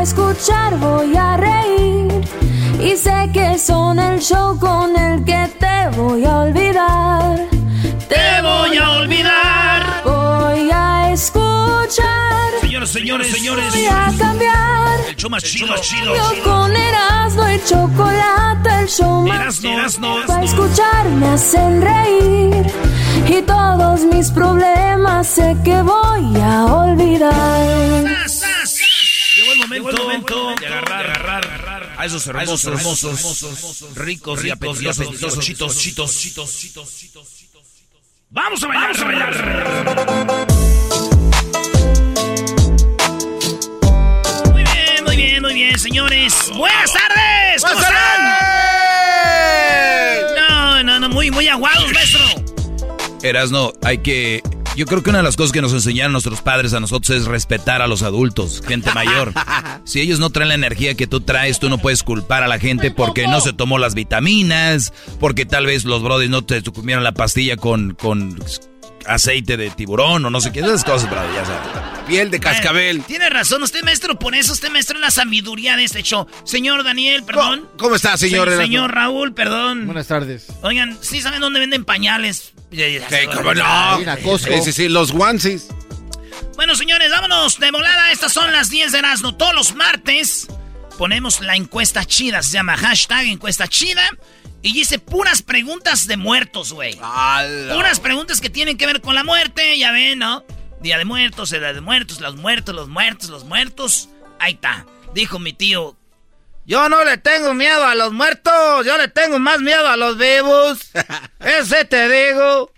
para escuchar. Voy a reír y sé que son el show con el que te voy a olvidar. Te voy a olvidar. Voy a escuchar. Señoras, señores, señores. Voy a cambiar. El show más chido, más chido. Yo con Erasmo y chocolate, el show más Erasmo, Erasmo, Para Erasmo. escuchar me hacen reír y todos mis problemas sé que voy a olvidar. Momento, de agarrar, agarrar, a esos hermosos, hermosos, ricos, y apetitosos chitos, chitos, chitos. Vamos a bailar, vamos a bailar. Muy bien, muy bien, muy bien, señores. Buenas tardes. ¿Cómo ¡Buenas están? No, no, no, muy, muy aguados, maestro. Erasno, hay que. Yo creo que una de las cosas que nos enseñaron nuestros padres a nosotros es respetar a los adultos, gente mayor. Si ellos no traen la energía que tú traes, tú no puedes culpar a la gente porque no se tomó las vitaminas, porque tal vez los brothers no te comieron la pastilla con, con aceite de tiburón o no sé qué. Esas cosas, brother, ya sabes. Piel de cascabel. Tiene razón, usted maestro, por eso usted maestro en la sabiduría de este show. Señor Daniel, perdón. ¿Cómo, cómo está, señor? Se- señor Raúl, perdón. Buenas tardes. Oigan, ¿sí saben dónde venden pañales? Sí, cómo no. Sí, sí, sí, los onesies. Bueno, señores, vámonos de volada. Estas son las 10 de Erasmo. Todos los martes ponemos la encuesta chida. Se llama hashtag encuesta chida. Y dice puras preguntas de muertos, güey. Puras preguntas que tienen que ver con la muerte, ya ven, ¿no? Día de muertos, edad de muertos, los muertos, los muertos, los muertos. Ahí está. Dijo mi tío. Yo no le tengo miedo a los muertos, yo le tengo más miedo a los vivos. Ese te digo.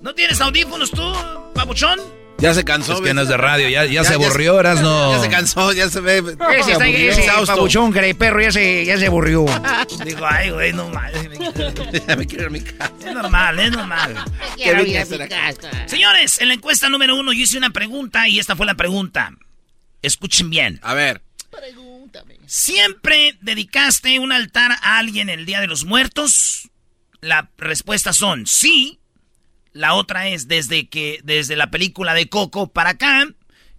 ¿No tienes audífonos tú, papuchón? Ya se cansó. Es que no es de radio, ya, ya se Ya- aburrió, Erasno. Ya se cansó, ya se ve. Ese está ese papuchón, que perro, ya se, ya se aburrió. Digo, ay, güey, no mames. Ya me quiero ir a mi casa. Es normal, es normal. ¿Qué vine a hacer aquí? Señores, en la encuesta número uno yo hice una pregunta y esta fue la pregunta. Escuchen bien. A ver. ¿Siempre dedicaste un altar a alguien el Día de los Muertos? La respuesta son sí. La otra es desde que desde la película de Coco para acá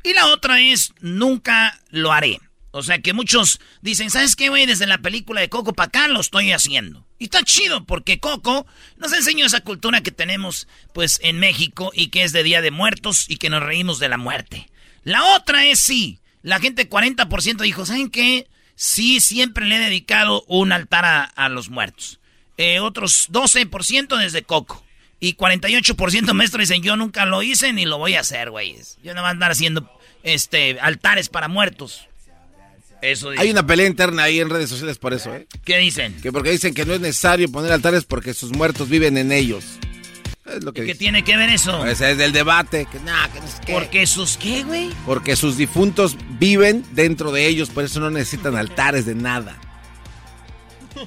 y la otra es nunca lo haré. O sea que muchos dicen, ¿sabes qué, güey? Desde la película de Coco para acá lo estoy haciendo. Y está chido porque Coco nos enseñó esa cultura que tenemos pues en México y que es de Día de Muertos y que nos reímos de la muerte. La otra es sí. La gente 40% dijo, ¿saben qué? Sí, siempre le he dedicado un altar a, los muertos. Eh, otros 12% desde Coco. Y 48% maestro dicen, yo nunca lo hice ni lo voy a hacer, güeyes. Yo no voy a andar haciendo este, altares para muertos. Eso dice. Hay una pelea interna ahí en redes sociales por eso, ¿eh? ¿Qué dicen? Que porque dicen que no es necesario poner altares porque sus muertos viven en ellos. Es lo que ¿Qué tiene que ver eso? Ese es del debate. Que nah, que no sé qué. Porque sus qué, güey. Porque sus difuntos viven dentro de ellos, por eso no necesitan altares de nada.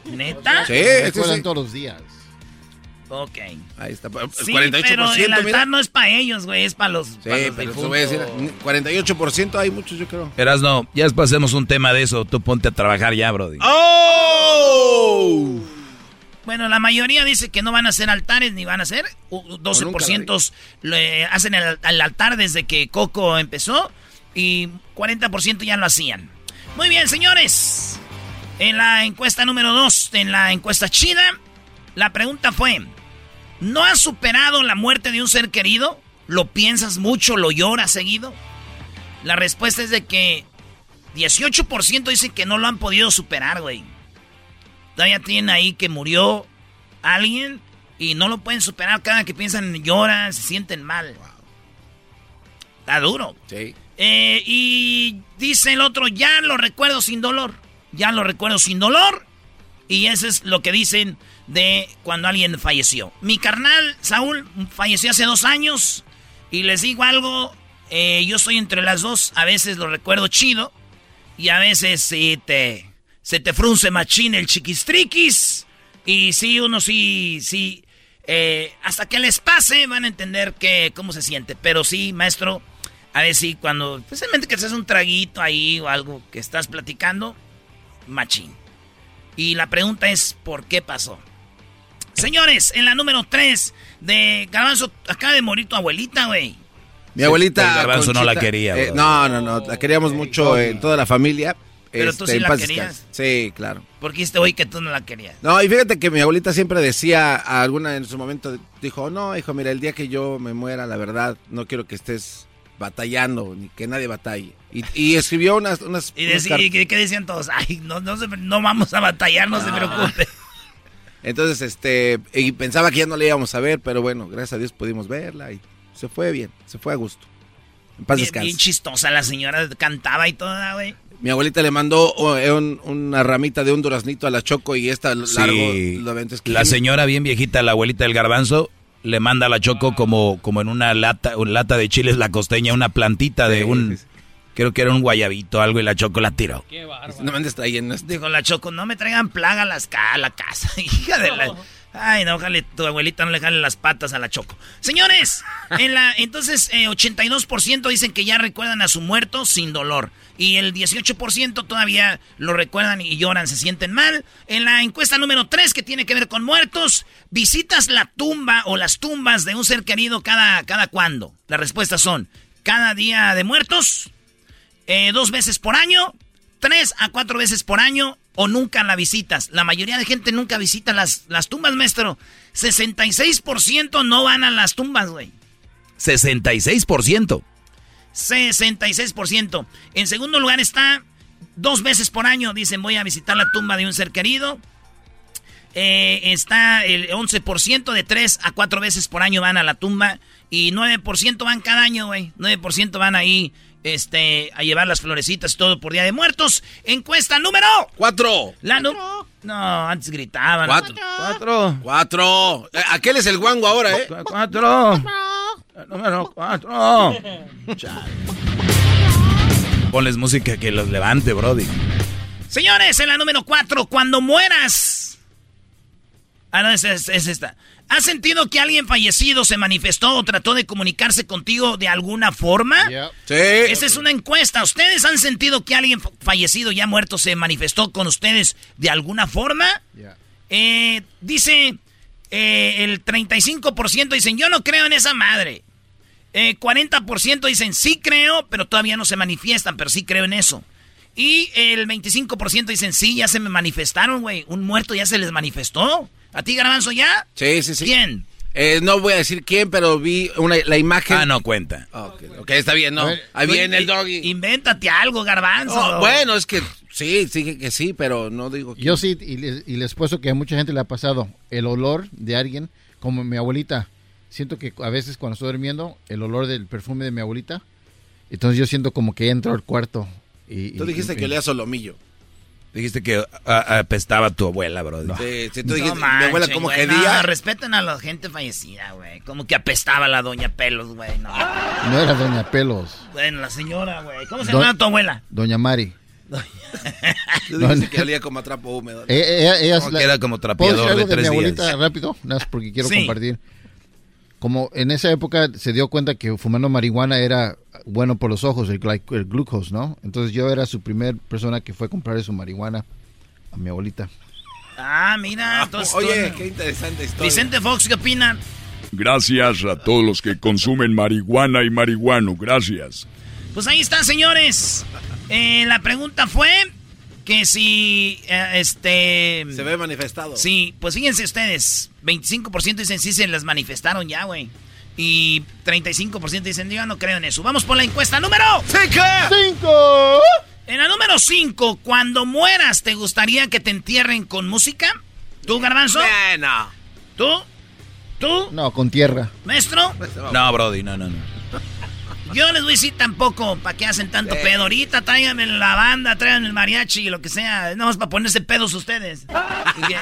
¿Neta? Sí, sí, sí. todos los días. Ok. Ahí está. Sí, 48%, pero el altar mira. no es para ellos, güey, es para los, Sí, pa' los pero voy a decir, difuntos. 48% hay muchos, yo creo. Erasno, ya después hacemos un tema de eso. Tú ponte a trabajar ya, Brody. ¡Oh! Bueno, la mayoría dice que no van a hacer altares ni van a hacer. 12% le hacen el, altar desde que Coco empezó y 40% ya lo hacían. Muy bien, señores. En la encuesta número 2, en la encuesta china, la pregunta fue, ¿no has superado la muerte de un ser querido? ¿Lo piensas mucho? ¿Lo lloras seguido? La respuesta es de que 18% dicen que no lo han podido superar, güey. Todavía tienen ahí que murió alguien y no lo pueden superar. Cada que piensan lloran, se sienten mal. Está duro. Sí. Eh, y dice el otro, ya lo recuerdo sin dolor. Ya lo recuerdo sin dolor. Y eso es lo que dicen de cuando alguien falleció. Mi carnal, Saúl, falleció hace dos años. Y les digo algo, eh, yo estoy entre las dos. A veces lo recuerdo chido. Y a veces sí te se te frunce machín el chiquistriquis. Y sí, uno sí, sí. Eh, hasta que les pase van a entender que, cómo se siente. Pero sí, maestro, a ver si cuando, especialmente que seas un traguito ahí o algo que estás platicando, machín. Y la pregunta es, ¿por qué pasó? Señores, en la número 3 de Garbanzo, acaba de morir tu abuelita, güey. Mi abuelita. Garbanzo no la quería. Eh, no, no, no, la queríamos mucho en toda la familia. Pero tú sí este, la querías. Sí, claro. Porque este hoy que tú no la querías. No, y fíjate que mi abuelita siempre decía, a alguna en su momento, dijo, no, hijo, mira, el día que yo me muera, la verdad, no quiero que estés batallando, ni que nadie batalle. Y, escribió unas... unas ¿Y, qué decían todos? Ay, no, no, no vamos a batallar, no se ah. preocupe. Entonces, este, y pensaba que ya no la íbamos a ver, pero bueno, gracias a Dios pudimos verla y se fue bien, se fue a gusto. En paz bien, bien chistosa la señora, cantaba y toda, güey. Mi abuelita le mandó oh, eh, una ramita de un duraznito a la Choco y esta largo. la señora bien viejita, la abuelita del garbanzo, le manda a la Choco como, como en una lata, una lata de chiles la costeña, una plantita de un... Creo que era un guayabito algo y la Choco la tiró. Qué bárbaro. No me andes trayendo Dijo la Choco, no me traigan plaga a, las, a la casa. Hija de la... Ay, no, ojalá tu abuelita no le jale las patas a la Choco. Señores, en la, entonces 82% eh, dicen que ya recuerdan a su muerto sin dolor. Y el 18% todavía lo recuerdan y lloran, se sienten mal. En la encuesta número 3, que tiene que ver con muertos, ¿visitas la tumba o las tumbas de un ser querido cada, cada cuándo? Las respuestas son, cada día de muertos, eh, dos veces por año, tres a cuatro veces por año o nunca la visitas. La mayoría de gente nunca visita las, las tumbas, maestro. 66% no van a las tumbas, güey. 66%. 66%. En segundo lugar está dos veces por año, dicen voy a visitar la tumba de un ser querido. Eh, está el 11% de tres a cuatro veces por año van a la tumba y 9% van cada año, güey. 9% van ahí este, a llevar las florecitas y todo por Día de Muertos. Encuesta número... Cuatro. La número... No, antes gritaban. Cuatro. Cuatro. Cuatro. Eh, aquel es el guango ahora, ¿eh? Cuatro. Número cuatro. Ponles música que los levante, Brody. Señores, en la número cuatro, cuando mueras. Ah, no, es esta. ¿Has sentido que alguien fallecido se manifestó o trató de comunicarse contigo de alguna forma? Sí. Esa es una encuesta. ¿Ustedes han sentido que alguien fallecido ya muerto se manifestó con ustedes de alguna forma? Eh, dice eh, el 35% dicen, yo no creo en esa madre. 40% eh, dicen, sí creo, pero todavía no se manifiestan, pero sí creo en eso. Y el 25% dicen, sí, ya se me manifestaron, güey. Un muerto ya se les manifestó. ¿A ti, Garbanzo, ya? Sí, sí, sí. ¿Quién? Eh, no voy a decir quién, pero vi una, la imagen. Ah, no cuenta. ok, está bien, ¿no? Ahí viene el doggy. Invéntate algo, Garbanzo. Oh, bueno, es que sí, sí que sí, pero no digo Yo sí, y les, y les puesto que a mucha gente le ha pasado el olor de alguien, como mi abuelita. Siento que a veces cuando estoy durmiendo, el olor del perfume de mi abuelita, entonces yo siento como que entro al cuarto. Y, Tú dijiste que olía solomillo. Dijiste que apestaba tu abuela, bro. Sí, sí, tú dijiste, mi abuela como que día. No, respeten a la gente fallecida, güey. Como que apestaba la doña Pelos, güey. No. no era doña Pelos. Bueno, la señora, güey. ¿Cómo se llama tu abuela? Doña Mari. Tú dijiste que olía como a trapo húmedo. Eh, eh, ella, la, era como trapeador de tres mi abuelita rápido? Nada más porque quiero compartir. Como en esa época se dio cuenta que fumando marihuana era bueno por los ojos, el, el glucose, ¿no? Entonces yo era su primer persona que fue a comprar su marihuana a mi abuelita. Ah, mira. Entonces, Oye, qué interesante historia. Vicente Fox, ¿qué opinan? Gracias a todos los que consumen marihuana y marihuano. Gracias. Pues ahí está, señores. Eh, la pregunta fue que si eh, este Se ve manifestado. Sí, pues fíjense ustedes, 25% dicen sí se las manifestaron ya, güey. Y 35% dicen yo no creo en eso. Vamos por la encuesta número 5. En la número 5, cuando mueras, ¿te gustaría que te entierren con música? ¿Tú, Garbanzo? Bueno. ¿Tú? ¿Tú? No, con tierra. ¿Maestro? No, Brody, no, no, no. Yo les voy a decir tampoco, ¿para qué hacen tanto pedo? Ahorita tráiganme la banda, traigan el mariachi y lo que sea, nada más para ponerse pedos ustedes.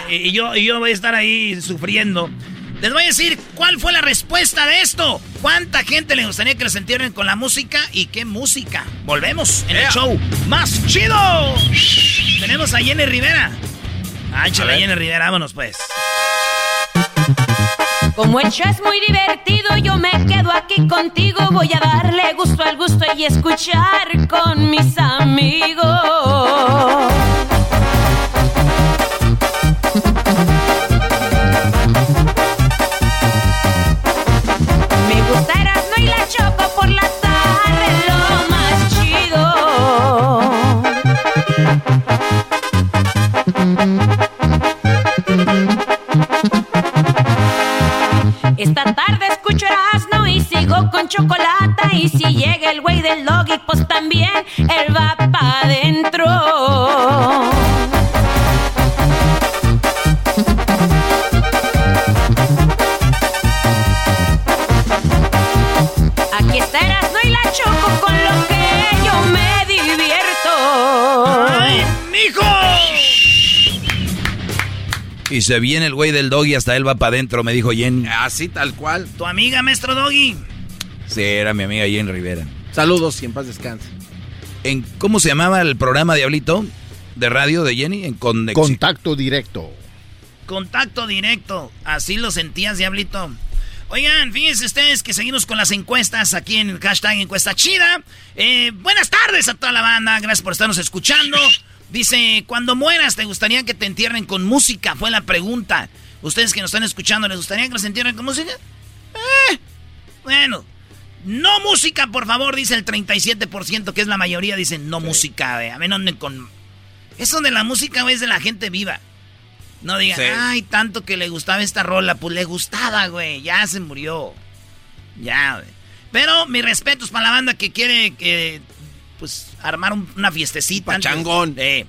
Y, y yo, y yo voy a estar ahí sufriendo. Les voy a decir cuál fue la respuesta de esto. ¿Cuánta gente le gustaría que les entierren con la música y qué música? Volvemos en el show más chido. Tenemos a Jenny Rivera. Ah, échale, Jenny Rivera, vámonos pues. Como el show es muy divertido, yo me quedo aquí contigo. Voy a darle gusto al gusto y escuchar con mis amigos. Esta tarde escucho Erasmo y sigo con chocolate. Y si llega el güey del doggy, pues también él va pa' adentro. Aquí está Erasmo y la Choco con lo que yo me divierto. ¡Ay, mijo! Y se viene el güey del doggy, hasta él va para adentro, me dijo Jen. Así tal cual. Tu amiga, maestro Doggy. Sí, era mi amiga Jen Rivera. Saludos y en paz descanse. En, ¿Cómo se llamaba el programa, Diablito? De radio de Jenny, en Conex- Contacto directo. Contacto directo. Así lo sentías, Diablito. Oigan, fíjense ustedes que seguimos con las encuestas aquí en el hashtag encuesta chida. Eh, buenas tardes a toda la banda. Gracias por estarnos escuchando. Dice, cuando mueras, ¿te gustaría que te entierren con música? Fue la pregunta. Ustedes que nos están escuchando, ¿les gustaría que los entierren con música? Eh, bueno. No música, por favor, dice el 37%, que es la mayoría, dicen no música, eh. A anden con... Eso de la música güey, es de la gente viva. No digan, Sí. ay, tanto que le gustaba esta rola. Pues le gustaba, güey. Ya se murió. Ya, güey. Pero mi respeto es para la banda que quiere, que, pues, armar un- una fiestecita. antes. Pachangón. Eh.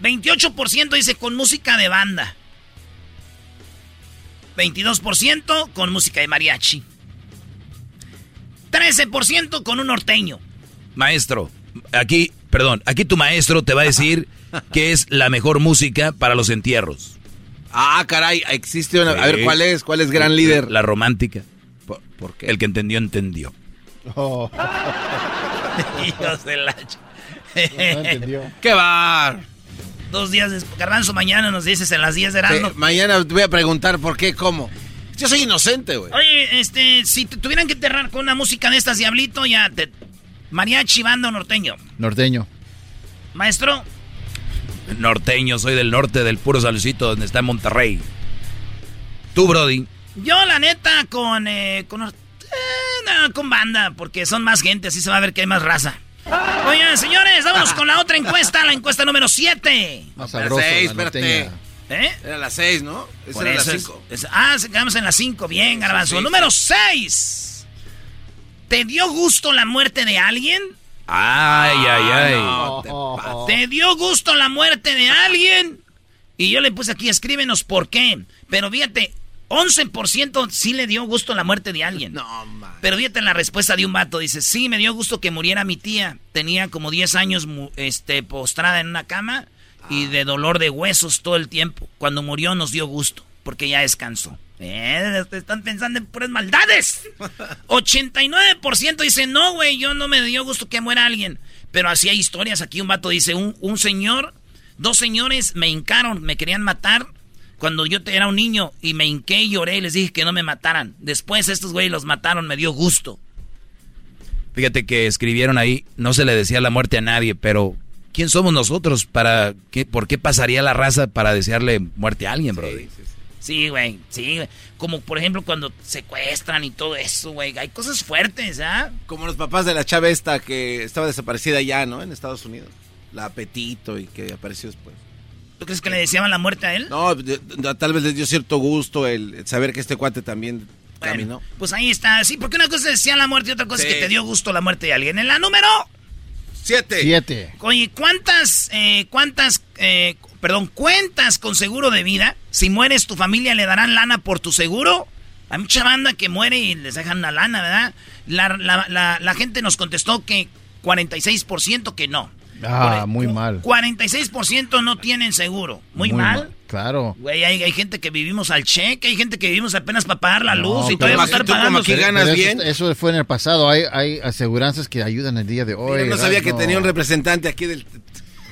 28% dice con música de banda. 22% con música de mariachi. 13% con un norteño. Maestro, aquí, perdón, aquí tu maestro te va a decir que es la mejor música para los entierros. Ah, caray, existe una. A ver, ¿cuál es? ¿Cuál es gran líder? La romántica. ¿Por, por qué? El que entendió, entendió. Oh, Hijos de la... no entendió. ¡Qué bar! Dos días después. Garbanzo, mañana nos dices en las 10 de Sí, Erasmo. mañana te voy a preguntar por qué, cómo. Yo soy inocente, güey. Oye, este, si te tuvieran que enterrar con una música de estas, Diablito, ya te... Mariachi, banda o norteño. Norteño. Maestro, Norteño, soy del norte, del puro salucito, donde está Monterrey. Tú, Brody. yo la neta con... Eh, con, eh, no, con banda, porque son más gente, así se va a ver que hay más raza. Oigan, señores, vámonos con la otra encuesta, la encuesta número 7. Más Espera, sabroso, seis, la espérate. norteña. ¿Eh? Era las seis, ¿no? Esa Por era cinco. es- ah, se- quedamos en las 5. Bien, Garbanzo. sí, Número 6. ¿Te dio gusto la muerte de alguien? Ay, ay, ay. No, te. ¿Te dio gusto la muerte de alguien? Y yo le puse aquí, escríbenos por qué. Pero fíjate, 11% sí le dio gusto la muerte de alguien. No, man. Pero fíjate la respuesta de un vato. Dice, sí, me dio gusto que muriera mi tía. Tenía como 10 años este, postrada en una cama y de dolor de huesos todo el tiempo. Cuando murió nos dio gusto, porque ya descansó. Eh, están pensando en puras maldades. 89% dice, no, güey, yo no me dio gusto que muera alguien. Pero así hay historias. Aquí un vato dice, un, un señor, dos señores me hincaron, me querían matar cuando yo te- era un niño y me hinqué y lloré y les dije que no me mataran. Después estos güeyes los mataron, me dio gusto. Fíjate que escribieron ahí, no se le decía la muerte a nadie, pero ¿quién somos nosotros para qué, por qué pasaría la raza para desearle muerte a alguien, bro? Sí, güey, sí, güey. Como por ejemplo cuando secuestran y todo eso, güey. Hay cosas fuertes, ¿ah? Como los papás de la chava esta que estaba desaparecida ya, ¿no? En Estados Unidos. La Apetito y que apareció después. ¿Tú crees que le deseaban la muerte a él? No, de- de- tal vez les dio cierto gusto el saber que este cuate también Bueno, caminó. Pues ahí está. Sí, porque una cosa es decía la muerte y otra cosa Sí. es que te dio gusto la muerte de alguien. En la número Siete. Siete. Oye, ¿cuántas, eh, cuántas, eh, perdón, cuentas con seguro de vida? Si mueres, tu familia le darán lana por tu seguro. Hay mucha banda que muere y les dejan la lana, ¿verdad? La, la- la- la gente nos contestó que 46% que no. Ah, muy mal. 46% no tienen seguro. Muy, mal. Claro. Güey, hay, hay gente que vivimos al cheque, hay gente que vivimos apenas para pagar la No, luz y pero todavía vamos a estar pagando. que ganas Pero bien. Eso, eso fue en el pasado. Hay, hay aseguranzas que ayudan el día de hoy. Yo no sabía que Erasmo. tenía un representante aquí del...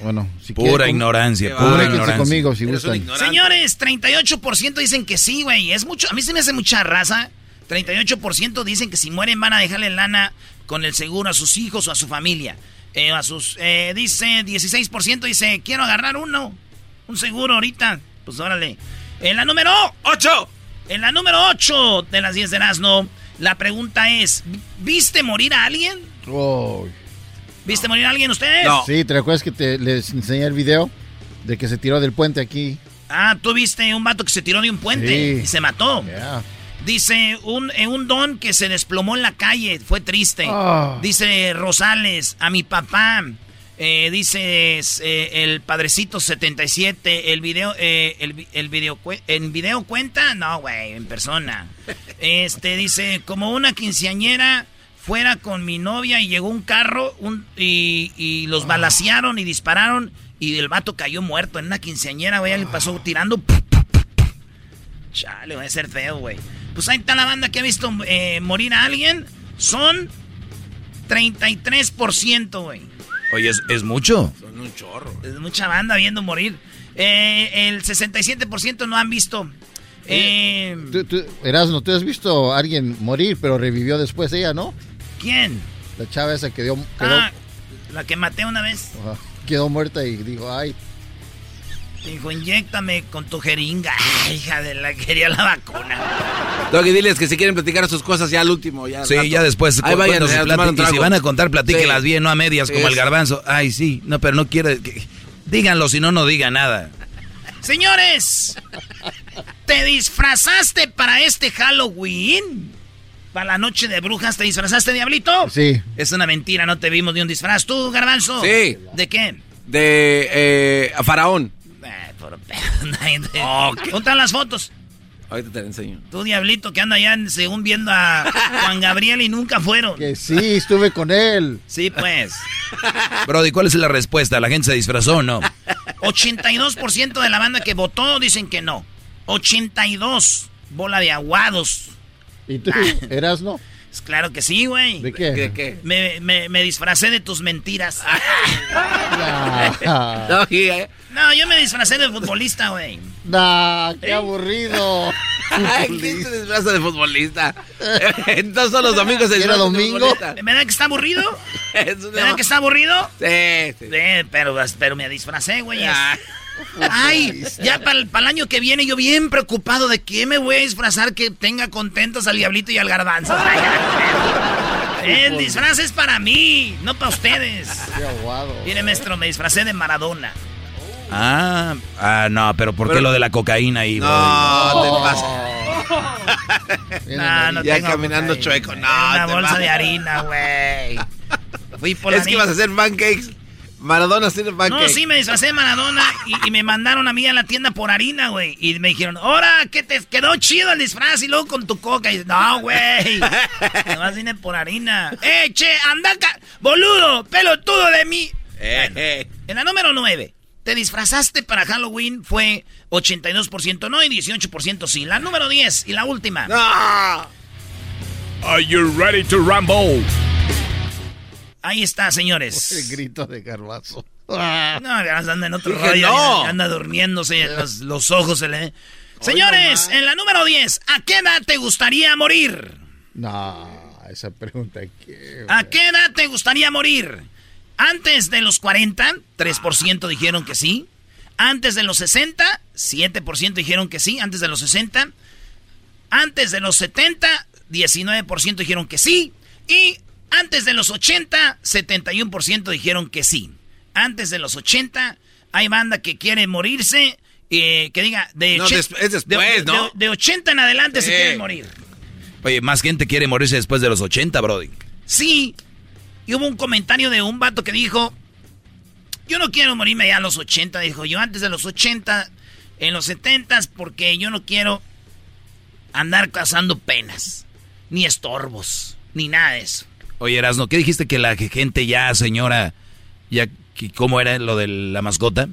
Bueno, si Pura ignorancia, Qué pura comuníquense ignorancia. conmigo si gustan. Señores, 38% dicen que sí, güey. Es mucho. A mí se me hace mucha raza. 38% dicen que si mueren van a dejarle lana con el seguro a sus hijos o a su familia. Eh, a sus, eh, dice 16% dice, quiero agarrar uno. Un seguro ahorita. Pues órale. En la número 8. En la número 8 de las 10 de Erasmo, la pregunta es, ¿viste morir a alguien? Oh, ¿Viste morir a alguien ustedes? No. Sí, ¿te recuerdas que te, les enseñé el video de que se tiró del puente aquí? Ah, tú viste un vato que se tiró de un puente Sí. y se mató. Yeah. Dice un, eh, un don que se desplomó en la calle, fue triste. Ah. Dice Rosales, a mi papá. Eh, dice eh, el padrecito 77, el video, eh, el, el video, ¿en video cuenta? No, güey, en persona. Este, dice, como una quinceañera fuera con mi novia y llegó un carro un, y, y los balacearon y dispararon y el vato cayó muerto en una quinceañera, güey, le pasó tirando. Chale, va a ser feo, güey. Pues ahí está la banda que ha visto eh, morir a alguien. Son 33%, güey. Oye, ¿es, es mucho? Son un chorro. Es mucha banda viendo morir. Eh, el 67% no han visto. Eh, Tú, tú, Erasmo, tú has visto a alguien morir, pero revivió después ella, ¿no? ¿Quién? La chava esa quedó, quedó, Ah, la que maté una vez. ajá, quedó muerta y dijo, ay, Dijo, inyéctame con tu jeringa. Ay, hija de la quería la vacuna. Doggy, diles que si quieren platicar sus cosas ya al último. Ya al Sí, rato. ya después. Ahí cu- vayan cuando se a tomar un platique- y si van a contar, platíquelas Sí. bien, no a medias, Sí, como el garbanzo. Ay, sí, no, pero no quiere. que- díganlo, si no, no diga nada. Señores, ¿te disfrazaste para este Halloween? ¿Para la noche de brujas te disfrazaste, diablito? sí. Es una mentira, no te vimos ni un disfraz. ¿Tú, garbanzo? Sí. ¿De qué? De eh, a Faraón. Por pedo, nadie te- ¿Dónde están las fotos? Ahorita te la enseño. Tú, diablito, que anda allá según viendo a Juan Gabriel y nunca fueron. Que sí, estuve con él. Sí, pues. Brody, ¿cuál es la respuesta? ¿La gente se disfrazó o no? 82% de la banda que votó dicen que no. 82. Bola de aguados. ¿Y tú, Erasmo? Pues claro que sí, güey. ¿De qué? ¿Qué? qué? Me, me- me disfracé de tus mentiras. Nah, Doggy, eh. No, yo me disfracé de futbolista, güey. nah, qué aburrido. Ay, ¿quién se disfraza de futbolista? Entonces son los domingos se ¿Era disfrazan de domingo? futbolista. ¿Verdad que está aburrido? Es una- ¿Verdad que está aburrido? Sí, sí. Sí, pero, pero me disfracé, güey. Ah. Ay, ya para el, año que viene yo bien preocupado de qué me voy a disfrazar que tenga contentos al diablito y al garbanzo. El disfraz es para mí, no para ustedes. Qué aguado. Mire, maestro, me disfracé de Maradona. Ah, ah, no, pero ¿por qué Pero- lo de la cocaína ahí, Brody? No, te pasa. No, no Ya tengo caminando cocaína. chueco, no, Una te bolsa vas. de harina, güey. Fui por Es la que ibas a hacer pancakes. Maradona haciendo pancakes. No, sí, me disfracé de Maradona y, y me mandaron a mí a la tienda por harina, güey. Y me dijeron, ahora, que te quedó chido el disfraz y luego con tu coca. Y dices, no, güey. Además vine por harina. ¡Eh, che, anda acá! ¡Boludo! ¡Pelotudo de mí! Eh, eh. En la número 9, te disfrazaste para Halloween fue 82% no y 18% sí. La número 10 y la última. No. Are you ready to rumble? Ahí está, El señores. grito de garbazo. No, ya anda en otro rollo. no. Anda durmiéndose, los, los ojos se le... Señores, en la número 10, ¿a qué edad te gustaría morir? No, esa pregunta que... ¿A qué edad te gustaría morir? Antes de los 40, 3% dijeron que sí. Antes de los 60, 7% dijeron que sí. Antes de los 60. Antes de los 70, 19% dijeron que sí. Y antes de los 80, 71% dijeron que sí. Antes de los 80, hay banda que quiere morirse. Eh, que diga, de, No, des- es después, de, ¿no? de 80 en adelante se Sí. quieren morir. Oye, más gente quiere morirse después de los 80, Brody. Sí. Y hubo un comentario de un vato que dijo, yo no quiero morirme ya a los 80, dijo yo antes de los 80, en los 70, porque yo no quiero andar cazando penas, ni estorbos, ni nada de eso. Oye, Erasno, ¿qué dijiste que la gente ya, señora, ya, ¿cómo era lo de la mascota?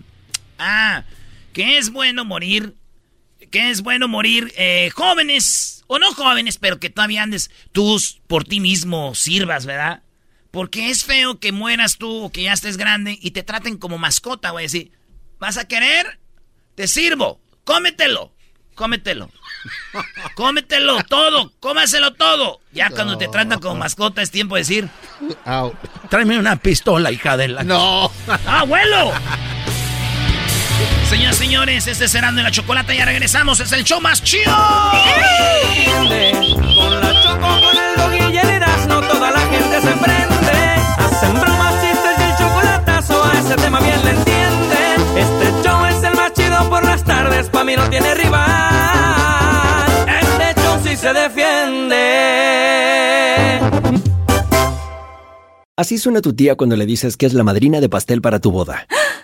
Ah, que es bueno morir, que es bueno morir eh, jóvenes, o no jóvenes, pero que todavía andes tú por ti mismo, sirvas, ¿verdad? Porque es feo que mueras tú o que ya estés grande y te traten como mascota, güey. Decir, ¿vas a querer? Te sirvo, cómetelo, cómetelo. Cómetelo todo, cómaselo todo. Ya cuando te tratan como mascota es tiempo de decir, Au. tráeme una pistola, hija de la... No. ¡Ah, abuelo! Señoras y señores, este es Cerrando en la Chocolata. Ya regresamos. Es el show más chido. Con la choco, con el y el toda la gente se prende. Hacen bromas, chistes y el chocolatazo, a ese tema bien le entiende. Este show es el más chido por las tardes, pa' mí no tiene rival. Este show sí se defiende. Así suena tu tía cuando le dices que es la madrina de pastel para tu boda.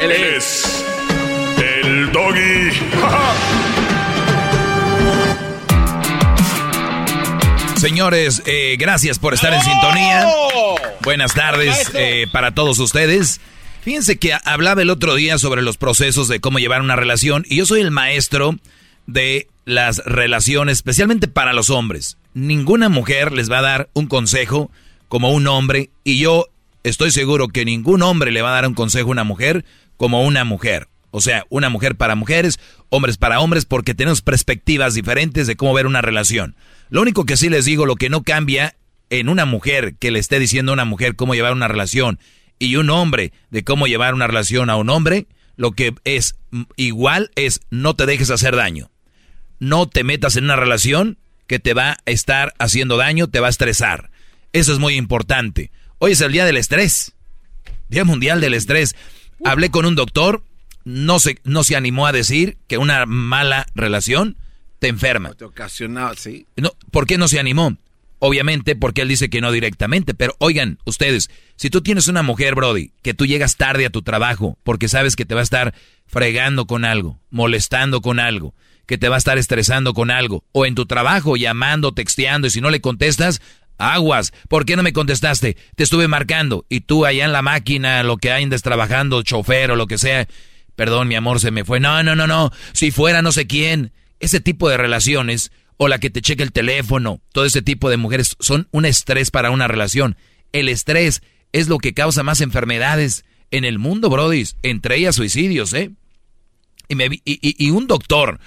Él es el doggy. Señores, eh, gracias por estar en sintonía. Buenas tardes eh, para todos ustedes. Fíjense que hablaba el otro día sobre los procesos de cómo llevar una relación y yo soy el maestro de las relaciones, especialmente para los hombres. Ninguna mujer les va a dar un consejo como un hombre y yo estoy seguro que ningún hombre le va a dar un consejo a una mujer como una mujer. O sea, una mujer para mujeres, hombres para hombres, porque tenemos perspectivas diferentes de cómo ver una relación. Lo único que sí les digo, lo que no cambia en una mujer que le esté diciendo a una mujer cómo llevar una relación y un hombre de cómo llevar una relación a un hombre, lo que es igual es no te dejes hacer daño. No te metas en una relación que te va a estar haciendo daño, te va a estresar. Eso es muy importante. Hoy es el día del estrés. Día Mundial del Estrés. Hablé con un doctor, no se, no se animó a decir que una mala relación te enferma. Te ocasionaba, sí. No, ¿Por qué no se animó? Obviamente porque él dice que no directamente, pero oigan, ustedes, si tú tienes una mujer, Brody, que tú llegas tarde a tu trabajo porque sabes que te va a estar fregando con algo, molestando con algo, que te va a estar estresando con algo, o en tu trabajo llamando, texteando, y si no le contestas, aguas, ¿por qué no me contestaste? Te estuve marcando, y tú allá en la máquina, lo que andes trabajando, chofer o lo que sea, perdón, mi amor, se me fue, no, no, no, no, si fuera no sé quién, ese tipo de relaciones, o la que te cheque el teléfono, todo ese tipo de mujeres son un estrés para una relación. El estrés es lo que causa más enfermedades en el mundo, Brody, entre ellas suicidios, ¿eh? Y, me, y, y un doctor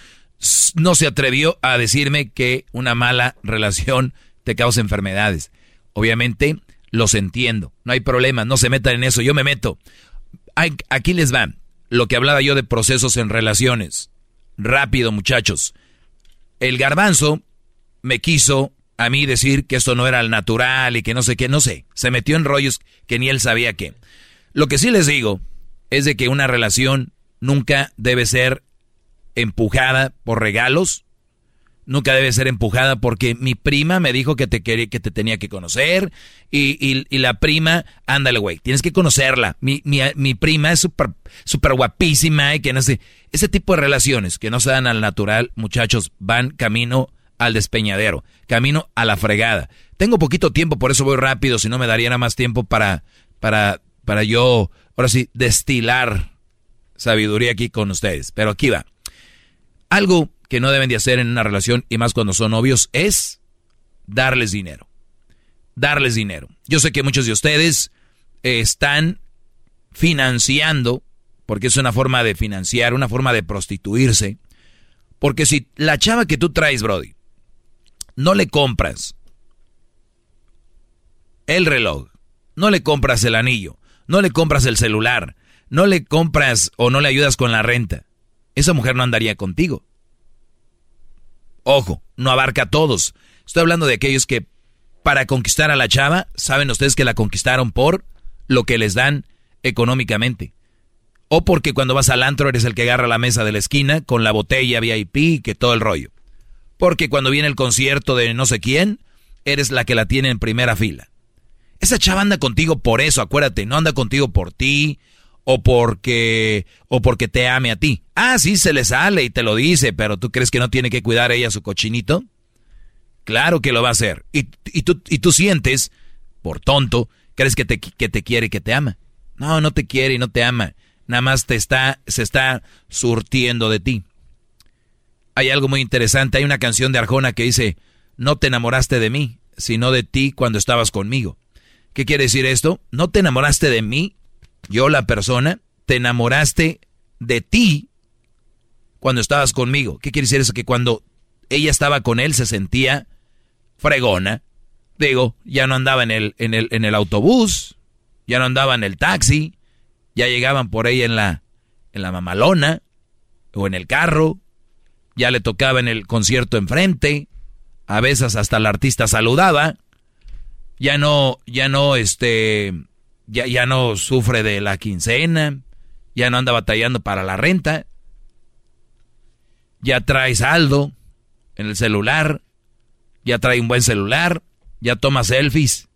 no se atrevió a decirme que una mala relación te causa enfermedades. Obviamente, los entiendo, no hay problema, no se metan en eso, yo me meto. Aquí les va lo que hablaba yo de procesos en relaciones. Rápido, muchachos. El garbanzo me quiso a mí decir que esto no era el natural y que no sé qué, no sé. Se metió en rollos que ni él sabía qué. Lo que sí les digo es de que una relación nunca debe ser empujada por regalos, nunca debe ser empujada porque mi prima me dijo que te, quería, que te tenía que conocer y, la prima, ándale, güey, tienes que conocerla. Mi, mi, prima es súper super guapísima y que no sé. Ese tipo de relaciones que no se dan al natural, muchachos, van camino al despeñadero, camino a la fregada. Tengo poquito tiempo, por eso voy rápido, si no me daría más tiempo para, para, para yo, ahora sí, destilar sabiduría aquí con ustedes. Pero aquí va. Algo que no deben de hacer en una relación, y más cuando son novios, es darles dinero. Darles dinero. Yo sé que muchos de ustedes están financiando, porque es una forma de financiar, una forma de prostituirse. Porque si la chava que tú traes, Brody, no le compras el reloj, no le compras el anillo, no le compras el celular, no le compras o no le ayudas con la renta, esa mujer no andaría contigo. Ojo, no abarca a todos. Estoy hablando de aquellos que para conquistar a la chava, saben ustedes que la conquistaron por lo que les dan económicamente. O porque cuando vas al antro eres el que agarra la mesa de la esquina con la botella VIP que todo el rollo. Porque cuando viene el concierto de no sé quién, eres la que la tiene en primera fila. Esa chava anda contigo por eso, acuérdate, no anda contigo por ti, o porque o porque te ame a ti. Ah, sí se le sale y te lo dice, pero tú crees que no tiene que cuidar ella su cochinito? Claro que lo va a hacer. Y, tú, y tú sientes, por tonto, crees que te, que te quiere y que te ama. No, no te quiere y no te ama. Nada más te está, se está surtiendo de ti. Hay algo muy interesante. Hay una canción de Arjona que dice, no te enamoraste de mí, sino de ti cuando estabas conmigo. ¿Qué quiere decir esto? No te enamoraste de mí, yo la persona, te enamoraste de ti cuando estabas conmigo. ¿Qué quiere decir eso? Que cuando ella estaba con él se sentía fregona. Digo, ya no andaba en el, en el, en el autobús, ya no andaba en el taxi, ya llegaban por ella en la, en la mamalona o en el carro, ya le tocaba en el concierto enfrente, a veces hasta el artista saludaba, ya no, ya no, este, ya, ya no sufre de la quincena, ya no anda batallando para la renta, ya trae saldo en el celular, ya trae un buen celular, ya toma selfies,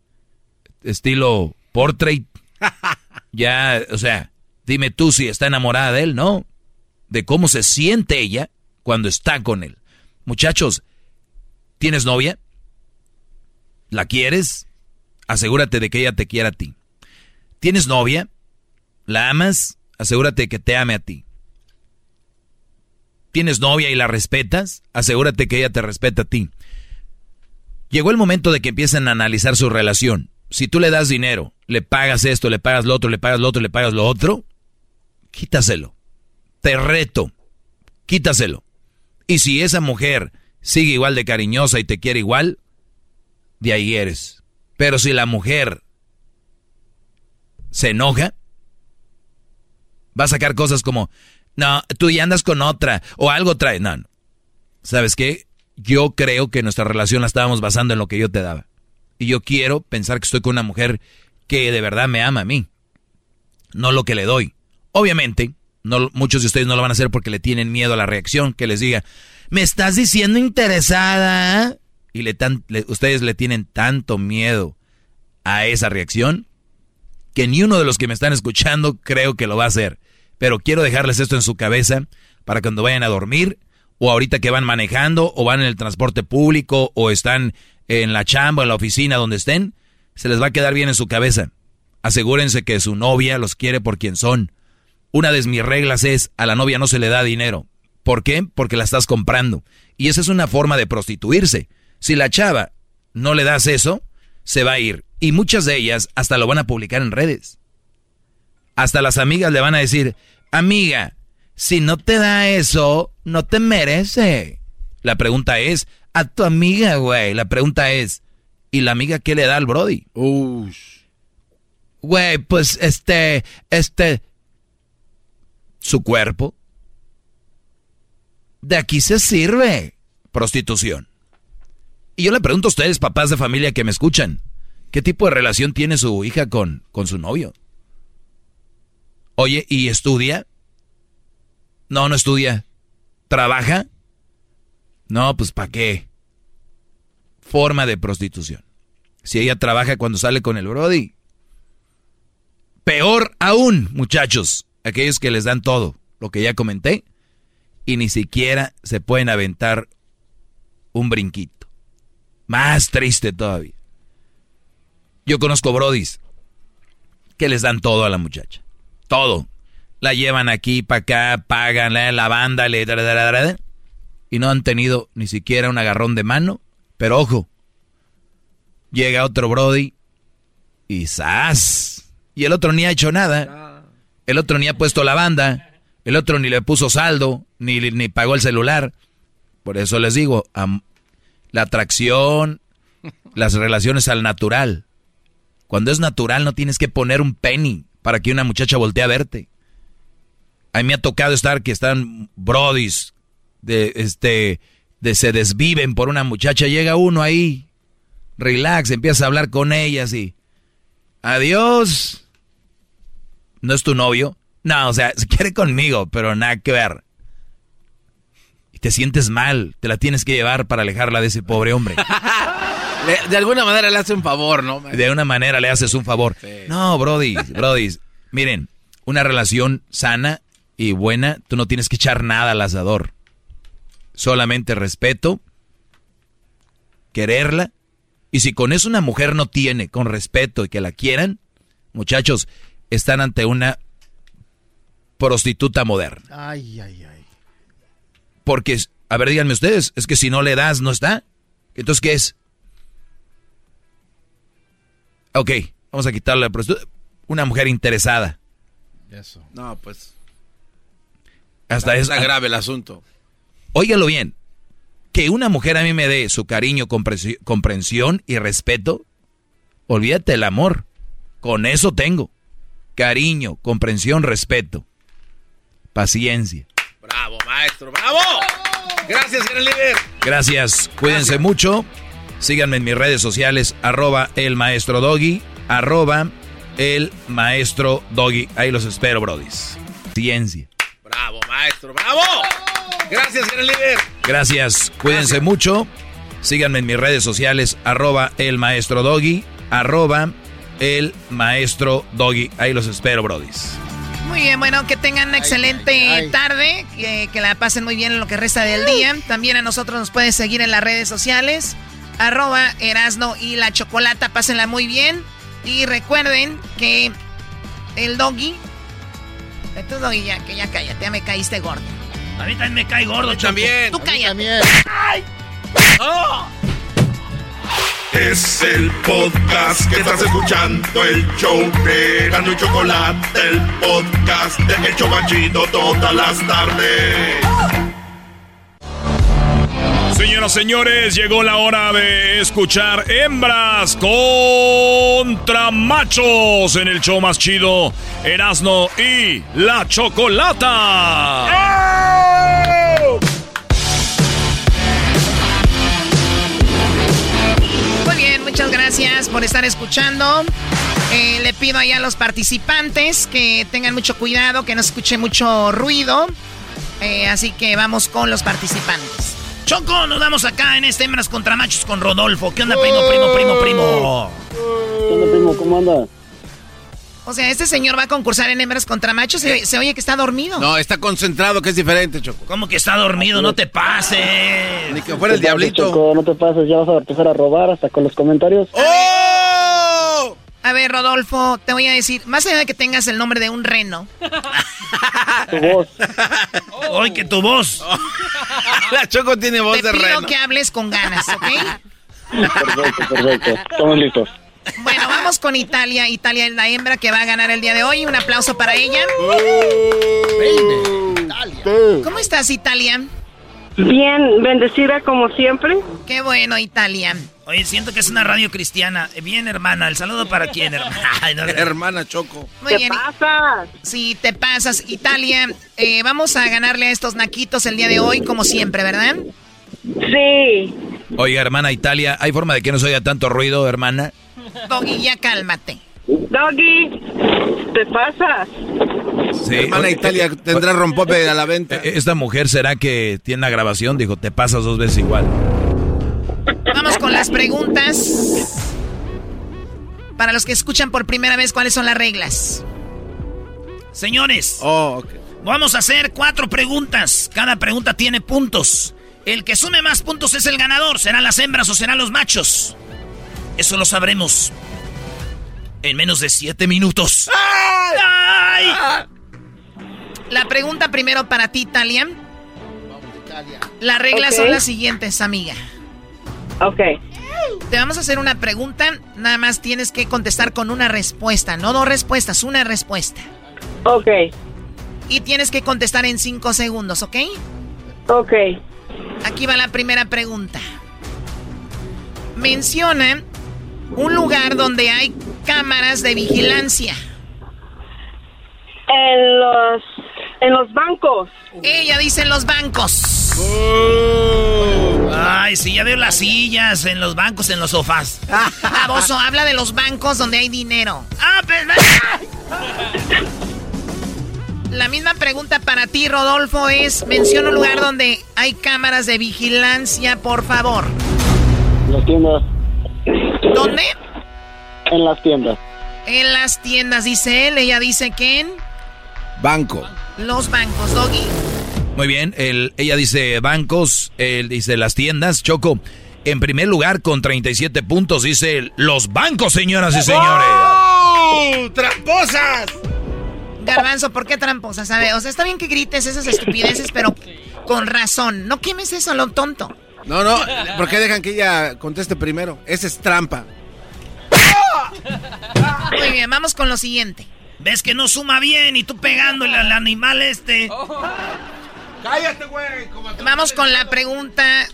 estilo portrait, ya, o sea, dime tú si está enamorada de él, ¿no? De cómo se siente ella cuando está con él. Muchachos, ¿tienes novia? ¿La quieres? Asegúrate de que ella te quiera a ti. ¿Tienes novia? ¿La amas? Asegúrate que te ame a ti. ¿Tienes novia y la respetas? Asegúrate que ella te respeta a ti. Llegó el momento de que empiecen a analizar su relación. Si tú le das dinero, le pagas esto, le pagas lo otro, le pagas lo otro, le pagas lo otro, quítaselo. Te reto, quítaselo. Y si esa mujer sigue igual de cariñosa y te quiere igual, de ahí eres. Pero si la mujer se enoja, va a sacar cosas como, no, tú ya andas con otra, o algo trae. No, no. ¿Sabes qué? Yo creo que nuestra relación la estábamos basando en lo que yo te daba. Y yo quiero pensar que estoy con una mujer que de verdad me ama a mí, no lo que le doy. Obviamente, no, muchos de ustedes no lo van a hacer porque le tienen miedo a la reacción, que les diga, me estás diciendo interesada. Y le ustedes le tienen tanto miedo a esa reacción que ni uno de los que me están escuchando creo que lo va a hacer. Pero quiero dejarles esto en su cabeza para cuando vayan a dormir o ahorita que van manejando o van en el transporte público o están en la chamba, en la oficina, donde estén, se les va a quedar bien en su cabeza. Asegúrense que su novia los quiere por quien son. Una de mis reglas es, a la novia no se le da dinero. ¿Por qué? Porque la estás comprando. Y esa es una forma de prostituirse. Si la chava no le das eso, se va a ir. Y muchas de ellas hasta lo van a publicar en redes. Hasta las amigas le van a decir, amiga, si no te da eso, no te merece. La pregunta es, a tu amiga, güey. La pregunta es, ¿y la amiga qué le da al Brody? Güey, pues este, este, su cuerpo. De aquí se sirve prostitución. Y yo le pregunto a ustedes, papás de familia que me escuchan, ¿qué tipo de relación tiene su hija con, con su novio? Oye, ¿y estudia? No, no estudia. ¿Trabaja? No, pues ¿para qué? Forma de prostitución. Si ella trabaja cuando sale con el Brody. Peor aún, muchachos, aquellos que les dan todo, lo que ya comenté, y ni siquiera se pueden aventar un brinquito. Más triste todavía. Yo conozco Brodis que les dan todo a la muchacha. Todo. La llevan aquí para acá, pagan la banda, le, y no han tenido ni siquiera un agarrón de mano. Pero ojo, llega otro Brody y ¡zas! Y el otro ni ha hecho nada. El otro ni ha puesto la banda. El otro ni le puso saldo, ni, ni pagó el celular. Por eso les digo, la atracción, las relaciones al natural. Cuando es natural no tienes que poner un penny para que una muchacha voltee a verte. A mí me ha tocado estar que están brodis, de este, de se desviven por una muchacha, llega uno ahí, relax, empieza a hablar con ellas y adiós. ¿No es tu novio? No, o sea, se quiere conmigo, pero nada que ver. Y te sientes mal, te la tienes que llevar para alejarla de ese pobre hombre. de alguna manera le hace un favor, ¿no? De una manera le haces un favor. No, Brody, Brody, miren, una relación sana y buena, tú no tienes que echar nada al asador. Solamente respeto, quererla. Y si con eso una mujer no tiene, con respeto y que la quieran, muchachos, están ante una prostituta moderna. Ay, ay, ay. Porque, a ver, díganme ustedes, es que si no le das, no está. Entonces, ¿qué es? Ok, vamos a quitarle la prostituta. Una mujer interesada. Eso. No, pues. Hasta es grave el asunto. Óigalo bien. Que una mujer a mí me dé su cariño, comprensión y respeto, olvídate el amor. Con eso tengo. Cariño, comprensión, respeto. Paciencia. Bravo, maestro, bravo. Gracias, señor líder. Gracias. Cuídense mucho. Síganme en mis redes sociales, arroba el maestro doggy, arroba el maestro doggy. Ahí los espero, brodis. Ciencia. Bravo, maestro, bravo. Gracias, gran líder. Gracias. Cuídense mucho. Síganme en mis redes sociales, arroba el maestro doggy, arroba el maestro doggy. Ahí los espero, brodis. Muy bien, bueno, que tengan una excelente tarde, que, que, la pasen muy bien en lo que resta del día. También a nosotros nos pueden seguir en las redes sociales, arroba Erasno y la Chocolata, pásenla muy bien. Y recuerden que el doggy Tú, Doggy, ya, que ya cállate, ya me caíste gordo. A mí también me cae gordo, Choco. También. Tú cállate. ¡Ay! ¡Oh! Es el podcast que estás escuchando, el show de Gano y Chocolate, el podcast de Hecho Banchito todas las tardes. Señoras, señores, llegó la hora de escuchar hembras contra machos en el show más chido, Erasno y la Chocolata. Muy bien, muchas gracias por estar escuchando. Eh, le pido ahí a los participantes que tengan mucho cuidado, que no escuche mucho ruido. Eh, así que vamos con los participantes. Choco, nos damos acá en este Hembras contra Machos con Rodolfo. ¿Qué onda, primo, primo, primo, primo? ¿Qué onda, primo? ¿Cómo anda? O sea, este señor va a concursar en Hembras contra Machos y se oye que está dormido. No, está concentrado, que es diferente, Choco. ¿Cómo que está dormido? No te pases. Ni que fuera el diablito. Choco, no te pases, ya vas a empezar a robar hasta con los comentarios. ¡Oh! A ver, Rodolfo, te voy a decir, más allá de que tengas el nombre de un reno. tu voz. ¡Ay, que tu voz! La Choco tiene voz de reno. Te pido que hables con ganas, ¿ok? Perfecto, perfecto. Estamos listos. Bueno, vamos vamos con Italia. Italia es la hembra que va a ganar el día de hoy. Un aplauso para ella. ¿Cómo estás, Italia? Bien, bendecida como siempre. Qué bueno, Italia. Oye, siento que es una radio cristiana. Bien, hermana. ¿El saludo para quién, hermana? Ay, no, Hermana Choco. Muy bien. pasas? Sí, te pasas. Italia, eh, vamos a ganarle a estos naquitos el día de hoy, como siempre, ¿verdad? Sí. Oiga, hermana Italia, ¿hay forma de que no se oiga tanto ruido, hermana? Doggy, ya cálmate. Doggy, te pasas. Sí. Hermana Italia tendrá rompope a la venta. Eh, Esta mujer será que tiene una grabación, dijo, te pasas dos veces igual. Vamos con las preguntas. Para los que escuchan por primera vez, ¿cuáles son las reglas? Señores, Oh, vamos a hacer cuatro preguntas. Cada pregunta tiene puntos. El que sume más puntos es el ganador. ¿Serán las hembras o serán los machos? Eso lo sabremos en menos de siete minutos. ¡Ay! La pregunta primero para ti, Talia. Las reglas son las siguientes, amiga. Ok. Te vamos a hacer una pregunta, nada más tienes que contestar con una respuesta, no dos respuestas, una respuesta. Ok. Y tienes que contestar en cinco segundos, ¿ok? Ok. Aquí va la primera pregunta. Menciona un lugar donde hay cámaras de vigilancia. En los, en los bancos. Ella dice en los bancos. Ay, sí, ya veo las sillas en los bancos, en los sofás. Baboso, habla de los bancos donde hay dinero. Ah, pero... La misma pregunta para ti, Rodolfo, es menciona un lugar donde hay cámaras de vigilancia, por favor. Las tiendas. ¿Dónde? En las tiendas. En las tiendas, dice él. Ella dice que en Banco. los bancos, Doggy. Muy bien, él- ella dice bancos, él dice las tiendas. Choco, en primer lugar con 37 puntos dice los bancos, señoras y señores. ¡Oh! ¡Tramposas! Garbanzo, ¿por qué tramposa? ¿Sabe? O sea, está bien que grites esas estupideces, pero con razón. No quemes eso, lo tonto. No, no, ¿por qué dejan que ella conteste primero? Esa es trampa. Muy bien, vamos con lo siguiente. ¿Ves que no suma bien y tú pegándole al animal este? ¡Cállate, güey! Vamos con la pregunta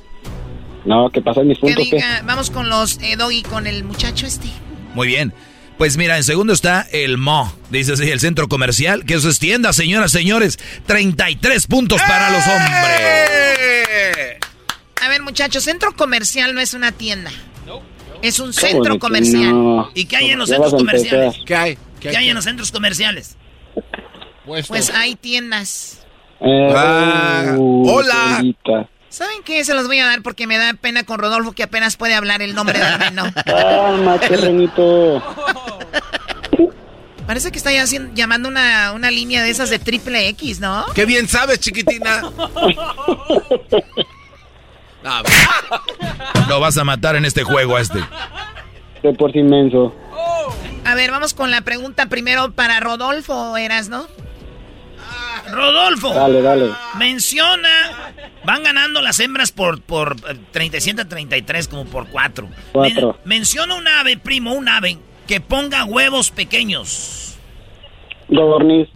No, ¿qué pasa en mis que puntos? ¿qué? diga. Vamos con los eh, Doggy, con el muchacho este. Muy bien. Pues mira, en segundo está el Mo, dice así, el centro comercial, que eso es tienda, señoras, señores. 33 puntos para los hombres. A ver, muchachos, centro comercial no es una tienda. Es un ¿Cómo de centro comercial. no? ¿Y qué hay en los centros comerciales? ¿Qué hay? ¿Qué hay en los centros comerciales? Pues hay tiendas. Eh, Ah, hola. ¿Saben qué? Se los voy a dar porque me da pena con Rodolfo que apenas puede hablar el nombre del menú. Cálmate, Renito. Parece que está ya haciendo- llamando una, una línea de esas de triple X, ¿no? ¡Qué bien sabes, chiquitina! No, Lo vas a matar en este juego a este. De por sí inmenso. A ver, vamos con la pregunta primero para Rodolfo, ¿eras, no? Rodolfo, Dale, dale. menciona. Van ganando las hembras por, por eh, 37 a 33, como por 4. Cuatro. menciona un ave, primo, un ave que ponga huevos pequeños. Godorniz.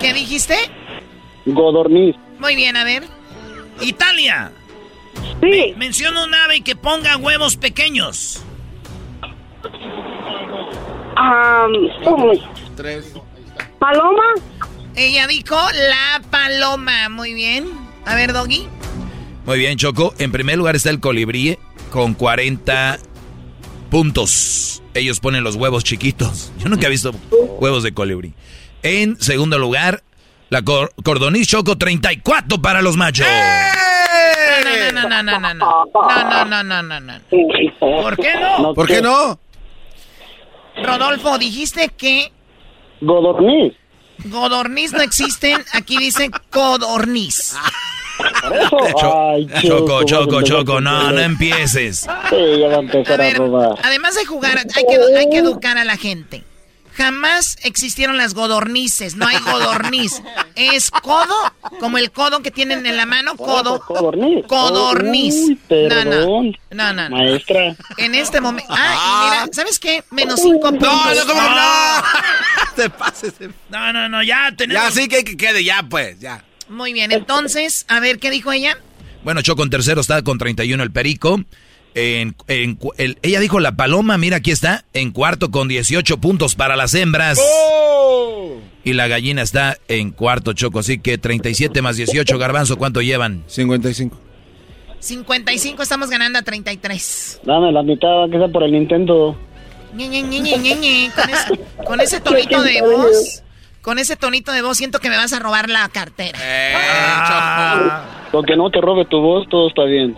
¿Qué dijiste? Godorniz. Muy bien, a ver. Italia. Sí. Menciona un ave que ponga huevos pequeños. Uy, Tres. Paloma. Ella dijo la paloma. Muy bien. A ver, Doggy. Muy bien, Choco. En primer lugar está el colibrí con 40 puntos. Ellos ponen los huevos chiquitos. Yo nunca he visto huevos de colibrí. En segundo lugar, la cor cordoniz Choco 34 para los machos. No, no, no, no, no, no, no. No, no, no, no, no, no. ¿Por qué no? ¿Por qué no? Rodolfo, dijiste que Godorniz. godorniz no existen. Aquí dice codorniz. Eso. Ay, Choco, Choco, Choco, no, no empieces. Sí, ya va a empezar A a, ver, robar. además de jugar, hay que, hay que educar a la gente. Jamás existieron las godornices, no hay godorniz. Es codo, como el codo que tienen en la mano, codo. Codorniz. Codorniz. Uy, No, no. No, no, no. Maestra. En este momento. Ah, y mira, ¿sabes qué? Menos cinco puntos. No, no, ¿cómo que no? Te pases. No, no, no, ya tenemos. Ya sí que, que quede, ya pues, ya. Muy bien, entonces, a ver, ¿qué dijo ella? Bueno, Choco en tercero está con 31 el Perico. En, en cu- el- ella dijo la paloma, mira aquí está, en cuarto con 18 puntos para las hembras. Y la gallina está en cuarto, Choco. Así que 37 más 18, Garbanzo, ¿cuánto llevan? 55. 55, estamos ganando a 33. Dame la mitad, que sea por el Nintendo. Ñe, Ñe, Ñe, Ñe, Ñe, Ñe. Con, ese, con ese tonito de voz, con ese tonito de voz, siento que me vas a robar la cartera. Con que no te robe tu voz, todo está bien.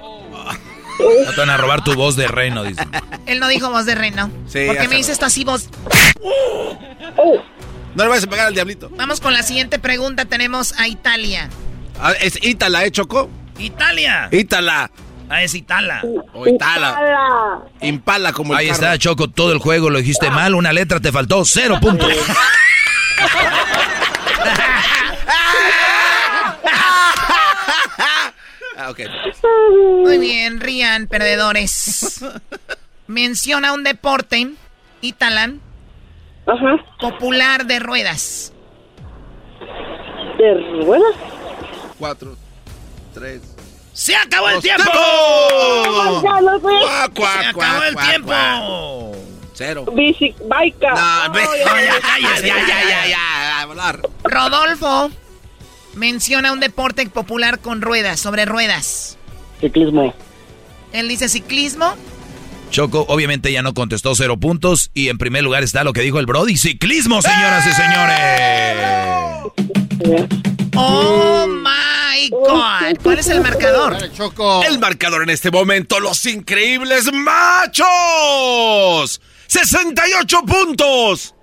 No te van a robar tu voz de reino, dice. Él no dijo voz de reno. Sí, ¿Por qué me dices esto así, voz? No le vayas a pegar al diablito. Vamos con la siguiente pregunta. Tenemos a Italia. Ah, es Ítala, ¿eh, Choco? ¡Italia! Ítala. Ah, es Itala. O Itala. Impala como el Ahí carro. está, Choco, todo el juego lo dijiste mal, una letra te faltó, cero puntos. Ah, ok. Muy bien, rían, perdedores. Menciona un deporte, Italan, popular de ruedas. ¿De ruedas? Cuatro, tres. ¡Se acabó el tiempo! ¡Se acabó el tiempo! Cero. Bici, baica. No, ve- No, ya cállese, ya, ya, ya, ya, ya, a volar. Rodolfo, menciona un deporte popular con ruedas, sobre ruedas. Ciclismo. Él dice ciclismo. Choco, obviamente ya no contestó cero puntos. Y en primer lugar está lo que dijo el Brody, ciclismo, señoras y señores. ¡Oh, my God! ¿Cuál es el marcador? Dale, Choco. El marcador en este momento, los increíbles machos. 68 puntos.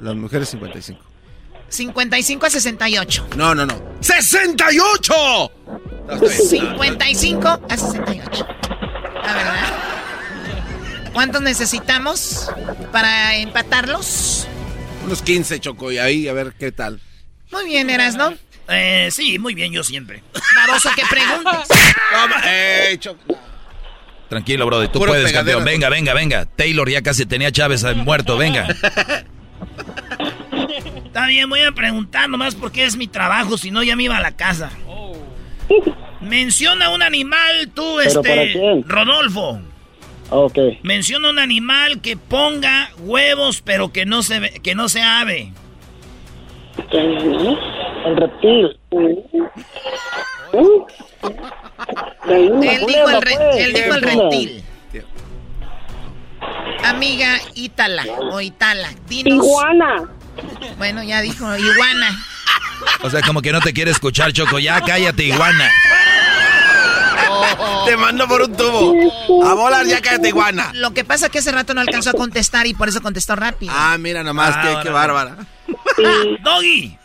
Las mujeres 55. 55 a 68. No, no, no. ¡68! No, está bien. 55 a 68. La verdad. ¿Cuántos necesitamos para empatarlos? Unos 15, Choco, y ahí a ver qué tal. Muy bien, Erasno. Eh, sí, muy bien, yo siempre. Baboso, que preguntes. Toma, Choco. Tranquilo, Brody, tú Puro puedes, campeón. Venga, venga, venga. Taylor ya casi tenía a Chávez eh, muerto, venga. Está bien, voy a preguntar nomás porque es mi trabajo, si no ya me iba a la casa. Menciona un animal tú, ¿Pero para este? Rodolfo. Ok. Menciona un animal que ponga huevos, pero que no se ve- que no sea ave. El reptil. Él dijo el, re- él dijo el reptil. Amiga Ítala o Itala, dinos. Iguana. Bueno, ya dijo iguana. O sea, como que no te quiere escuchar, Choco. Ya cállate, iguana. Te mando por un tubo. A volar, ya cállate, iguana. Lo que pasa es que hace rato no alcanzó a contestar y por eso contestó rápido. Ah, mira nomás, Ah, qué, qué bárbara. Doggy.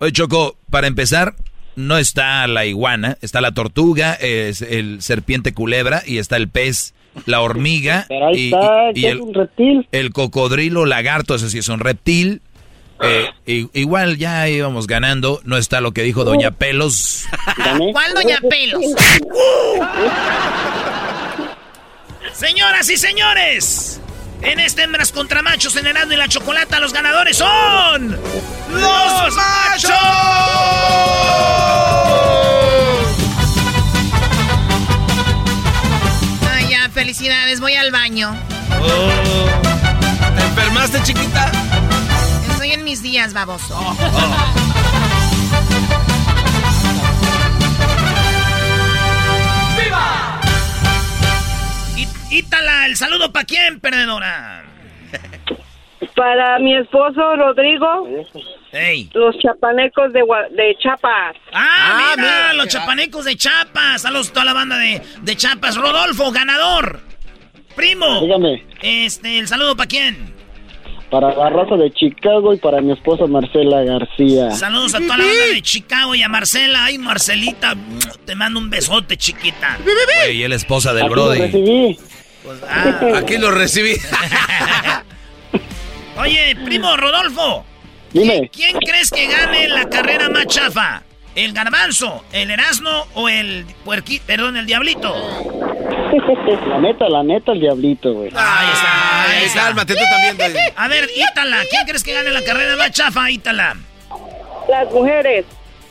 Oye, Choco, para empezar, no está la iguana, está la tortuga, es el serpiente culebra y está el pez, la hormiga Pero ahí y, está, y- y que es el, un reptil. el cocodrilo lagarto, ese sí es un reptil. Eh, igual ya íbamos ganando, no está lo que dijo Doña Pelos. ¿Cuál doña Pelos? Señoras y señores, en este Hembras contra Machos en Erasmo y la Chocolata, los ganadores son... ¡Los Machos! Ay, ya, felicidades, voy al baño. ¿Te enfermaste, chiquita? Mis días, baboso. Í- Ítala, el saludo para quién, perdedora. Para mi esposo Rodrigo, Ey. los chapanecos de, de Chiapas. Ah, mira, los chapanecos de Chapas. Saludos a toda la banda de, de Chapas. Rodolfo, ganador. Primo. Dígame, Este, el saludo para quién. Para la raza de Chicago y para mi esposa Marcela García. Saludos a toda la banda de Chicago y a Marcela. Ay, Marcelita, te mando un besote, chiquita. Y es la esposa del Aquí lo Brody. recibí. Ah, Aquí lo recibí. Oye, primo Rodolfo. Dime. ¿Quién crees que gane la carrera más chafa? ¿El garbanzo, el erasno o el puerquito, perdón, el diablito? La neta, la neta, el diablito, güey. Ahí está, ahí está. Cálmate tú también. güey. A ver, Ítala, ¿quién crees que gane la carrera más chafa, Ítala? Las mujeres.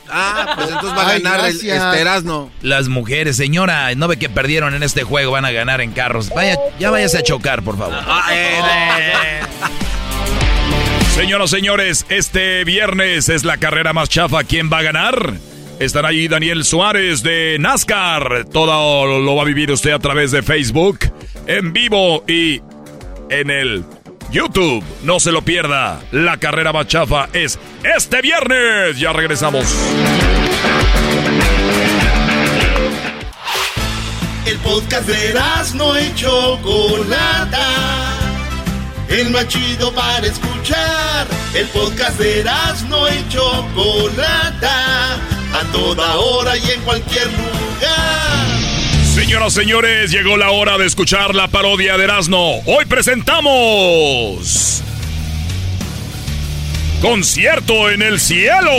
Ah, pues entonces va a Ay, ganar el este Erasmo. Las mujeres, señora, no ve que perdieron en este juego, van a ganar en carros. Vaya, ya váyase a chocar, por favor. Ah, eh, Señoras, señores, este viernes es la carrera más chafa. ¿Quién va a ganar? Estará ahí Daniel Suárez de NASCAR. Todo lo va a vivir usted a través de Facebook, en vivo y en el YouTube. No se lo pierda. La carrera más chafa es este viernes. Ya regresamos. El podcast de no y Chocolata. El más chido para escuchar. El podcast de no y Chocolata. A toda hora y en cualquier lugar. Señoras, señores, llegó la hora de escuchar la parodia de Erasmo. Hoy presentamos. Concierto en el cielo.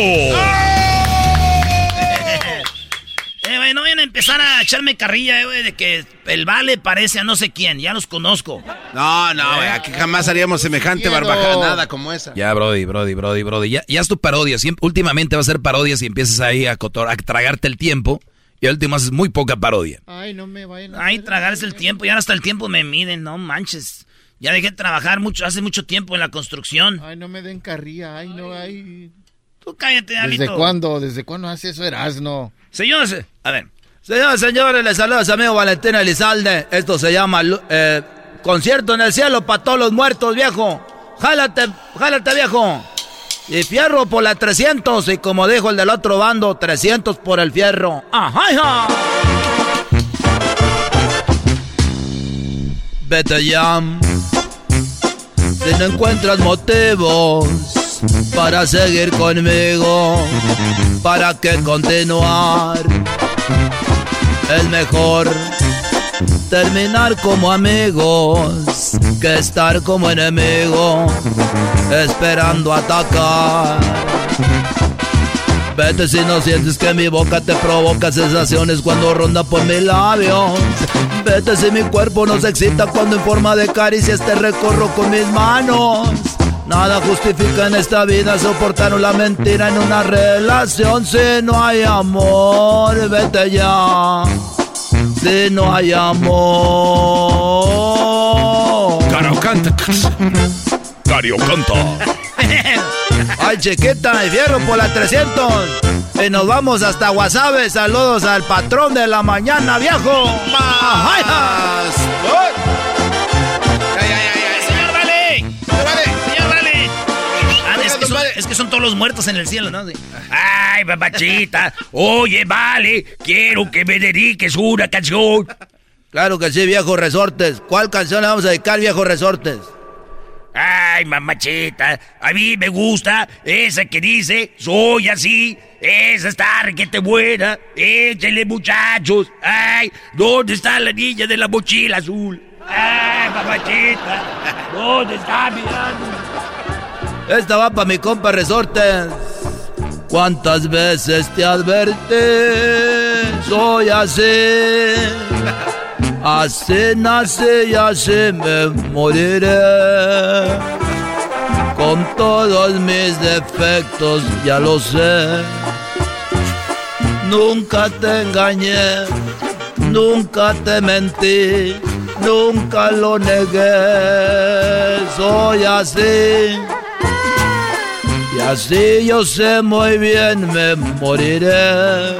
Eh, güey, no vayan a empezar a echarme carrilla, eh, güey, de que el vale parece a no sé quién. Ya los conozco. No, no, güey, aquí jamás haríamos semejante barbajada, nada como esa. Ya, Brody, Brody, Brody, Brody. Ya, ya es tu parodia. Siempre, últimamente va a ser parodias y empiezas ahí a, cotor- a tragarte el tiempo. Y al último haces muy poca parodia. Ay, no me vayan a... Ay, tragarse el tiempo. Y ahora hasta el tiempo me miden, no manches. Ya dejé de trabajar mucho, hace mucho tiempo en la construcción. Ay, no me den carrilla. Ay, no, ay... Tú cállate, Alito. ¿Desde cuándo? ¿Desde cuándo hace eso Erasno? Señores, a ver. Señores, señores, les saluda su amigo Valentín Elizalde. Esto se llama eh, Concierto en el Cielo para todos los muertos, viejo. Jálate, jálate, viejo. Y fierro por la 300. Y como dijo el del otro bando, 300 por el fierro. ¡Ajá, hija! Vete ya. Si no encuentras motivos para seguir conmigo, ¿para qué continuar? Es mejor terminar como amigos que estar como enemigo, esperando atacar. Vete si no sientes que mi boca te provoca sensaciones cuando ronda por mis labios. Vete si mi cuerpo no se excita cuando en forma de caricias te recorro con mis manos. Nada justifica en esta vida soportar una mentira en una relación si no hay amor. Vete ya. Si no hay amor. Caro canta. Cario canta. Ay, chiquita, y fierro por la 300. Y nos vamos hasta Guasave. Saludos al patrón de la mañana, viejo. Ajá. Es, que son, todos los muertos en el cielo, ¿no? Sí. Ay, papachita. Oye, vale, quiero que me dediques una canción. Claro que sí, viejo resortes. ¿Cuál canción le vamos a dedicar, viejo resortes? Ay, mamachita, a mí me gusta esa que dice, soy así, esa está requete buena, échale muchachos. Ay, ¿dónde está la niña de la mochila azul? Ay, mamachita, ¿dónde está mirando? Esta va para mi compa resortes. ¿Cuántas veces te advertí? Soy así. Así nací y así me moriré. Con todos mis defectos, ya lo sé. Nunca te engañé, nunca te mentí, nunca lo negué. Soy así. Y así yo sé muy bien me moriré.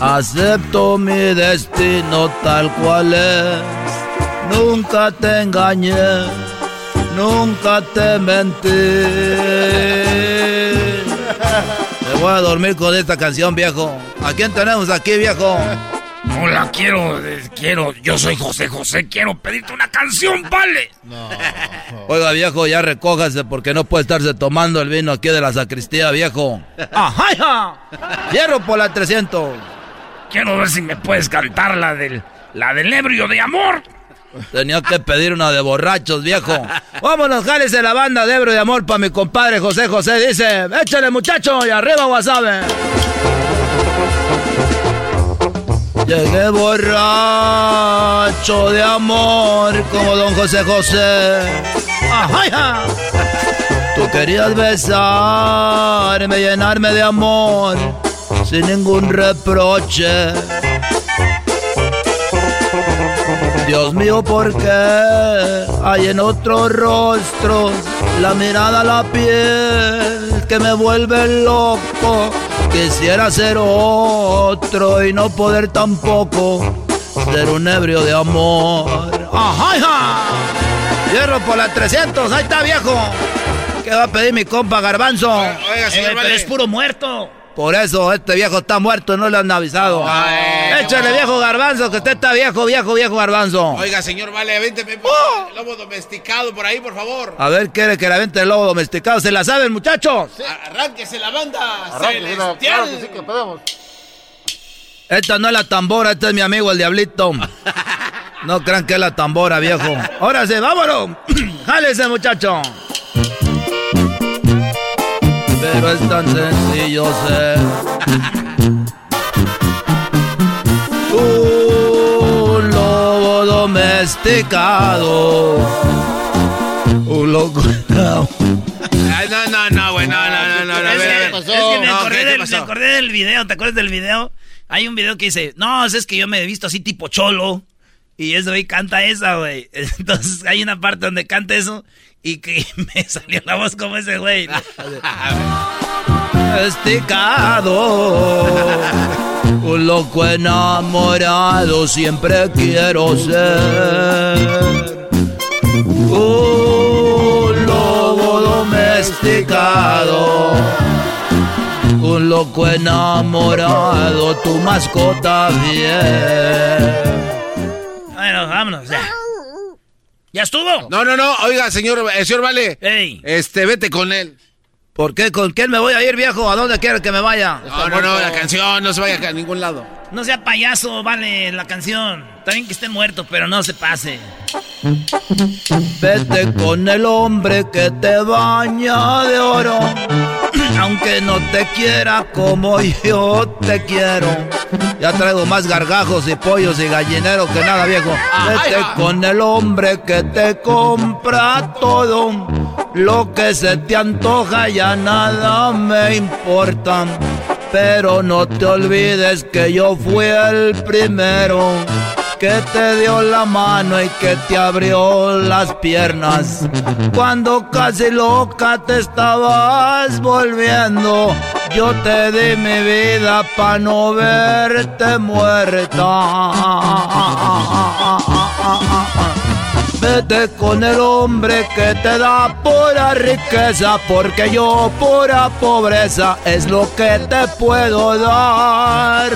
Acepto mi destino tal cual es. Nunca te engañé, nunca te mentí. Me voy a dormir con esta canción, viejo. ¿A quién tenemos aquí, viejo? Hola, quiero, eh, quiero, yo soy José José, quiero pedirte una canción, vale. Oiga, viejo, ya recójase porque no puede estarse tomando el vino aquí de la sacristía, viejo. ¡Ajá! Hierro por la 300. Quiero ver si me puedes cantar la del, la del ebrio de amor. Tenía que pedir una de borrachos, viejo. Vámonos, jálese la banda de Ebro de Amor para mi compadre José José. Dice, échale muchacho y arriba wasabi. Llegué borracho de amor como don José José. Ajá, Tú querías besarme, llenarme de amor sin ningún reproche. Dios mío, ¿por qué hay en otros rostros la mirada, la piel que me vuelve loco? Quisiera ser otro y no poder tampoco ser un ebrio de amor. ¡Ajá, hija! Hierro por las 300, ahí está viejo. ¿Qué va a pedir mi compa Garbanzo? Oiga, señor, pero es puro muerto. Por eso este viejo está muerto, no le han avisado. Ay, Échale viejo garbanzo, que usted está viejo, viejo, viejo garbanzo. Oiga, señor, vale, vénteme por lobo domesticado por ahí, por favor. A ver, quiere que la vente el lobo domesticado. ¿Se la saben, muchachos? Arránquese la banda Arránquese, claro que sí que podemos. Esta no es la tambora, este es mi amigo el diablito. No crean que es la tambora, viejo. Ahora sí, vámonos. Jálese, muchacho. Pero es tan sencillo ser. Un lobo domesticado. Un loco. Ay, no, no, no, güey, no, no, no, no, a Es que, es me, No, acordé ¿qué- qué del, me acordé del video, ¿te acuerdas del video? Hay un video que dice, no, es que yo me he visto así tipo cholo. Y ese güey canta esa, güey. Entonces hay una parte donde canta eso y que me salió la voz como ese güey. Domesticado. Un loco enamorado siempre quiero ser. Un lobo domesticado. Un loco enamorado, tu mascota bien. Bueno, vámonos, ya. ¿Ya estuvo? No, no, no, oiga, señor, eh, señor Vale. Ey. Este, vete con él. ¿Por qué? ¿Con quién me voy a ir, viejo? ¿A dónde quiere que me vaya? No, no, no, la canción no se vaya a ningún lado. No sea payaso, vale, la canción. Está bien que esté muerto, pero no se pase. Vete con el hombre que te baña de oro. Aunque no te quiera como yo te quiero. Ya traigo más gargajos y pollos y gallineros que nada, viejo. Vete con el hombre que te compra todo. Lo que se te antoja ya nada me importa. Pero no te olvides que yo fui el primero que te dio la mano y que te abrió las piernas. Cuando casi loca te estabas volviendo, yo te di mi vida para no verte muerta. Vete con el hombre que te da pura riqueza, porque yo pura pobreza es lo que te puedo dar.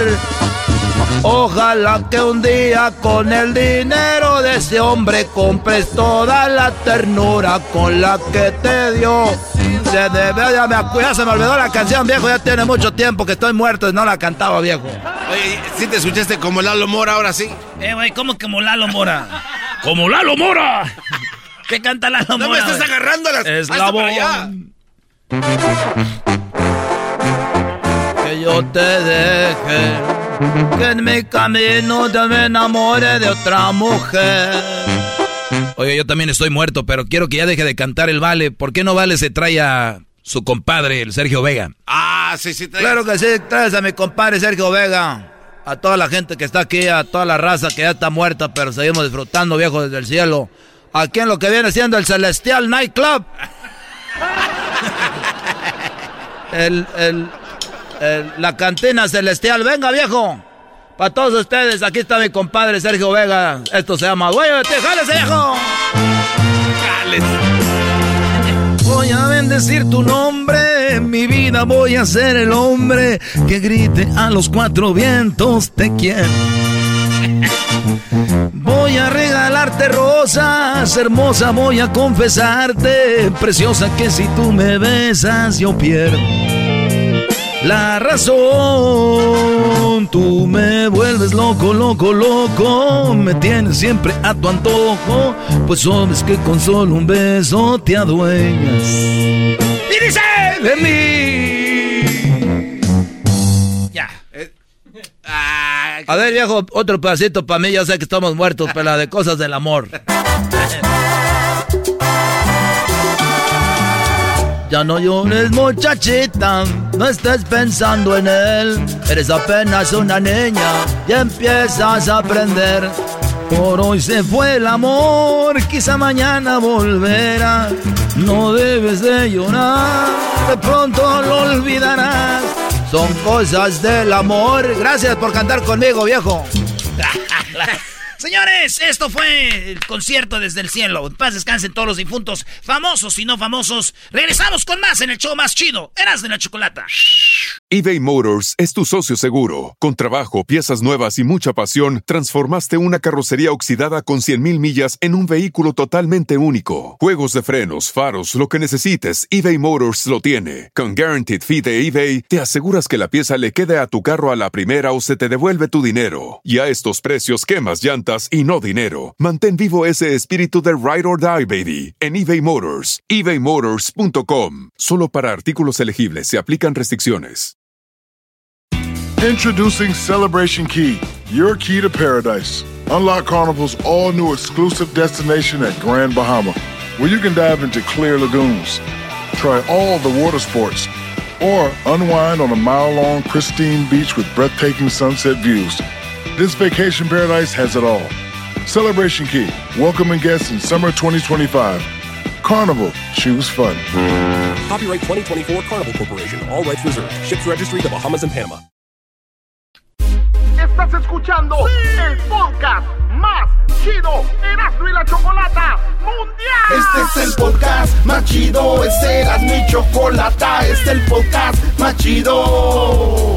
Ojalá que un día con el dinero de ese hombre compres toda la ternura con la que te dio. Se debe, ya, me, ya se me olvidó la canción, viejo, ya tiene mucho tiempo que estoy muerto y no la cantaba, viejo. Oye, ¿sí te escuchaste como Lalo Mora ahora sí? Eh, güey, ¿cómo como Lalo Mora? ¡Como Lalo Mora! ¿Qué canta Lalo No me Mora? güey? agarrando las... Es la yo te deje, que en mi camino te me enamore de otra mujer. Oye, yo también estoy muerto, pero quiero que ya deje de cantar el Vale. ¿Por qué no Vale se trae a su compadre, el Sergio Vega? Ah, sí, sí. traes- Claro que sí, traes a mi compadre Sergio Vega. A toda la gente que está aquí, a toda la raza que ya está muerta, pero seguimos disfrutando, viejo, desde el cielo. Aquí en lo que viene siendo el Celestial Night Club. El, el, la cantina celestial. Venga, viejo. Para todos ustedes, aquí está mi compadre Sergio Vega. Esto se llama Duéñate, jálese, viejo. Voy a bendecir tu nombre, en mi vida voy a ser el hombre que grite a los cuatro vientos te quiero. Voy a regalarte rosas, hermosa, voy a confesarte, preciosa que si tú me besas yo pierdo. La razón. Tú me vuelves loco, loco, loco. Me tienes siempre a tu antojo. Pues sabes que con solo un beso te adueñas. Y dice de mí. Ya. A ver, viejo, otro pedacito para mí. Ya sé que estamos muertos, pero la de cosas del amor. Ya no llores muchachita, no estés pensando en él. Eres apenas una niña y empiezas a aprender. Por hoy se fue el amor, quizá mañana volverá. No debes de llorar, de pronto lo olvidarás. Son cosas del amor. Gracias por cantar conmigo, viejo. Señores, esto fue el concierto desde el cielo. En paz descansen todos los difuntos, famosos y no famosos. Regresamos con más en el show más chido. Eras de la chocolata. eBay Motors es tu socio seguro. Con trabajo, piezas nuevas y mucha pasión, transformaste una carrocería oxidada con 100.000 millas en un vehículo totalmente único. Juegos de frenos, faros, lo que necesites, eBay Motors lo tiene. Con Guaranteed Fee de eBay, te aseguras que la pieza le quede a tu carro a la primera o se te devuelve tu dinero. Y a estos precios, quemas llantas y no dinero. Mantén vivo ese espíritu de Ride or Die, baby, en eBay Motors. ebaymotors.com. Solo para artículos elegibles se aplican restricciones. Introducing Celebration Key, your key to paradise. Unlock Carnival's all new exclusive destination at Grand Bahama, where you can dive into clear lagoons, try all the water sports, or unwind on a mile long pristine beach with breathtaking sunset views. This vacation paradise has it all. Celebration Key, welcoming guests in summer 2025. Carnival, choose fun. Copyright 2024 Carnival Corporation, all rights reserved. Ships registry the Bahamas and Panama. Estás escuchando el podcast más chido Erasmo y la Chocolata Mundial. Este es el podcast más chido, este era mi chocolata, este es el podcast más chido.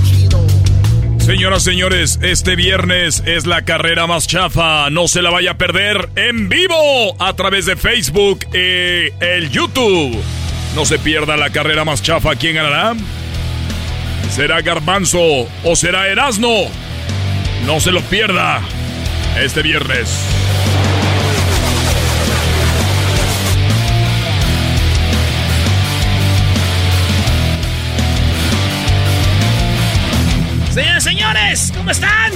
Señoras, señores, este viernes es la carrera más chafa. No se la vaya a perder en vivo a través de Facebook y el YouTube. No se pierda la carrera más chafa. ¿Quién ganará? ¿Será Garbanzo o será Erasno? No se lo pierda este viernes. Señores, señores, ¿cómo están?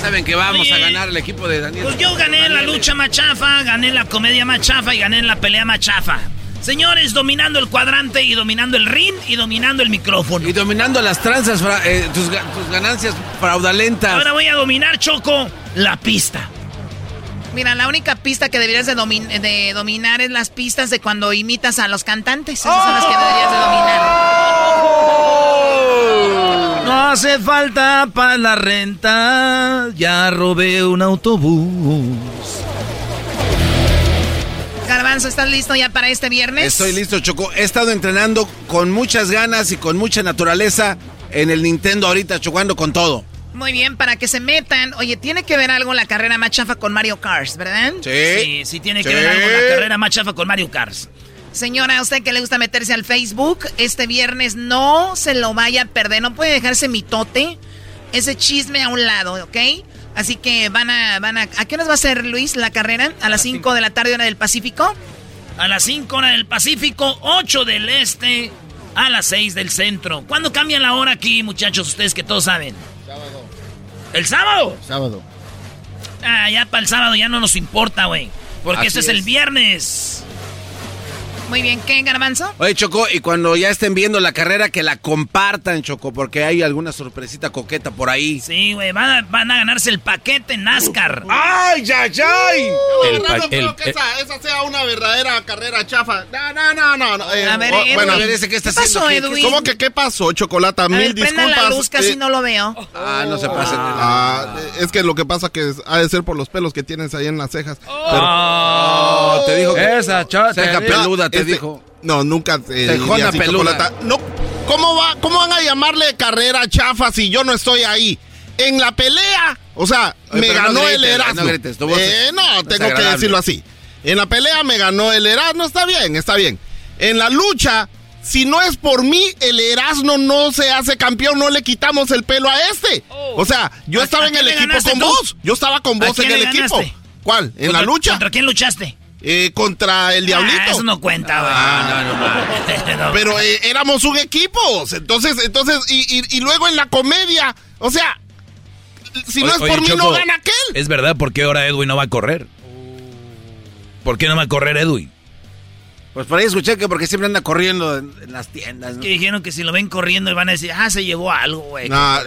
Saben que vamos Oye, a ganar el equipo de Daniel. Pues yo gané la lucha machafa, gané la comedia machafa y gané la pelea machafa. Señores, dominando el cuadrante y dominando el ring y dominando el micrófono. Y dominando las tranzas, eh, tus, tus ganancias fraudulentas. Ahora voy a dominar, Choco, la pista. Mira, la única pista que deberías de, domin- de dominar es las pistas de cuando imitas a los cantantes. Esas son las que deberías de dominar. No hace falta para la renta, ya robé un autobús. Garbanzo, ¿estás listo ya para este viernes? Estoy listo, Choco. He estado entrenando con muchas ganas y con mucha naturaleza en el Nintendo ahorita, chocando con todo. Muy bien, para que se metan. Oye, tiene que ver algo la carrera más chafa con Mario Kart, ¿verdad? Sí, sí tiene que ver algo la carrera más chafa con Mario Kart. Señora, a usted que le gusta meterse al Facebook, este viernes no se lo vaya a perder. No puede dejarse mitote, ese chisme a un lado, ¿ok? Así que van a, van a... ¿A qué nos va a hacer, Luis, la carrera? ¿A las 5 de la tarde, hora del Pacífico? A las 5 horas del Pacífico, 8 del Este, a las 6 del Centro. ¿Cuándo cambia la hora aquí, muchachos? Ustedes que todos saben. Sábado. ¿El sábado? Sábado. Ah, ya para el sábado ya no nos importa, güey. Porque Así este es. el es. viernes. Muy bien, ¿qué, Garbanzo? Oye, Choco, y cuando ya estén viendo la carrera, que la compartan, Choco, porque hay alguna sorpresita coqueta por ahí. Sí, güey, van a, van a ganarse el paquete NASCAR. ¡Ay, ya, ay! No, El no, creo el- que esa, esa sea una verdadera carrera chafa. No, no, no, no. no, eh, A ver, oh, Edwin, bueno, a ver, ese que está ¿qué pasó, haciendo. ¿Cómo que qué pasó, Chocolata? A Mil ver, disculpas. la luz, casi eh, no lo veo. Ah, no se pasen. ah, es que lo que pasa que es- ha de ser por los pelos que tienes ahí en las cejas. Oh, te dijo que Esa chota. ceja peluda, te Este- dijo. No, nunca te Cejona diría así, peluda. Chocolata. No, ¿cómo, va, ¿Cómo van a llamarle carrera chafa si yo no estoy ahí? En la pelea, o sea, Oye, me no ganó grites, el Erasmo. no grites, tu voz Eh, es no, tengo que decirlo así. En la pelea me ganó el Erasmo, está bien, está bien. En la lucha, si no es por mí, el Erasmo no se hace campeón, no le quitamos el pelo a este. O sea, yo ¿A- estaba en el equipo con tú? vos. Yo estaba con ¿A vos en el equipo. ¿Cuál? ¿En la ¿Contra- lucha? ¿Contra quién luchaste? Eh, contra el Diablito. Ah, eso no cuenta, güey. No. Pero eh, éramos un equipo. Entonces, entonces, y, y- y luego en la comedia, o sea, si no Oye, es por oye, mí, Choco, no gana aquel. Es verdad, ¿por qué ahora Edwin no va a correr? ¿Por qué no va a correr Edwin? Pues por ahí escuché que porque siempre anda corriendo en, en las tiendas. ¿no? Que dijeron que si lo ven corriendo van a decir, ah, se llevó algo, güey. Nah,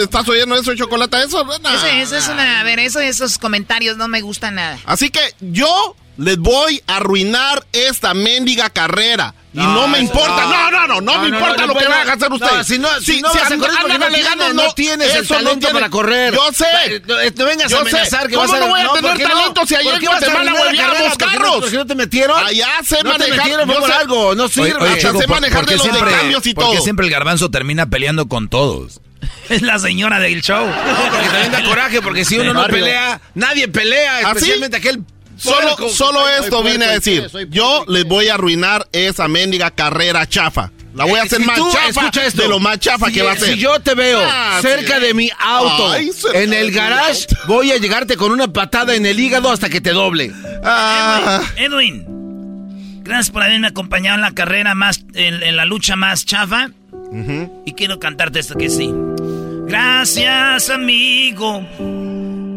¿Estás oyendo eso, Chocolata? Eso, Nah, Ese- eso es una, a ver, eso, esos comentarios no me gustan nada. Así que yo les voy a arruinar esta mendiga carrera. Y no, No, me importa, no, no. no, no, no, No, me no, importa no, lo no que van a hacer no, ustedes. si no- si no vas a correr porque no tienes- no tienes el talento tiene- para correr. Yo sé. No, eh, no vengas a amenazar que vas ¿Cómo a- no voy a no, tener ¿por no? talento si ¿Por ayer en Guatemala? ¿Porque no- carros? porque no te metieron? Allá sé No te manejar. por sé- algo, no sirve. Choco, sé ¿por- manejar por de los cambios y por todo. siempre el garbanzo termina peleando con todos? Es la señora del show. No, porque también da coraje, porque si uno no pelea, nadie pelea, ¿Ah, especialmente aquel... Solo, solo esto vine a ¿y decir. Yo puerco, ¿y les voy a arruinar esa mendiga carrera chafa. La voy a Eh, hacer si más tú- chafa de lo más chafa Si- que va a ser. Si yo te veo Ah, cerca sí. de mi auto, Ay, en el garage, voy a llegarte con una patada en el hígado hasta que te doble. Ah, Edwin, gracias por haberme acompañado en la carrera más, en, en la lucha más chafa. Y quiero cantarte esto que sí. Gracias, amigo.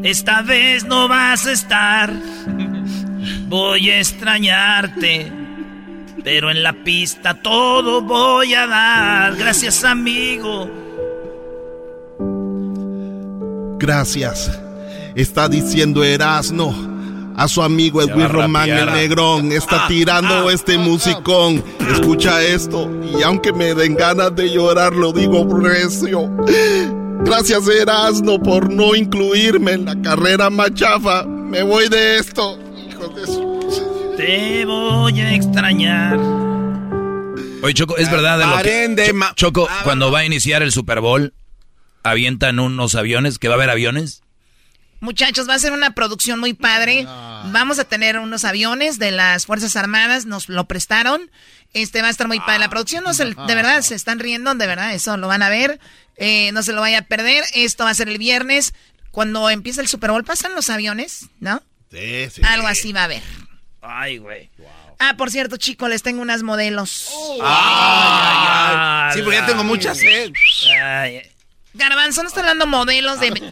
Esta vez no vas a estar. Voy a extrañarte. Pero en la pista todo voy a dar. Gracias, amigo. gracias. Está diciendo Erasno. A su amigo Edwin Román el. Ah, Negrón está tirando este musicón. Escucha esto y aunque me den ganas de llorar lo digo recio. Gracias Erasno por no incluirme en la carrera más chafa. Me voy de esto. Hijo de su- Te voy a extrañar. Oye, Choco, es verdad de lo que... Choco, cuando va a iniciar el Super Bowl, avientan unos aviones, que va a haber aviones. Muchachos, va a ser una producción muy padre. Vamos a tener unos aviones de las Fuerzas Armadas, nos lo prestaron. Este va a estar muy padre. La producción no se, de verdad, se están riendo, de verdad, eso lo van a ver. Eh, no se lo vaya a perder. Esto va a ser el viernes. Cuando empieza el Super Bowl, pasan los aviones, ¿no? Sí, sí. Algo así va a haber. Ay, güey. Ah, por cierto, chicos, les tengo unas modelos. Ah, Sí, porque ya tengo muchas. Ay, Garbanzo, no está hablando modelos de...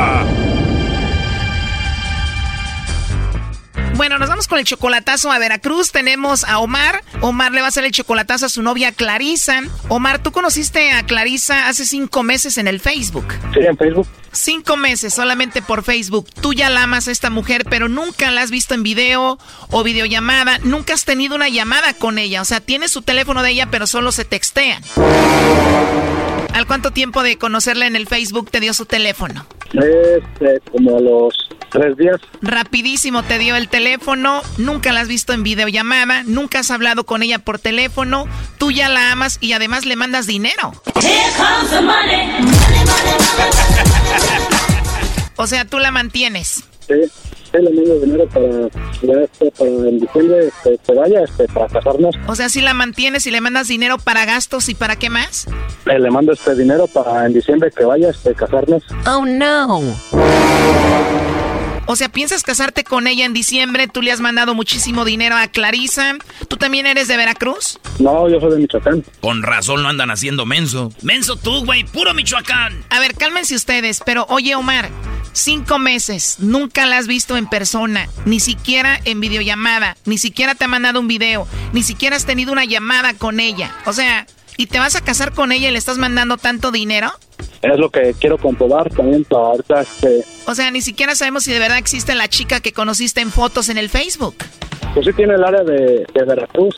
Bueno, nos vamos con el chocolatazo a Veracruz. Tenemos a Omar. Omar le va a hacer el chocolatazo a su novia Clarisa. Omar, tú conociste a Clarisa hace cinco meses en el Facebook. Sí, en Facebook. Cinco meses solamente por Facebook. Tú ya la amas a esta mujer, pero nunca la has visto en video o videollamada. Nunca has tenido una llamada con ella. O sea, tienes su teléfono de ella, pero solo se textean. ¿Al cuánto tiempo de conocerla en el Facebook te dio su teléfono? Este, como a los tres días. Rapidísimo te dio el teléfono, nunca la has visto en videollamada, nunca has hablado con ella por teléfono, tú ya la amas y además le mandas dinero. O sea, tú la mantienes. Sí, sí, le mando dinero para, ya este, para en diciembre este, que vaya este, para casarnos. O sea, si la mantienes y le mandas dinero para gastos y para qué más. Eh, le mando este dinero para en diciembre que vaya este, casarnos. Oh no. O sea, piensas casarte con ella en diciembre, tú le has mandado muchísimo dinero a Clarisa. ¿Tú también eres de Veracruz? No, yo soy de Michoacán. Con razón lo andan haciendo menso. Menso tú, güey, puro Michoacán. A ver, cálmense ustedes, pero oye, Omar, cinco meses, nunca la has visto en persona, ni siquiera en videollamada, ni siquiera te ha mandado un video, ni siquiera has tenido una llamada con ella. O sea, ¿y te vas a casar con ella y le estás mandando tanto dinero? Es lo que quiero comprobar también ahorita. Este, O sea, ni siquiera sabemos si de verdad existe la chica que conociste en fotos en el Facebook. pues sí tiene el área de, de Veracruz.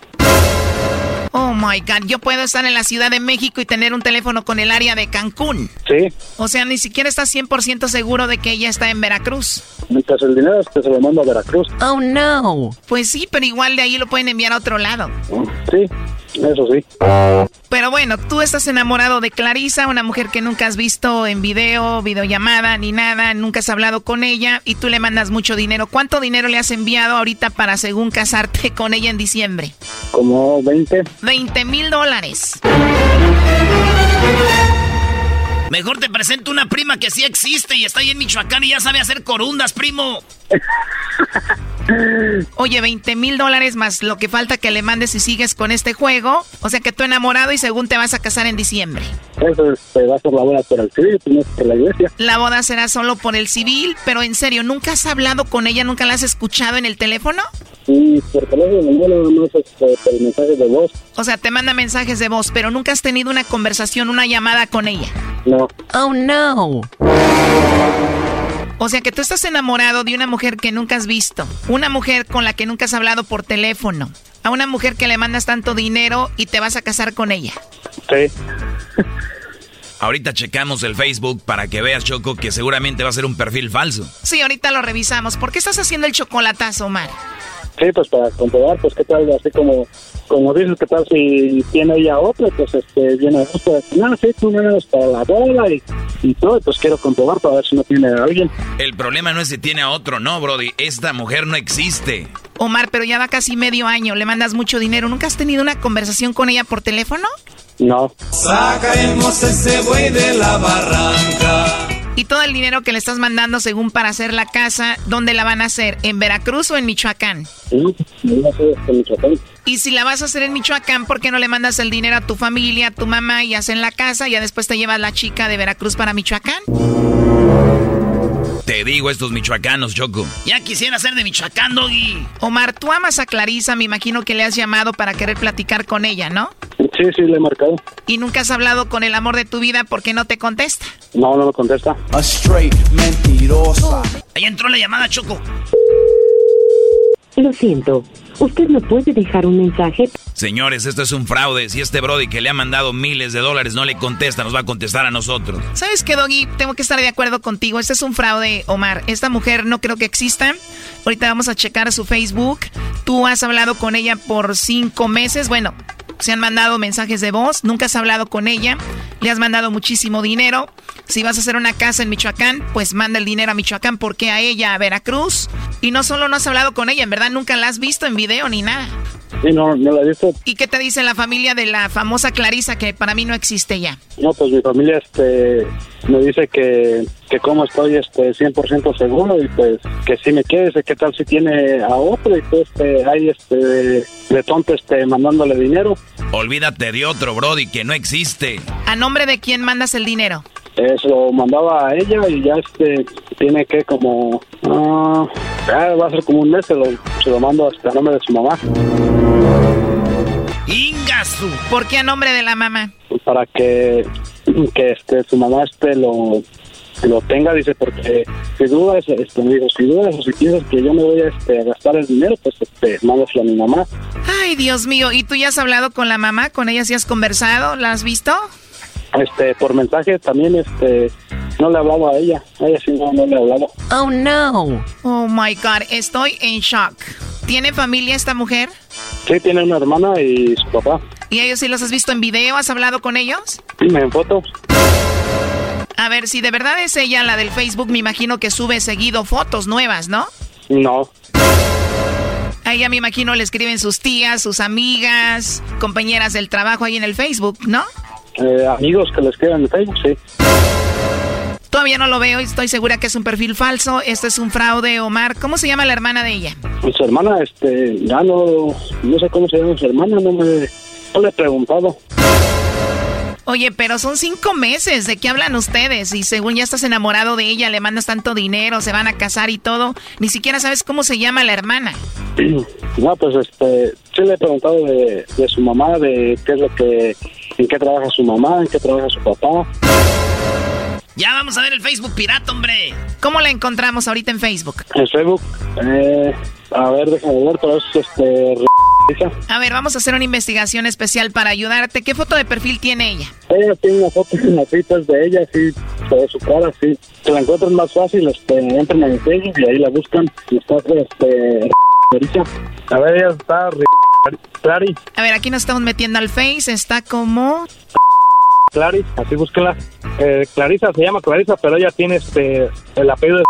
Oh my God, yo puedo estar en la Ciudad de México y tener un teléfono con el área de Cancún. Sí, O sea, ni siquiera estás 100% seguro de que ella está en Veracruz. mientras el dinero este, se lo mando a Veracruz. Oh no. Pues sí, pero igual de ahí lo pueden enviar a otro lado. Sí, eso sí. Pero bueno, tú estás enamorado de Clarisa, una mujer que nunca has visto en video, videollamada, ni nada, nunca has hablado con ella y tú le mandas mucho dinero. ¿Cuánto dinero le has enviado ahorita para según casarte con ella en diciembre? Como 20. 20 mil dólares. Mejor te presento una prima que sí existe y está ahí en Michoacán y ya sabe hacer corundas, primo. Oye, 20 mil dólares más lo que falta que le mandes si sigues con este juego. O sea que tú enamorado y según te vas a casar en diciembre. Eso este, va a ser la boda por el civil, no es por la iglesia. La boda será solo por el civil, pero en serio, ¿nunca has hablado con ella? ¿Nunca la has escuchado en el teléfono? Y por teléfono no nada más este, por mensajes de voz. O sea, te manda mensajes de voz, pero nunca has tenido una conversación, una llamada con ella. No. Oh, no. O sea que tú estás enamorado de una mujer que nunca has visto, una mujer con la que nunca has hablado por teléfono, a una mujer que le mandas tanto dinero y te vas a casar con ella. Sí. Ahorita checamos el Facebook para que veas, Choco, que seguramente va a ser un perfil falso. Sí, ahorita lo revisamos. ¿Por qué estás haciendo el chocolatazo, Omar? Sí, pues para comprobar, pues qué tal, así como, como dices, qué tal si tiene ella otra, pues este, viene a gusto. No, sí, tú vienes para la boda y, y todo, pues quiero comprobar para ver si no tiene a alguien. El problema no es si tiene a otro, no, Brody. Esta mujer no existe. Omar, pero ya va casi medio año, le mandas mucho dinero. ¿Nunca has tenido una conversación con ella por teléfono? No. Sacaremos ese buey de la barranca. Y todo el dinero que le estás mandando según para hacer la casa, ¿dónde la van a hacer? ¿En Veracruz o en Michoacán? Sí, este Michoacán. Y si la vas a hacer en Michoacán, ¿por qué no le mandas el dinero a tu familia, a tu mamá y hacen la casa? Y ya después te llevas la chica de Veracruz para Michoacán. Te digo, estos michoacanos, Choco. Ya quisiera ser de Michoacán, Doggy. Omar, tú amas a Clarisa, me imagino que le has llamado para querer platicar con ella, ¿no? Sí, sí, le he marcado. Y nunca has hablado con el amor de tu vida porque no te contesta. No, no me contesta. A straight mentirosa. Ahí entró la llamada, Choco. Lo siento, usted no puede dejar un mensaje. Señores, esto es un fraude. Si este Brody que le ha mandado miles de dólares no le contesta, nos va a contestar a nosotros. ¿Sabes qué, Doggy? Tengo que estar de acuerdo contigo. Este es un fraude, Omar. Esta mujer no creo que exista. Ahorita vamos a checar su Facebook. Tú has hablado con ella por cinco meses. Bueno, se han mandado mensajes de voz. Nunca has hablado con ella. Le has mandado muchísimo dinero. Si vas a hacer una casa en Michoacán, pues manda el dinero a Michoacán. porque a ella a Veracruz? Y no solo no has hablado con ella, en verdad nunca la has visto en video ni nada. Sí, no, no la he visto. ¿Y qué te dice la familia de la famosa Clarisa que para mí no existe ya? No, pues mi familia este, me dice que, que como estoy este, 100% seguro y pues que si me quiere, dice, ¿qué tal si tiene a otro? Y pues este, hay este, de tonto este, mandándole dinero. Olvídate de otro, Brody, que no existe. ¿A nombre de quién mandas el dinero? Se lo mandaba a ella y ya este tiene que como ah, ya va a ser como un mes se lo, se lo mando hasta a nombre de su mamá Ingasu. ¿Por qué a nombre de la mamá? para que que este su mamá este lo lo tenga dice porque si dudas este me si dudas o si piensas que yo me voy a, este, a gastar el dinero pues este mándaselo a mi mamá Ay, Dios mío. ¿Y tú ya has hablado con la mamá? ¿Con ella sí has conversado? ¿La has visto? este por mensaje también este no le hablaba a ella a ella sí no, no le hablaba Oh, no. Oh, my God. Estoy en shock. ¿Tiene familia esta mujer? sí tiene una hermana y su papá ¿Y ellos sí los has visto en video? ¿Has hablado con ellos? Sí, en fotos. A ver, si de verdad es ella la del Facebook, me imagino que sube seguido fotos nuevas, ¿no? No. A ella me imagino le escriben sus tías, sus amigas, compañeras del trabajo ahí en el Facebook, ¿no? Eh, amigos que les quedan en Facebook, sí. Todavía no lo veo y estoy segura que es un perfil falso. Esto es un fraude, Omar. ¿Cómo se llama la hermana de ella? Pues su hermana, este, ya no, no sé cómo se llama su hermana, no me, no le he preguntado. Oye, pero son cinco meses. ¿De qué hablan ustedes? Y según ya estás enamorado de ella, le mandas tanto dinero, se van a casar y todo. Ni siquiera sabes cómo se llama la hermana. No, pues este, sí le he preguntado de, de su mamá, de qué es lo que, en qué trabaja su mamá, en qué trabaja su papá. Ya vamos a ver el Facebook pirata, hombre. ¿Cómo la encontramos ahorita en Facebook? En Facebook, eh, a ver, déjame ver, pero es este... A ver, vamos a hacer una investigación especial para ayudarte. ¿Qué foto de perfil tiene ella? Ella tiene una foto en las citas de ella, sí, de su cara, sí. Si la encuentran más fácil, este, entran en Facebook y ahí la buscan. Y está, este, A ver, ella está. A ver, aquí nos estamos metiendo al Face, está como... Clary, así búsquela. Eh, Clarisa se llama Clarisa, pero ella tiene este el apellido de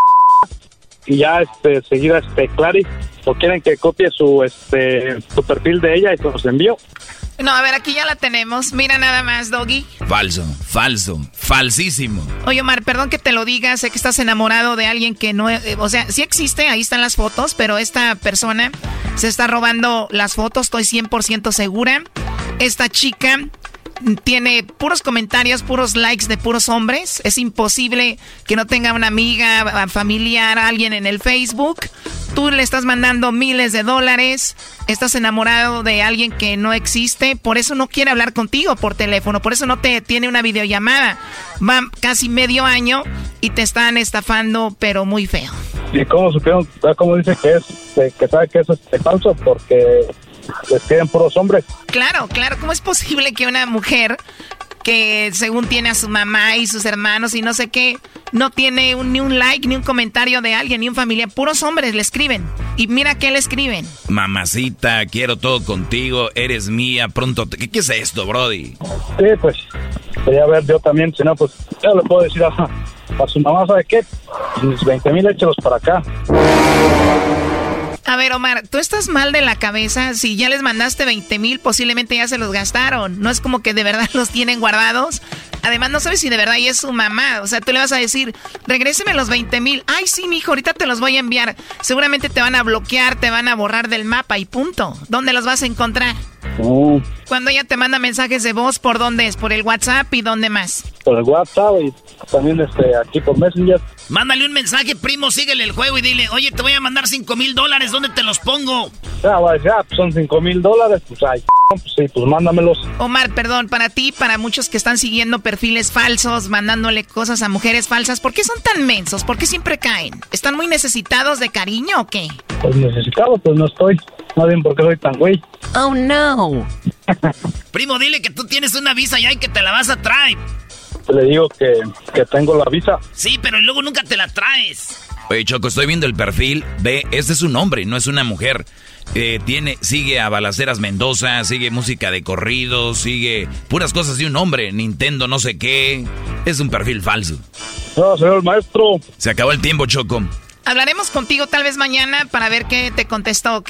y ya este seguida este Clary o quieren que copie su este su perfil de ella y se los envío. No, a ver, aquí ya la tenemos. Mira nada más, Doggy. Falso, falso, falsísimo. Oye, Omar, perdón que te lo diga, sé que estás enamorado de alguien que no... eh, o sea, sí existe, ahí están las fotos, pero esta persona se está robando las fotos, estoy 100% segura. Esta chica tiene puros comentarios, puros likes de puros hombres. Es imposible que no tenga una amiga, familiar, alguien en el Facebook. Tú le estás mandando miles de dólares. Estás enamorado de alguien que no existe. Por eso no quiere hablar contigo por teléfono. Por eso no te tiene una videollamada. Va casi medio año y te están estafando, pero muy feo. ¿Y cómo supieron, ah, cómo dice que es, que, que sabe que eso es falso? Porque les queden puros hombres. Claro, claro. ¿Cómo es posible que una mujer que según tiene a su mamá y sus hermanos y no sé qué, no tiene un- ni un like, ni un comentario de alguien, ni un familiar? Puros hombres le escriben. Y mira qué le escriben. Mamacita, quiero todo contigo, eres mía, pronto... te- ¿Qué, qué es esto, Brody? Sí, pues, quería ver yo también, si no, pues, yo le puedo decir a, a su mamá, ¿sabe qué? Mis 20 mil échelos para acá. A ver, Omar, tú estás mal de la cabeza. Si ya les mandaste 20 mil, posiblemente ya se los gastaron. No es como que de verdad los tienen guardados. Además, no sabes si de verdad ella es su mamá. O sea, tú le vas a decir, regréseme los 20 mil. Ay, sí, mijo, ahorita te los voy a enviar. Seguramente te van a bloquear, te van a borrar del mapa y punto. ¿Dónde los vas a encontrar? Mm, Cuando ella te manda mensajes de voz, ¿por dónde es? ¿Por el WhatsApp y dónde más? por el WhatsApp y también este, aquí por Messenger. Mándale un mensaje, primo, síguele el juego y dile, oye, te voy a mandar 5 mil dólares, ¿dónde te los pongo? Ya, va a decir, ah, pues son 5 mil dólares, pues, ay, sí, pues mándamelos. Omar, perdón, para ti, para muchos que están siguiendo perfiles falsos, mandándole cosas a mujeres falsas, ¿por qué son tan mensos? ¿Por qué siempre caen? ¿Están muy necesitados de cariño o qué? Pues necesitado, pues no estoy. No bien por qué soy tan güey. Oh, no. Primo, dile que tú tienes una visa ya y que te la vas a traer. Le digo que, que tengo la visa. Sí, pero luego nunca te la traes. Oye, Choco, estoy viendo el perfil. Ve, este es un hombre, no es una mujer. Eh, tiene, sigue a Balaceras Mendoza, sigue música de corrido, sigue puras cosas de un hombre, Nintendo no sé qué. Es un perfil falso. No, señor maestro. Se acabó el tiempo, Choco. Hablaremos contigo tal vez mañana para ver qué te contestó, ¿ok?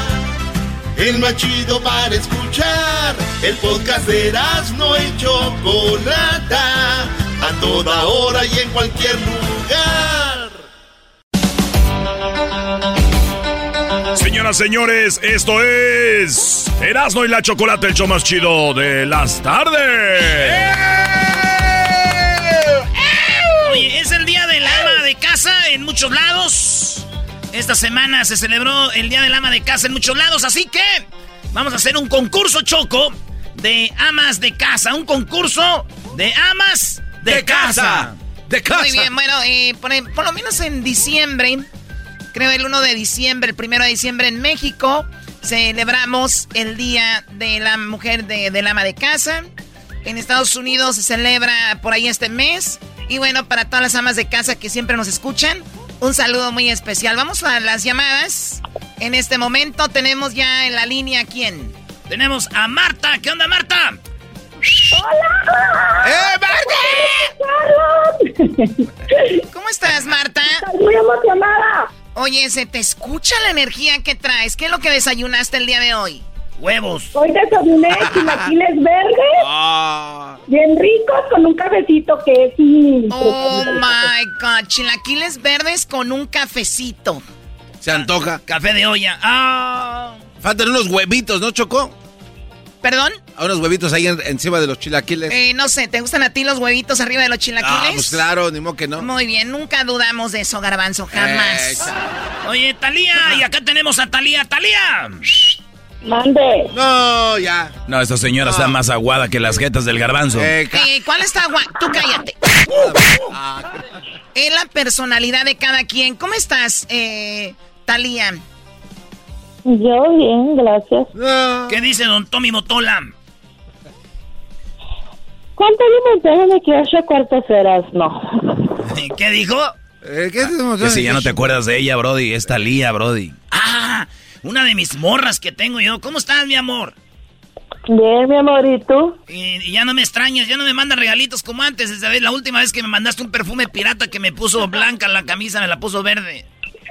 El más chido para escuchar. El podcast de Erasmo y Chocolata. A toda hora y en cualquier lugar. Señoras, señores, esto es Erasno y la chocolate, el show más chido de las tardes. Oye, es el día del ama de casa en muchos lados. Esta semana se celebró el día del ama de casa en muchos lados, así que vamos a hacer un concurso choco de amas de casa. Un concurso de amas de, casa. De casa. Muy bien, bueno, eh, por, por lo menos en diciembre, creo el 1 de diciembre, el 1 de diciembre en México, celebramos el Día de la Mujer de, del Ama de Casa. En Estados Unidos se celebra por ahí este mes. Y bueno, para todas las amas de casa que siempre nos escuchan, un saludo muy especial. Vamos a las llamadas. En este momento tenemos ya en la línea a quién. Tenemos a Marta. ¿Qué onda, Marta? ¡Hola! ¡Eh, Marta! ¿Cómo estás, Marta? Estoy muy emocionada. Oye, se te escucha la energía que traes. ¿Qué es lo que desayunaste el día de hoy? Huevos. Hoy desayuné chilaquiles verdes. Ah. Bien ricos con un cafecito que es mi... Oh my god, chilaquiles verdes con un cafecito. Se antoja. Café de olla. Ah. Faltan unos huevitos, ¿no, Choco? ¿Perdón? A unos huevitos ahí en- encima de los chilaquiles. Eh, no sé, ¿te gustan a ti los huevitos arriba de los chilaquiles? ah, pues claro, ni modo que no. Muy bien, nunca dudamos de eso, Garbanzo, jamás. Eh, Oye, Talía, y acá tenemos a Talía. talía Mande. No, ya. No, esta señora está más aguada que las jetas del garbanzo. Eh, Eh, ¿Cuál está agua? Tú cállate. ah, Es la personalidad de cada quien. ¿Cómo estás, eh, Talía? Yo bien, gracias. no. ¿Qué dice don Tommy Motola? ¿Cuánto alimentaron de que ocho cuartos eras? No. ¿Qué dijo? Eh, ¿Qué? Que si ya no te acuerdas de ella, Brody, es Talía, Brody. Ah, una de mis morras que tengo yo. ¿Cómo estás, mi amor? Bien, mi amorito. Y, y ya no me extrañas, ya no me mandas regalitos como antes. Esa vez, la última vez que me mandaste un perfume pirata que me puso blanca la camisa, me la puso verde.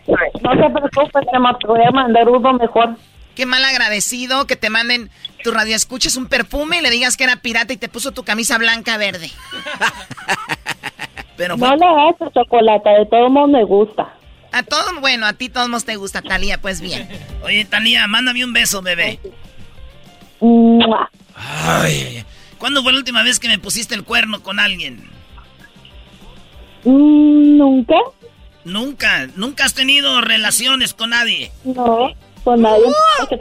No te preocupes, te voy a mandar uno mejor. Qué mal agradecido que te manden tu radio escuches un perfume y le digas que era pirata y te puso tu camisa blanca verde. Pero No fue- le hagas chocolate, de todo modo me gusta. A todos, bueno, a ti todos nos te gusta, Talía, pues bien. Oye, Talía, mándame un beso, bebé. Ay, ¿cuándo fue la última vez que me pusiste el cuerno con alguien? ¿Nunca? Nunca, nunca has tenido relaciones con nadie. No, con nadie. Porque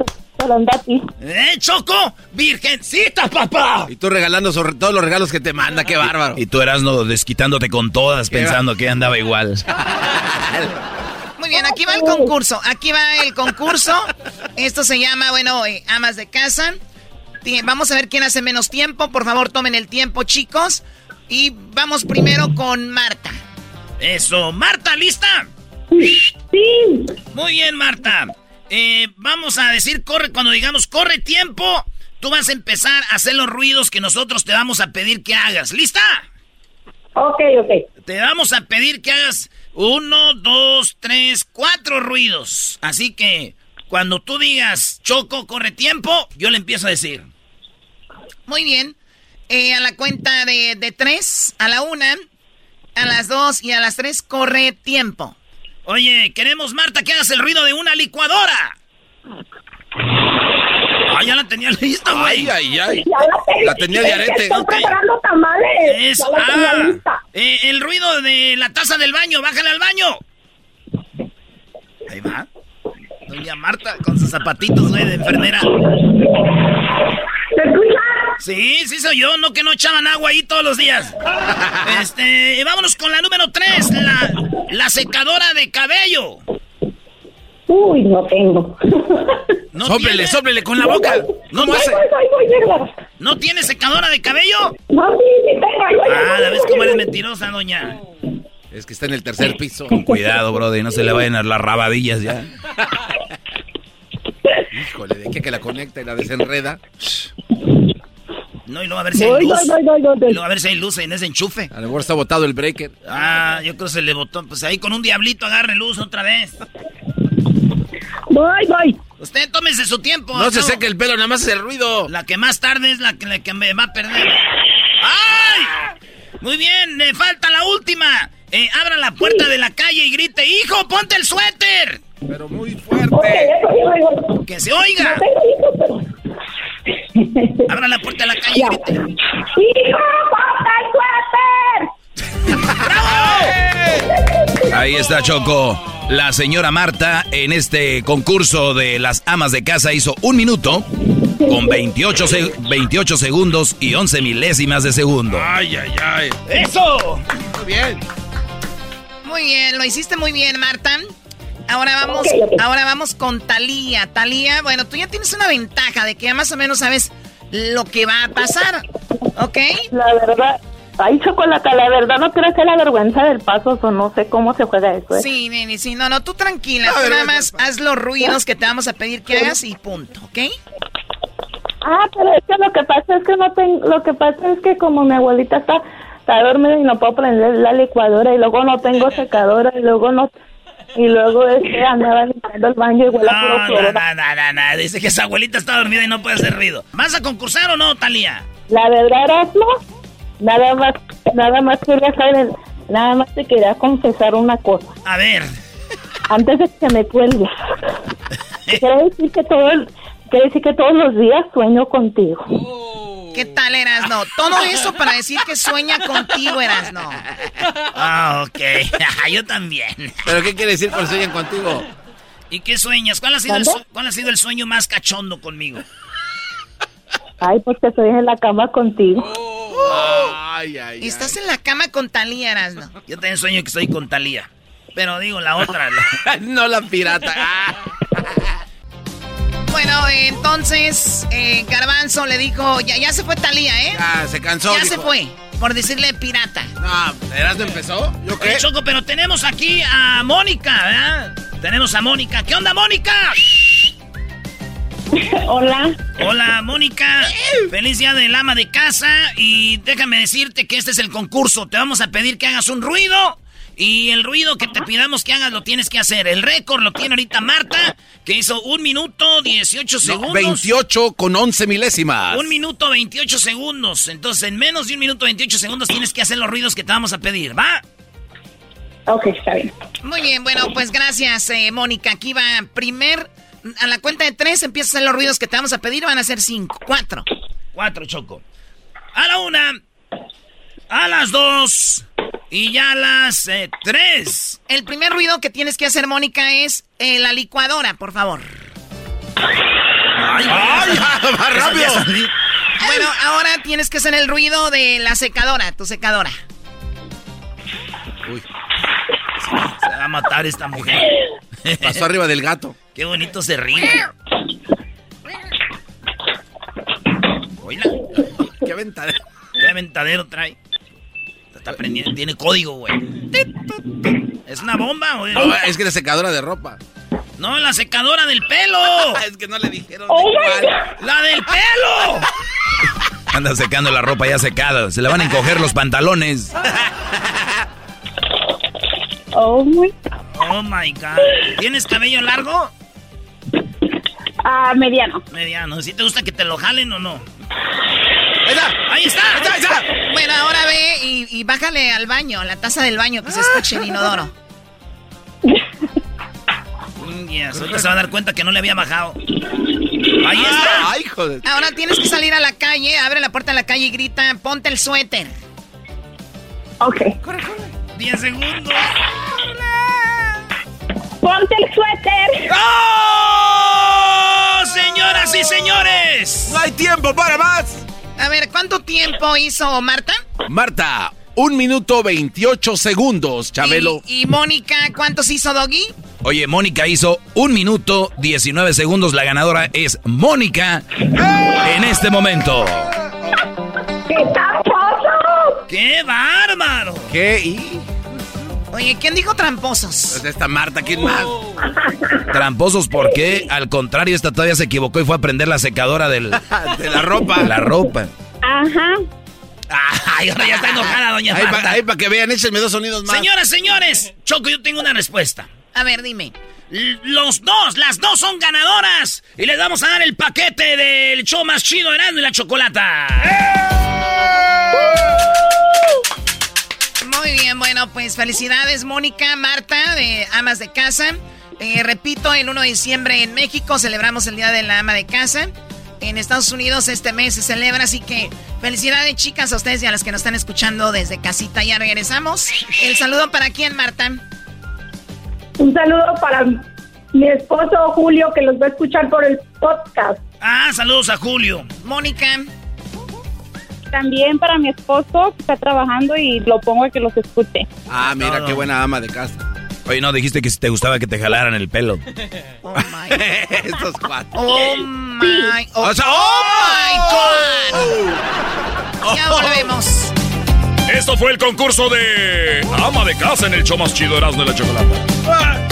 ¡Eh, Choco! ¡Virgencita, papá! Y tú regalando sobre todos los regalos que te manda, qué bárbaro. Y tú eras no desquitándote con todas, pensando que andaba igual. Muy bien, aquí va el concurso. Aquí va el concurso. Esto se llama, bueno, eh, amas de casa. Vamos a ver quién hace menos tiempo. Por favor, tomen el tiempo, chicos. Y vamos primero con Marta. Eso, Marta, ¿lista? Sí. Muy bien, Marta. Eh, vamos a decir corre, cuando digamos corre tiempo, tú vas a empezar a hacer los ruidos que nosotros te vamos a pedir que hagas. ¿Lista? Ok, ok. Te vamos a pedir que hagas uno, dos, tres, cuatro ruidos. Así que cuando tú digas Choco, corre tiempo, yo le empiezo a decir. Muy bien. Eh, a la cuenta de, de tres, a la una, a las dos y a las tres, corre tiempo. Oye, queremos, Marta, que hagas el ruido de una licuadora. Ah, ya la tenía lista, güey. Ay, ay, ay. Ya la. La tenía de arete. Estoy Ok. preparando tamales. Es, Ya la tenía ah, lista. eh, el ruido de la taza del baño, bájale al baño. Ahí va. Doña Marta con sus zapatitos, güey, de enfermera. Sí, sí soy yo, no que no echaban agua ahí todos los días. Este, vámonos con la número 3, la, la secadora de cabello. Uy, no tengo. ¿No Sóplele, tiene? sóplele con la boca. ¿No, Voy, hace- voy, voy, voy, llega. ¿No tiene secadora de cabello? No, sí, sí tengo. Ah, voy, ¿la ves voy, cómo eres voy. mentirosa, doña? Es que está en el tercer piso. Con cuidado, Brody, no se le vayan a las rabadillas ya. Híjole, de qué que la conecta y la desenreda. No, y luego a ver si hay luz. voy, voy, Y luego a ver si hay luz en ese enchufe. A lo mejor está botado el breaker. Ah, yo creo que se le botó. Pues ahí con un diablito agarre luz otra vez. Voy, voy. Usted tómese su tiempo. No se ¿no? seque el pelo, nada más es el ruido. La que más tarde es la que, la que me va a perder. ¡Ay! Muy bien, le falta la última. Eh, abra la puerta de la calle y grite, hijo, ponte el suéter. Pero muy fuerte. Que se oiga. No tengo hijos, pero... Abra la puerta de la calle y grite. ¡Hijo, ponte el suéter! Ahí está Choco. La señora Marta en este concurso de las amas de casa hizo un minuto con 28, se- 28 segundos y 11 milésimas de segundo. Ay, ay, ay. ¡Eso! Muy bien. Muy bien, lo hiciste muy bien, Marta. Ahora vamos, ahora vamos con Talía. Talía, bueno, tú ya tienes una ventaja de que ya más o menos sabes lo que va a pasar, ¿ok? La verdad, ay, Chocolata, la verdad no quiero hacer la vergüenza del paso o no sé cómo se juega eso. ¿eh? Sí, neni, sí, no, no, tú tranquila, tú nada ¿qué más haz los ruidos que te vamos a pedir que hagas y punto, ¿ok? Ah, pero es que lo que pasa es que no tengo, lo que pasa es que como mi abuelita está, está dormida y no puedo prender la licuadora y luego no tengo secadora y luego no, y luego este andaba limpiando el baño y huele a puro No, no, no, no, no. Dice que su abuelita está dormida y no puede hacer ruido. ¿Vas a concursar o no, Talía? La verdad, Erasmo, nada más, nada más quería saber, nada más te quería confesar una cosa. A ver. Antes de que me cuelgues. quiero decir que todo el- quiero decir que todos los días sueño contigo. ¿Qué tal, Erasno? Todo eso para decir que sueña contigo, Erasno. Ah, ok. Yo también. ¿Pero qué quiere decir por sueñan contigo? ¿Y qué sueñas? ¿Cuál ha sido, el, ¿Mande? su- cuál ha sido el sueño más cachondo conmigo? Ay, pues que estoy en la cama contigo. Ay, ay, Estás en la cama con Talía, Erasno. Yo también sueño que estoy con Talía. Pero digo, la otra. la- no la pirata. Bueno, entonces, eh, Garbanzo le dijo, ya, ya se fue Talía, ¿eh? Ah, se cansó. Ya dijo. se fue, por decirle pirata. No, ¿Erasmo empezó? ¿Yo Oye, Choco, pero tenemos aquí a Mónica, ¿verdad? Tenemos a Mónica. ¿Qué onda, Mónica? Hola. Hola, Mónica. Feliz día del ama de casa. Y déjame decirte que este es el concurso. Te vamos a pedir que hagas un ruido. Y el ruido que te pidamos que hagas lo tienes que hacer. El récord lo tiene ahorita Marta, que hizo un minuto 18 No, segundos. 28 con 11 milésimas. Un minuto 28 segundos. Entonces, en menos de un minuto 28 segundos tienes que hacer los ruidos que te vamos a pedir, ¿va? Ok, está bien. Muy bien, bueno, pues gracias, eh, Mónica. Aquí va primer, a la cuenta de tres empiezas a hacer los ruidos que te vamos a pedir. Van a ser cinco, cuatro. Cuatro, Choco. A la una. A las dos. Y ya las eh, tres. El primer ruido que tienes que hacer, Mónica, es eh, la licuadora, por favor. ¡Ay, más rápido! Bueno, ahora tienes que hacer el ruido de la secadora, tu secadora. Uy, Se va a matar esta mujer. pasó arriba del gato. Qué bonito se ríe. Oíla. Qué aventadero. Qué aventadero trae. Está prendiendo. Tiene código, güey. ¿Es una bomba, güey? No, es que la secadora de ropa. No, la secadora del pelo. es que no le dijeron. Oh de my cuál. ¡La del pelo! Anda secando la ropa ya secada. Se le van a encoger los pantalones. Oh, muy. Oh my god. ¿Tienes cabello largo? Ah, mediano. Mediano. ¿Sí te gusta que te lo jalen o no? ¡Ahí está! ¡Ahí está! ¡Ahí está! ahí está! Bueno, ahora ve y, y bájale al baño, a la taza del baño, que se escuche el inodoro. Yes, ahorita se va a dar cuenta que no le había bajado. ¡Ahí está! ¡Ay, joder! Ahora tienes que salir a la calle, abre la puerta de la calle y grita, ponte el suéter. Ok. 10 segundos. Ponte el suéter. ¡Oh! Señoras y señores. ¡No hay tiempo para más! A ver, ¿cuánto tiempo hizo Marta? Marta, un minuto 28 segundos, Chabelo. Y, y Mónica, ¿cuántos hizo Doggy? Oye, Mónica hizo un minuto 19 segundos. La ganadora es Mónica en este momento. ¡Qué bárbaro! ¿Qué? ¿Y? Oye, ¿quién dijo tramposos? Pues esta Marta, ¿quién más? Tramposos, ¿por qué? Al contrario, esta todavía se equivocó y fue a prender la secadora del, De la ropa. la ropa. Ajá. ¡Ay, ahora ya está enojada, doña Ahí Marta! para que vean, échenme dos sonidos más. Señoras, señores, Choco, yo tengo una respuesta. A ver, dime. L- Los dos, las dos son ganadoras. Y les vamos a dar el paquete del show más chido, Erasmo y la Chocolata. Muy bien, bueno, pues felicidades Mónica, Marta, de Amas de Casa. Eh, repito, el 1 de diciembre en México celebramos el Día de la Ama de Casa. En Estados Unidos este mes se celebra, así que felicidades chicas a ustedes y a las que nos están escuchando desde casita. Ya regresamos. El saludo para quién, Marta. Un saludo para mi esposo Julio que los va a escuchar por el podcast. Ah, saludos a Julio. Mónica. También para mi esposo que está trabajando y lo pongo a que los escuche. Ah, mira, qué buena ama de casa. Oye, no, dijiste que si te gustaba que te jalaran el pelo. Estos cuatro. Oh my, oh, O sea, oh ¡oh! my God. Ya volvemos. Esto fue el concurso de ama de casa en el show más chido Erasmo de la Chocolata.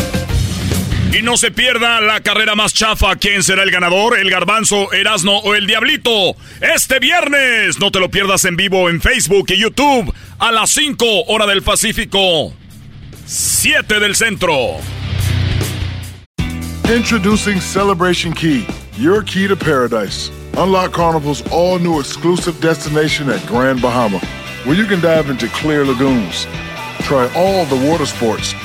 Y no se pierda la carrera más chafa. ¿Quién será el ganador? ¿El garbanzo, Erasno o el diablito? Este viernes. No te lo pierdas en vivo en Facebook y YouTube a las 5 hora del Pacífico. 7 del centro. Introducing Celebration Key, your key to paradise. Unlock Carnival's all new exclusive destination at Grand Bahama, where you can dive into clear lagoons, try all the water sports,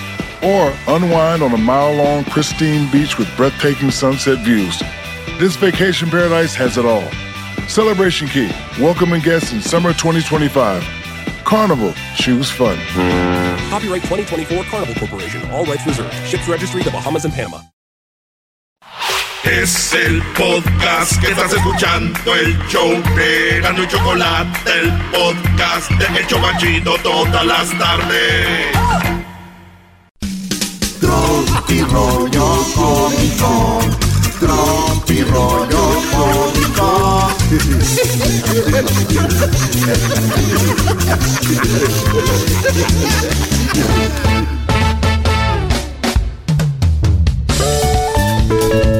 or unwind on a mile long pristine beach with breathtaking sunset views. This vacation paradise has it all. Celebration Key, welcoming guests in summer 2025. Carnival, choose fun. Copyright 2024 Carnival Corporation. All rights reserved. Ships registry the Bahamas and Panama. Es el podcast que estás escuchando, el show de Gano y Chocolate, el podcast de El Chobachito todas las tardes. Tropi rollo cómico. Tropi rollo cómico.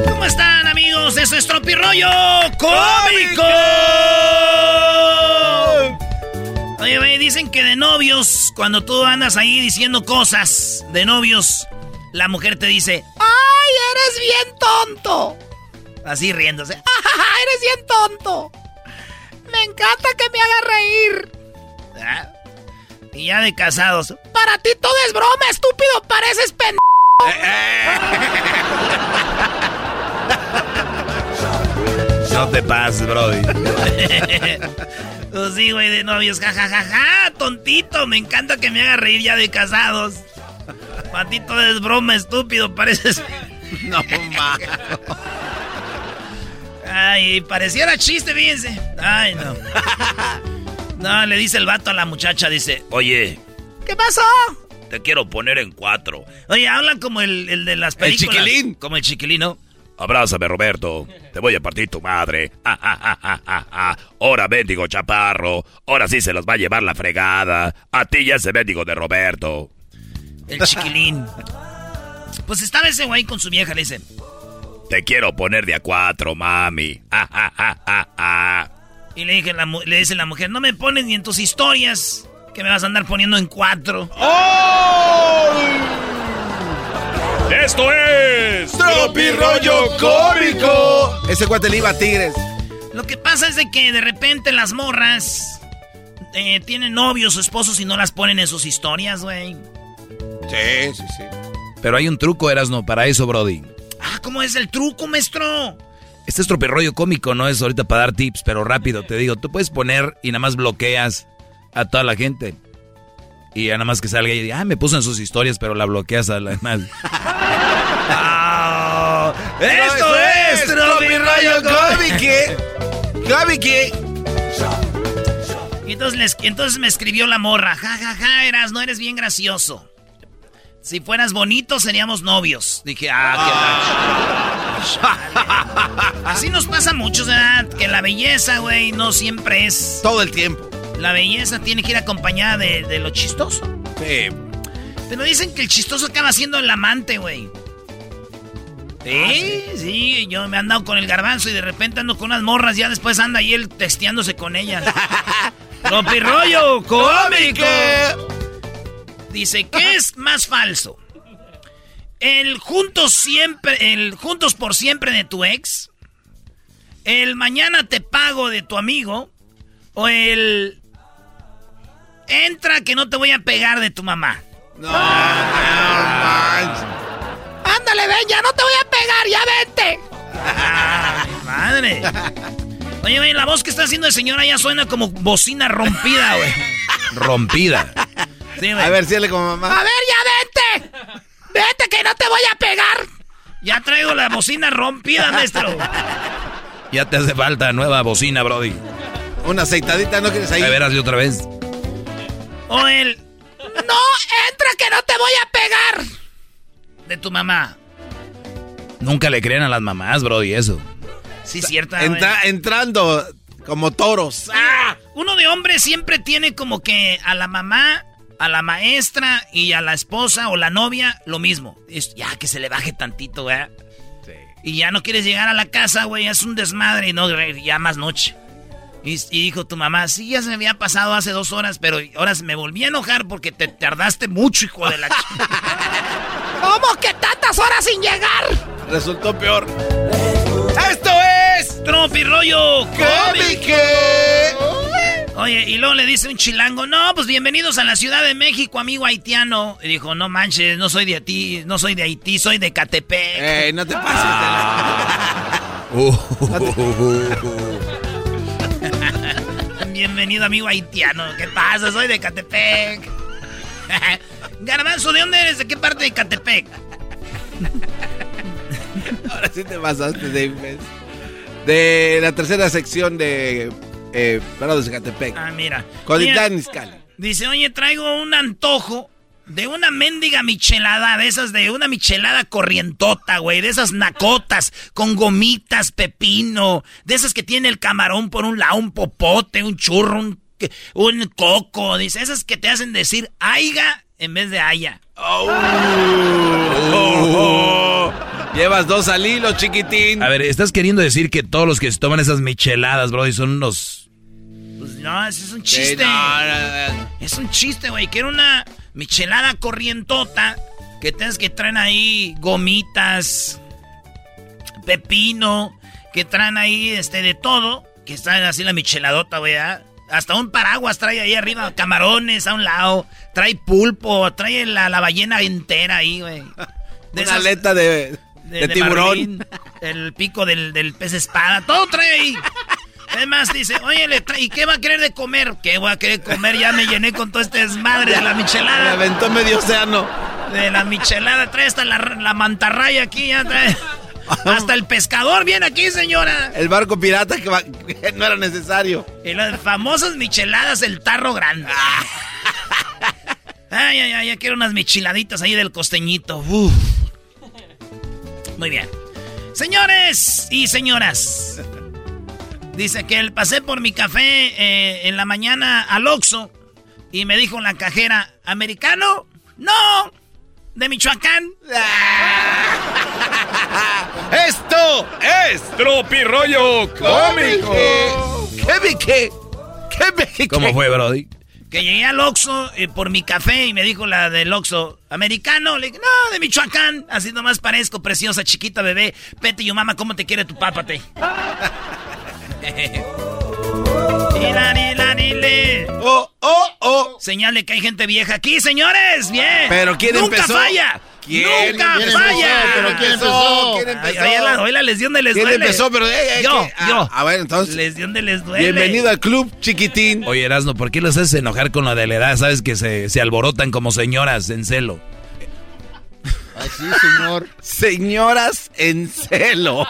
¿Cómo están, amigos? Eso es Tropirollo Cómico. Oye, dicen que de novios, cuando tú andas ahí diciendo cosas de novios, la mujer te dice, ¡ay, eres bien tonto! Así riéndose. ¡Ah, eres bien tonto! Me encanta que me haga reír. ¿Ah? Y ya de casados, para ti todo es broma, estúpido, pareces pendejo. No te pases, Brody. Pues sí, güey, de novios, jajajaja, tontito, me encanta que me haga reír ya de casados. Patito es broma, estúpido, pareces... No, ma. Ay, pareciera chiste, fíjense. Ay, no. No, le dice el vato a la muchacha, dice, oye, ¿qué pasó? Te quiero poner en cuatro. Oye, hablan como el, el de las películas. chiquilín. Como el chiquilino. Abrázame, Roberto. Te voy a partir tu madre. Ah, ah, ah, ah, ah, ah. Ahora, mendigo chaparro. Ahora sí se los va a llevar la fregada. A ti ya ese mendigo de Roberto. El chiquilín. Pues estaba ese güey con su vieja, le dice, Te quiero poner de a cuatro, mami. Ah, ah, ah, ah, ah. Y le, dije la le dice la mujer, no me pones ni en tus historias, que me vas a andar poniendo en cuatro. Esto es... Tropi rollo cómico. Ese cuate le iba a Tigres. Lo que pasa es de que de repente las morras eh, tienen novios o esposos y no las ponen en sus historias, güey. Sí, sí, sí. Pero hay un truco, Erasno, para eso, Brody. Ah, ¿cómo es el truco, maestro? Este es tropirroyo cómico, no es ahorita para dar tips, pero rápido te digo, tú puedes poner y nada más bloqueas a toda la gente. Y ya nada más que salga y diga, ah, me puso en sus historias, pero la bloqueas a la demás. Ah, ¡Esto es rollo cómico! ¡Cómico! Y entonces, les- entonces me escribió la morra, ja, ja, ja, eras, no eres bien gracioso. Si fueras bonito, seríamos novios. Dije, ah, qué gacho. Así nos pasa a muchos, ¿verdad? Que la belleza, güey, no siempre es... Todo el tiempo. La belleza tiene que ir acompañada de, de lo chistoso. Sí. Pero dicen que el chistoso acaba siendo el amante, güey. Sí, sí, yo me he andado con el garbanzo y de repente ando con unas morras, ya después anda ahí él texteándose con ellas. ¡Tropirollo cómico! Dice, ¿qué es más falso? ¿El juntos siempre, el juntos por siempre de tu ex? ¿El mañana te pago de tu amigo? ¿O el entra que no te voy a pegar de tu mamá? No, no, Ándale, ven, ya no te voy a pegar, ya vente. madre. Oye, güey, la voz que está haciendo el señora ya suena como bocina rompida, güey. Rompida. A ver, síale como mamá. A ver, ya vente. Vete que no te voy a pegar. Ya traigo la bocina rompida, maestro. Ya te hace falta nueva bocina, Brody. Una aceitadita, ¿no quieres ahí? A verás de otra vez. O el... No, entra que no te voy a pegar. De tu mamá. Nunca le creen a las mamás, Brody, eso. Sí, cierto. Entra- entrando como toros. ¡Ah! Uno de hombre siempre tiene como que a la mamá, a la maestra y a la esposa o la novia lo mismo. Es ya que se le baje tantito, ¿verdad? Y ya no quieres llegar a la casa, güey, es un desmadre y no, ya más noche. Y, y dijo tu mamá, sí, ya se me había pasado hace dos horas, pero ahora me volví a enojar porque te tardaste mucho, hijo de la ch... ¿Cómo que tantas horas sin llegar? Resultó peor. ¡Esto es! ¡Tropi rollo! ¡Cómico! Oye, y luego le dice un chilango, no, pues bienvenidos a la Ciudad de México, amigo haitiano. Y dijo, no manches, no soy de Haití, no soy de Haití, soy de Catepec. Eh, no te pases Bienvenido, amigo haitiano. ¿Qué pasa? Soy de Catepec. Garbanzo, ¿de dónde eres? ¿De qué parte de Catepec? Ahora sí te pasaste, Dave. De la tercera sección de eh, Parados de Catepec. Ah, mira. Dan Iscali. Dice, oye, traigo un antojo de una mendiga michelada, de esas de una michelada corrientota, güey, de esas nacotas con gomitas, pepino, de esas que tiene el camarón por un lado, un popote, un churro, un, un coco, dice, esas que te hacen decir aiga en vez de haya. Oh. Llevas dos al hilo, chiquitín. A ver, ¿estás queriendo decir que todos los que se toman esas micheladas, Brody, son unos... Pues no, ese es un chiste. no, no, no. Es un chiste, güey, que era una michelada corrientota que tienes que traen ahí gomitas, pepino, que traen ahí este de todo, que está así la micheladota, güey. ¿ah? Hasta un paraguas trae ahí arriba, camarones a un lado, trae pulpo, trae la, la ballena entera ahí, güey. De Una aleta de, de, tiburón. marlín, el pico del, del pez espada, todo trae ahí. Además dice, oye, ¿y qué va a querer de comer? ¿Qué voy a querer comer? Ya me llené con todo este desmadre de la Me michelada. aventó medio océano. De la michelada, trae hasta la, la mantarraya aquí, ya trae. Hasta el pescador viene aquí, señora. El barco pirata que, va- que no era necesario. Y las famosas micheladas, el tarro grande. Ay, ay, ay, ya quiero unas micheladitas ahí del costeñito. Uf. Muy bien. Señores y señoras. Dice que el pasé por mi café eh, en la mañana al Oxxo y me dijo la cajera, ¿americano? No, de Michoacán. ¡Esto es Tropi rollo cómico! ¿Qué qué? ¿Qué? ¿Cómo fue, Brody? Que llegué al Oxxo eh, por mi café y me dijo la del Oxxo, ¿americano? Le dije, no, de Michoacán. Así nomás parezco, preciosa, chiquita, bebé. Pete, yo mamá, ¿cómo te quiere tu pápate? ¡Oh, oh, oh! Señal de que hay gente vieja aquí, señores. Bien. Pero ¿quién Nunca empezó? falla. ¿Quién? Nunca ¿Quién falla. empezó? ¿Pero quién empezó? ¿Quién Ay, empezó? Oye, la, lesión de les ¿Quién duele. empezó? Pero, eh, eh, yo, ¿qué? Ah, yo. A ver, entonces. Lesión de les duele. Bienvenido al club, chiquitín. Oye, Erasno, ¿por qué los haces enojar con la de la edad? Sabes que se, se alborotan como señoras en celo. Así, señor. Señoras en celo.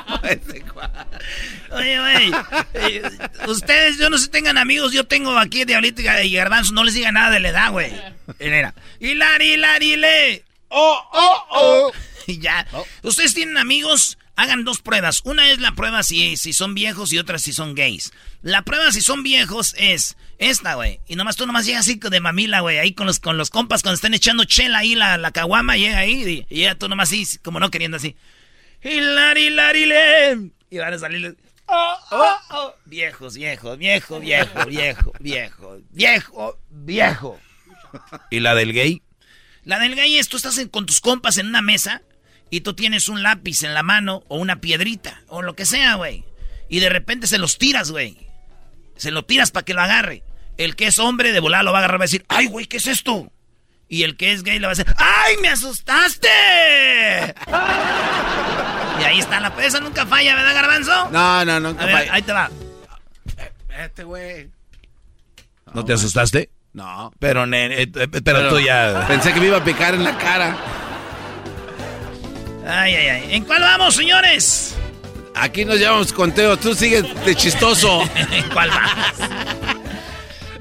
Oye, güey. eh, ustedes, yo no sé si tengan amigos, yo tengo aquí Diablito y Garbanzo, no les diga nada de la edad, güey. Era. Hilari, hilari, le. Oh, oh, oh. Y ya. Ustedes tienen amigos, hagan dos pruebas. Una es la prueba si, si son viejos y otra si son gays. La prueba si son viejos es esta, güey. Y nomás tú nomás llegas así de mamila, güey. Ahí con los, con los compas cuando están echando chela ahí, la, la caguama, llega ahí. Y, y ya tú nomás así, como no queriendo así. Hilari, hilari, le. Y van a salir. Oh, oh, oh. Viejos, viejos, viejo, viejo, viejo, viejo, viejo, viejo. ¿Y la del gay? La del gay es tú estás en- con tus compas en una mesa y tú tienes un lápiz en la mano o una piedrita o lo que sea, güey. Y de repente se los tiras, güey. Se lo tiras para que lo agarre. El que es hombre de volar lo va a agarrar y va a decir, ay, güey, ¿qué es esto? Y el que es gay le va a decir, ¡ay, me asustaste! y ahí está la esa nunca falla, ¿verdad, Garbanzo? No, no, no. A ver, ahí te va. Este güey. ¿No te asustaste? No. Pero, nene, eh, eh, pero, tú ya... Pensé que me iba a picar en la cara. Ay, ay, ay. ¿En cuál vamos, señores? Aquí nos llevamos conteo. Tú sigues de chistoso. ¿En cuál vamos?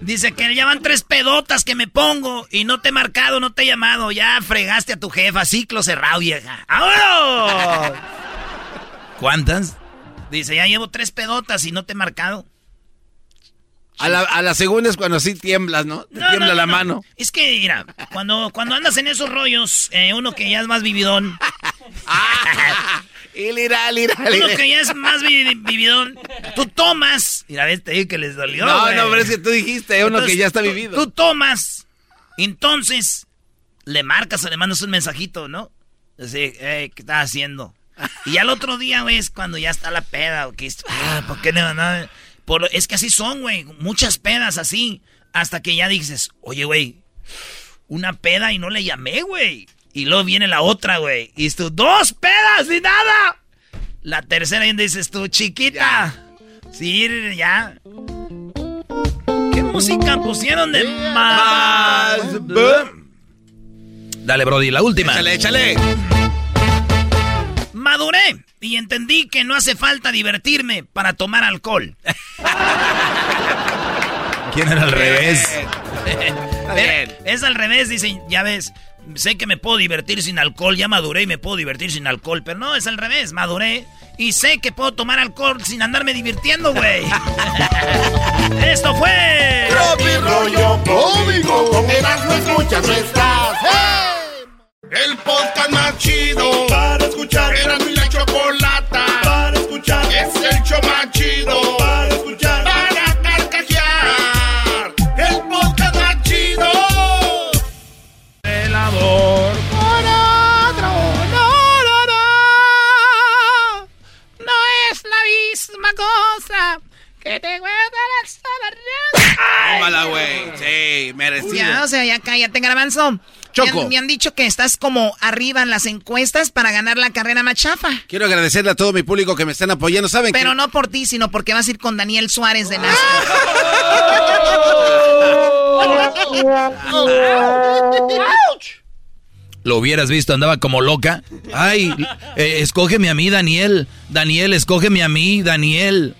Dice que ya van tres pedotas que me pongo y no te he marcado, no te he llamado. Ya fregaste a tu jefa, ciclo cerrado, vieja. ¡Vámonos! ¿Cuántas? Dice, ya llevo tres pedotas y no te he marcado. A la, a la segunda es cuando sí tiemblas, ¿no? Te No, tiembla no, la no, mano. no. Es que, mira, cuando, cuando andas en esos rollos, eh, uno que ya es más vividón. Y lira, lira, Uno lira. que ya es más vi- vividón, tú tomas. Mira, ves, te dije que les dolió. No, no, pero es que tú dijiste uno Entonces, que ya está tú- vivido. Tú tomas, entonces le marcas o le mandas un mensajito, ¿no? Así, "Ey, ¿qué estás haciendo? Y ya el otro día, güey, es cuando ya está la peda, que es- ah, ¿por qué? Por- es que así son, güey, muchas pedas así, hasta que ya dices, oye, güey, una peda y no le llamé, güey. Y luego viene la otra, güey. Y tú, dos pedas y nada. La tercera y dices tú, chiquita. Sí, ya. ¿Qué música pusieron de más? Dale, Brody, la última. Échale, échale. Maduré y entendí que no hace falta divertirme para tomar alcohol. ¿Quién era al revés? Es al revés, dicen, ya ves, sé que me puedo divertir sin alcohol, ya maduré y me puedo divertir sin alcohol, pero no, es al revés, maduré y sé que puedo tomar alcohol sin andarme divirtiendo, güey. Esto fue... Tropi rollo cómico. Con Erasmo escuchas no estás. El podcast más chido para escuchar. Era mi la chocolata para escuchar. Es el show más chido para escuchar. Cosa que te Tómala, güey. Sí, merecido. Ya, o sea, ya cállate, garbanzo. Choco. Me han, me han dicho que estás como arriba en las encuestas para ganar la carrera más chafa. Quiero agradecerle a todo mi público que me están apoyando. ¿Saben Pero no por ti, sino porque vas a ir con Daniel Suárez de NASA. Lo hubieras visto, andaba como loca. Ay, eh, escógeme a mí, Daniel. Daniel, escógeme a mí, Daniel.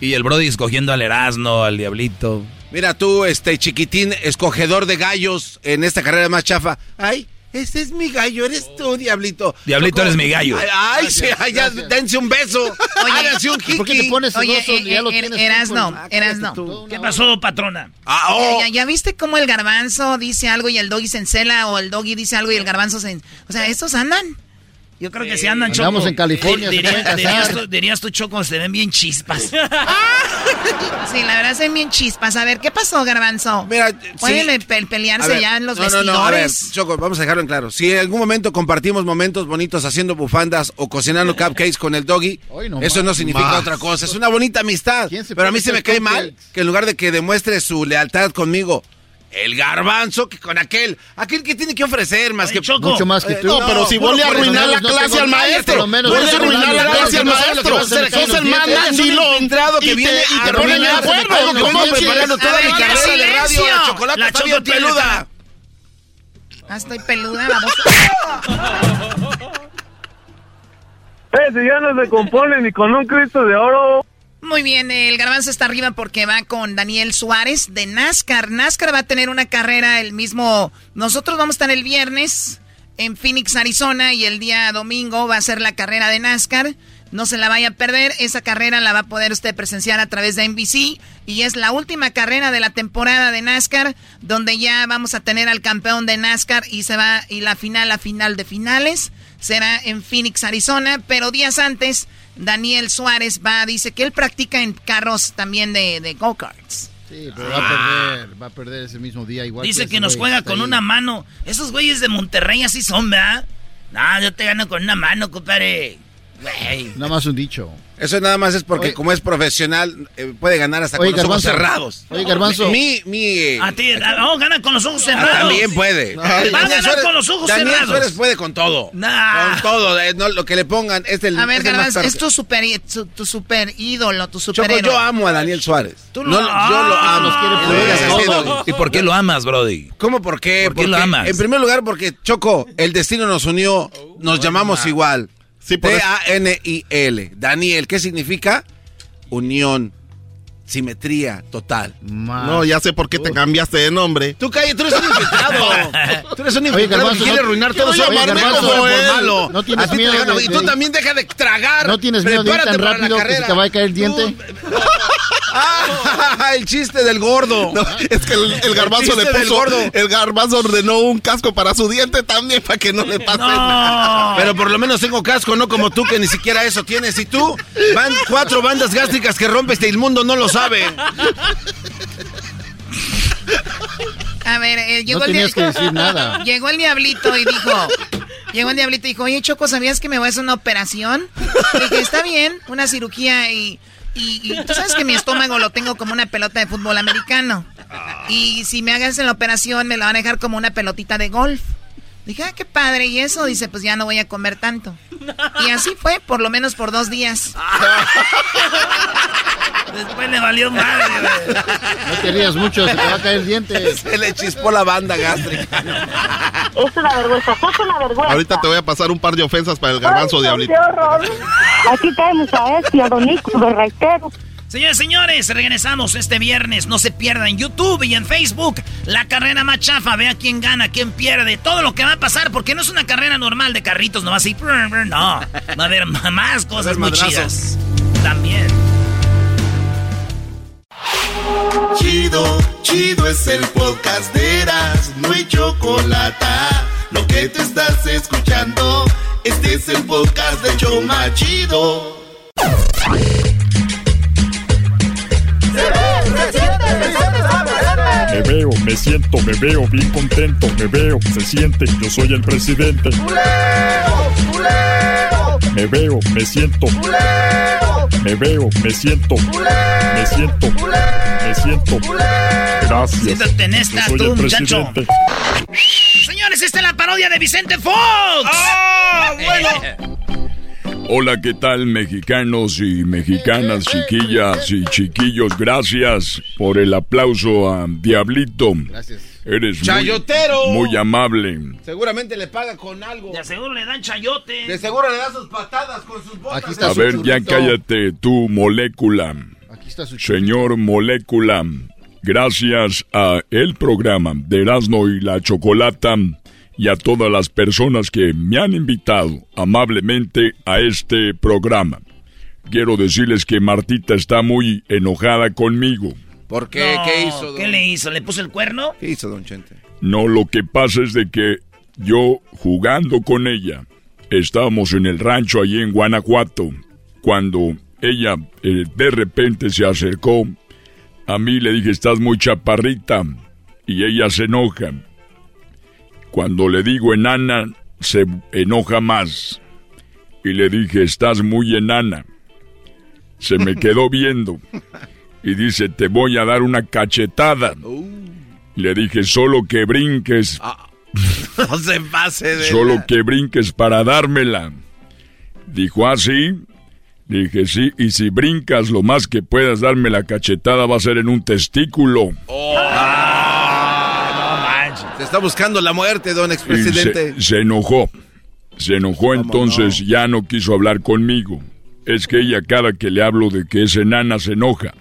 Y el Brody escogiendo al Erasmo, al Diablito. Mira tú, este chiquitín escogedor de gallos en esta carrera más chafa. Ay, ese es mi gallo, eres tú, diablito. Diablito, eres mi gallo. Ay, ay, sí, ya, dense un beso. Háganse un jiki. ¿Por qué te pones Oye, celoso? eh, Ya lo tienes Erasno, tú, pues. Erasno. ¿Qué pasó, patrona? Ah, Ya, oh. ya- ya viste cómo el garbanzo dice algo y el doggy se encela o el doggy dice algo y el garbanzo se... O sea, ¿estos andan? Yo creo que se andan Choco. Andamos en California, se pueden dirías, tú, dirías tú, Choco, se ven bien chispas. Sí, la verdad son bien chispas. A ver, ¿qué pasó, garbanzo? Mira, Pueden sí. pe- A pelearse ver, ya en los no, no, no, a ver, vestidores. Choco, vamos a dejarlo en claro. Si en algún momento compartimos momentos bonitos haciendo bufandas o cocinando cupcakes con el doggy, no eso más. no significa Más. otra cosa. Es una bonita amistad. ¿Quién se Pero a mí se me cae mal que en lugar de que demuestre su lealtad conmigo, el garbanzo que con aquel, aquel que tiene que ofrecer más Oye, que Choco. Mucho más que Eh, tú. no, pero si Puro vuelve a por arruinar eso la clase al maestro. Por lo menos Vuelve a no arruinar la clase al maestro. Sos el mandandilón filtrado que Y te- viene y a te ponen todo. como ¿Cómo preparando toda mi carrera de radio? La chocolate La Choco peluda. Ah, estoy peluda, vamos. Eh, si ya no se compone ni con un Cristo de oro. Muy bien, el garbanzo está arriba porque va con Daniel Suárez de NASCAR. NASCAR va a tener una carrera el mismo... Nosotros vamos a estar el viernes en Phoenix, Arizona, y el día domingo va a ser la carrera de NASCAR. No se la vaya a perder, esa carrera la va a poder usted presenciar a través de NBC y es la última carrera de la temporada de NASCAR donde ya vamos a tener al campeón de NASCAR y se va y la final, la final de finales será en Phoenix, Arizona, pero días antes Daniel Suárez va, dice que él practica en carros también de, de go-karts. Sí, pero va a perder, va a perder ese mismo día igual. Dice que nos juega con ahí. una mano. Esos güeyes de Monterrey así son, ¿verdad? No, yo te gano con una mano, compadre. Güey. Nada más un dicho. Eso nada más es porque Oye. como es profesional, eh, puede ganar hasta Oye, con los ojos cerrados. Oye, Garbanzo. Mi, mi, eh, A ti, a- no, gana con los ojos ah, cerrados. también puede. Va a ganar con los ojos Daniel cerrados. Suárez puede con todo. Nah. Con todo. eh, no, lo que le pongan es el A ver, es Garbanzo, es tu super, tu, tu super ídolo, tu Choco, superhéroe. yo amo a Daniel Suárez. Tú No, lo- yo lo amo. No. ¿Y por qué lo amas, Brody? ¿Cómo por qué? ¿Por qué lo amas? En primer lugar, porque Choco, el destino nos unió, nos llamamos igual. Sí, D-A-N-I-L. Daniel, ¿qué significa? Unión, simetría total. No, ya sé por qué te cambiaste de nombre. Tú cállate, tú eres un infiltrado. Tú eres un Oye, infiltrado que quiere arruinar todo él. malo. No tienes A ti te miedo de- Y tú de- también deja de tragar. ¿No tienes miedo de ir tan rápido que se te va a caer el diente? Ah, el chiste del gordo. No, es que el, el garbanzo El le del puso. gordo. El garbanzo ordenó un casco para su diente también para que no le pase nada. Pero por lo menos tengo casco, no como tú que ni siquiera eso tienes. Y tú, van cuatro bandas gástricas que rompe este mundo, no lo sabe. A ver, eh, llegó No el dia- tenías que decir nada. Llegó el diablito y dijo, llegó el diablito y dijo, oye Choco, ¿sabías que me voy a hacer una operación? Le dije, está bien, una cirugía y, y, tú sabes que mi estómago lo tengo como una pelota de fútbol americano. Y si me hagas la operación me la van a dejar como una pelotita de golf. Dije, ah, qué padre. Y eso, dice, pues ya no voy a comer tanto. Y así fue, por lo menos por dos días. Después le valió madre, güey. No te rías mucho, se te va a caer el diente. Se le chispó la banda gástrica. Es una vergüenza, es una vergüenza. Ahorita te voy a pasar un par de ofensas para el garbanzo Ay, diablito. qué horror. Aquí tenemos a este, a Don Nico, de reitero. Señores, señores, regresamos este viernes. No se pierdan en YouTube y en Facebook. La carrera más chafa. Vea quién gana, quién pierde. Todo lo que va a pasar. Porque no es una carrera normal de carritos. No va así. No. Va a haber más cosas muy chidas. También. Chido, chido es el podcast de Eras, no hay chocolate. Lo que te estás escuchando, este es el podcast de Choma Chido. Me veo, me siento, me veo bien contento, me veo, se siente, yo soy el presidente. Me veo, me siento, me veo, me siento, me siento, me siento. Gracias. Siéntate en esta, soy tú, el muchacho. presidente. Señores, esta es la parodia de Vicente Fox. ¡Ah, bueno! Hola, ¿qué tal mexicanos y mexicanas, chiquillas y chiquillos? Gracias por el aplauso a Diablito. Gracias. Eres muy, ¡Chayotero! muy amable. Seguramente le paga con algo. De seguro le dan chayote. De seguro le da sus patadas con sus botas. Aquí está A su ver, ya churrito. cállate tú, molécula. Aquí está su Señor Molécula, gracias a el programa de Erasmo y la Chocolata y a todas las personas que me han invitado amablemente a este programa. Quiero decirles que Martita está muy enojada conmigo. ¿Por qué? No, ¿Qué hizo? ¿Qué le hizo? ¿Le puso el cuerno? ¿Qué hizo, don Chente? No, lo que pasa es de que yo jugando con ella, estábamos en el rancho allí en Guanajuato, cuando ella eh, de repente se acercó a mí, le dije, estás muy chaparrita, y ella se enoja. Cuando le digo enana, se enoja más. Y le dije, estás muy enana. Se me quedó viendo y dice, te voy a dar una cachetada. Le dije, solo que brinques, No se pase de... solo que brinques para dármela. Dijo, ¿ah, sí? Dije, sí, y si brincas lo más que puedas darme la cachetada va a ser en un testículo. Se está buscando la muerte, don expresidente. se, se enojó. Se enojó, entonces ya no quiso hablar conmigo. Es que ella cada que le hablo de que es enana se enoja.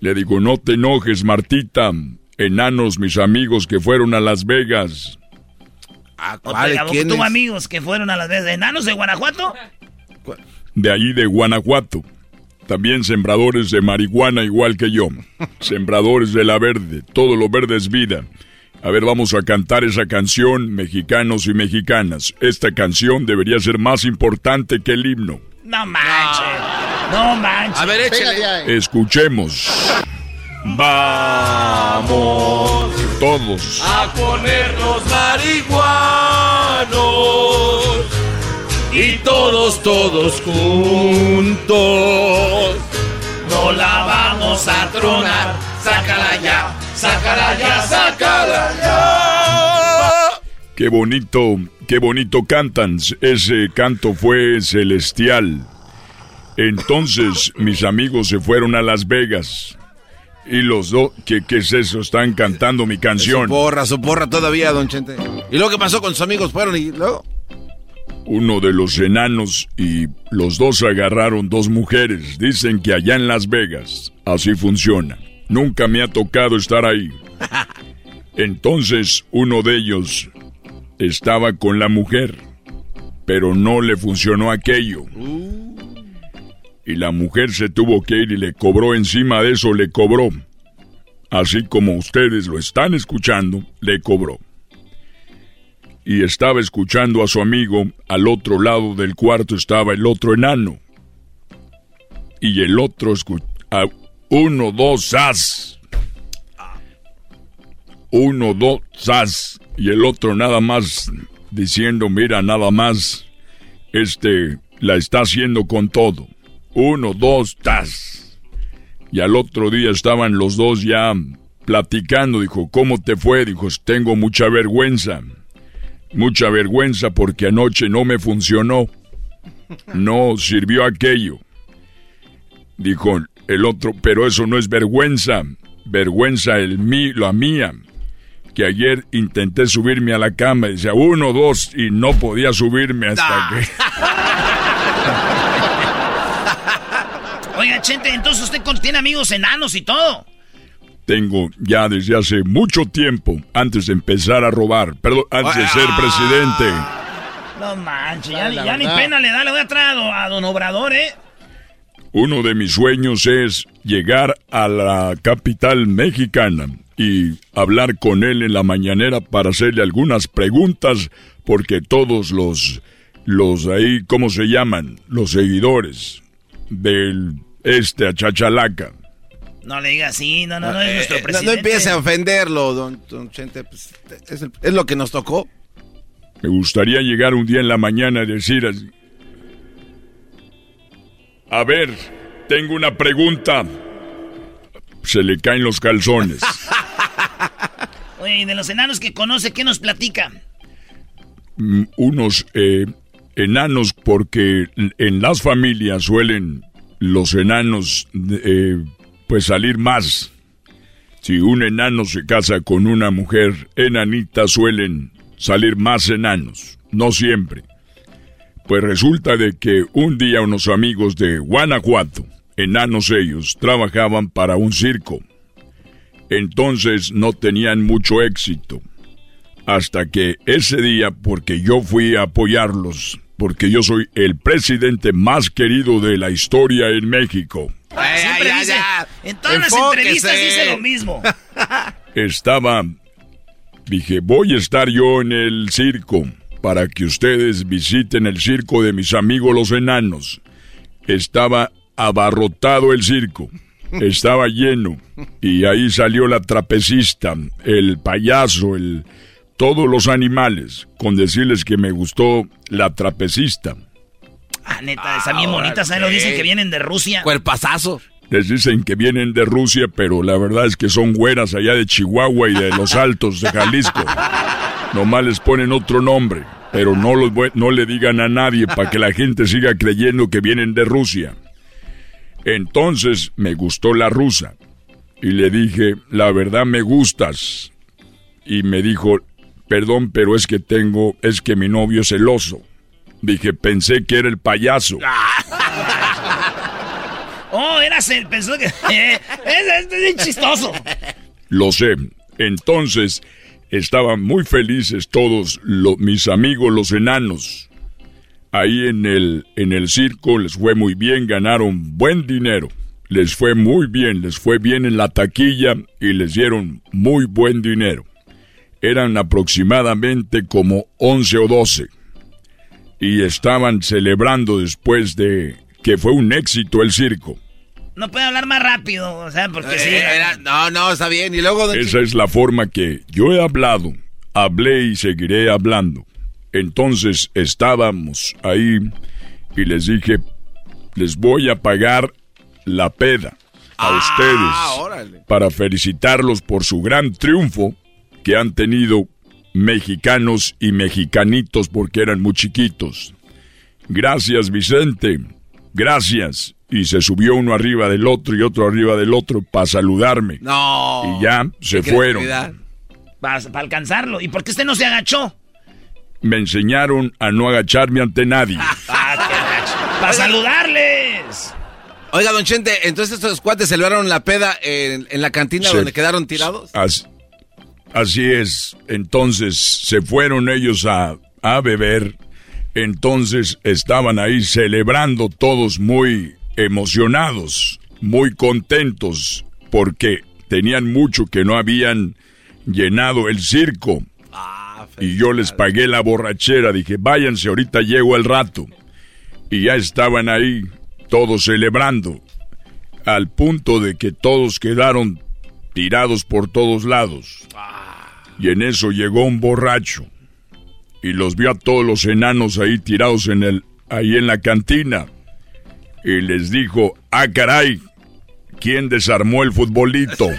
Le digo, no te enojes, Martita. Enanos, mis amigos que fueron a Las Vegas. Ah, ¿O ¿cuál? ¿a poco ¿Quién tuvo es? amigos que fueron a las veces enanos de Guanajuato? de ahí de Guanajuato. También sembradores de marihuana igual que yo. Sembradores de la verde. Todo lo verde es vida. A ver, vamos a cantar esa canción, mexicanos y mexicanas. Esta canción debería ser más importante que el himno. No manches. No manches. A ver, échale. Escuchemos. Vamos todos. a ponernos marihuanos y todos, todos juntos. No la vamos a tronar, sácala ya, sácala ya, sácala ya. Qué bonito, qué bonito cantan. Ese canto fue celestial. Entonces mis amigos se fueron a Las Vegas. Y los dos, ¿qué, ¿qué es eso? Están cantando mi canción. Su porra, su porra todavía, don Chente. ¿Y luego qué pasó con sus amigos? Fueron y luego... Uno de los enanos y los dos agarraron dos mujeres. Dicen que allá en Las Vegas así funciona. Nunca me ha tocado estar ahí. Entonces uno de ellos estaba con la mujer, pero no le funcionó aquello. Y la mujer se tuvo que ir y le cobró encima de eso, le cobró. Así como ustedes lo están escuchando, le cobró. Y estaba escuchando a su amigo, al otro lado del cuarto estaba el otro enano. Y el otro escuchaba, uno, dos, as. Uno, dos, as. Y el otro nada más diciendo, mira, nada más, este, la está haciendo con todo. Uno, dos, tas. Y al otro día estaban los dos ya platicando. Dijo, ¿cómo te fue? Dijo, tengo mucha vergüenza. Mucha vergüenza porque anoche no me funcionó. No sirvió aquello. Dijo el otro, pero eso no es vergüenza. Vergüenza el mí, la mía. Que ayer intenté subirme a la cama y decía uno, dos y no podía subirme hasta que... Oiga, Chente, entonces usted tiene amigos enanos y todo. Tengo ya desde hace mucho tiempo, antes de empezar a robar, perdón, antes de ser presidente. No manches, ya, ya ni pena le da, le voy a traer a don Obrador, ¿eh? Uno de mis sueños es llegar a la capital mexicana y hablar con él en la mañanera para hacerle algunas preguntas, porque todos los, los ahí, ¿cómo se llaman? Los seguidores del este a Chachalaca. No le diga así, no, no, no es nuestro Eh, presidente. No, no empiece a ofenderlo, don, don Chente. pues, es, el- es lo que nos tocó. Me gustaría llegar un día en la mañana y decir así, A ver, tengo una pregunta. Se le caen los calzones. Oye, y de los enanos que conoce, ¿qué nos platica? Mm, Unos eh, enanos porque en las familias suelen los enanos eh, pues salir más. Si un enano se casa con una mujer enanita suelen salir más enanos, no siempre. Pues resulta de que un día unos amigos de Guanajuato, enanos ellos, trabajaban para un circo. Entonces no tenían mucho éxito. Hasta que ese día, porque yo fui a apoyarlos, porque yo soy el presidente más querido de la historia en México. Siempre dice, en todas las entrevistas dice lo mismo. estaba, dije, voy a estar yo en el circo para que ustedes visiten el circo de mis amigos los enanos. Estaba abarrotado el circo, estaba lleno y ahí salió la trapecista, el payaso, el todos los animales, con decirles que me gustó la trapecista. Ah, neta, están bien bonitas, ¿sabes? Lo dicen que vienen de Rusia. Cuerpazazo. Les dicen que vienen de Rusia, pero la verdad es que son güeras allá de Chihuahua y de los Altos de Jalisco. Nomás les ponen otro nombre, pero no, los, no le digan a nadie para que la gente siga creyendo que vienen de Rusia. Entonces me gustó la rusa y le dije, la verdad me gustas. Y me dijo, perdón, pero es que tengo, es que mi novio es celoso. Dije, pensé que era el payaso. Oh, eras el... Pensó que... Eh, es, es chistoso. Lo sé. Entonces, estaban muy felices todos lo- mis amigos los enanos. Ahí en el, en el circo les fue muy bien, ganaron buen dinero. Les fue muy bien, les fue bien en la taquilla y les dieron muy buen dinero. Eran aproximadamente como 11 o 12. Y estaban celebrando después de que fue un éxito el circo. No puede hablar más rápido, o sea, porque sí. Eh, era- no, no, está bien. Y luego, Esa es la forma que yo he hablado, hablé y seguiré hablando. Entonces estábamos ahí y les dije, les voy a pagar la peda a ustedes órale. para felicitarlos por su gran triunfo que han tenido mexicanos y mexicanitos porque eran muy chiquitos. Gracias Vicente, gracias. Y se subió uno arriba del otro y otro arriba del otro para saludarme. No. Y ya se fueron. Para, alcanzarlo. ¿Y por qué usted no se agachó? Me enseñaron a no agacharme ante nadie. Ah, para saludarles. Oiga, don Chente, entonces estos cuates celebraron la peda en, la cantina donde quedaron tirados. Así, es. Entonces se fueron ellos a, a beber. Entonces estaban ahí celebrando todos muy emocionados, muy contentos, porque tenían mucho que no habían llenado el circo. Ah, y yo les pagué la borrachera, dije, váyanse, ahorita llego el rato. Y ya estaban ahí, todos celebrando, al punto de que todos quedaron tirados por todos lados. Y en eso llegó un borracho y los vio a todos los enanos ahí tirados en el, ahí en la cantina y les dijo, ah caray, ¿quién desarmó el futbolito?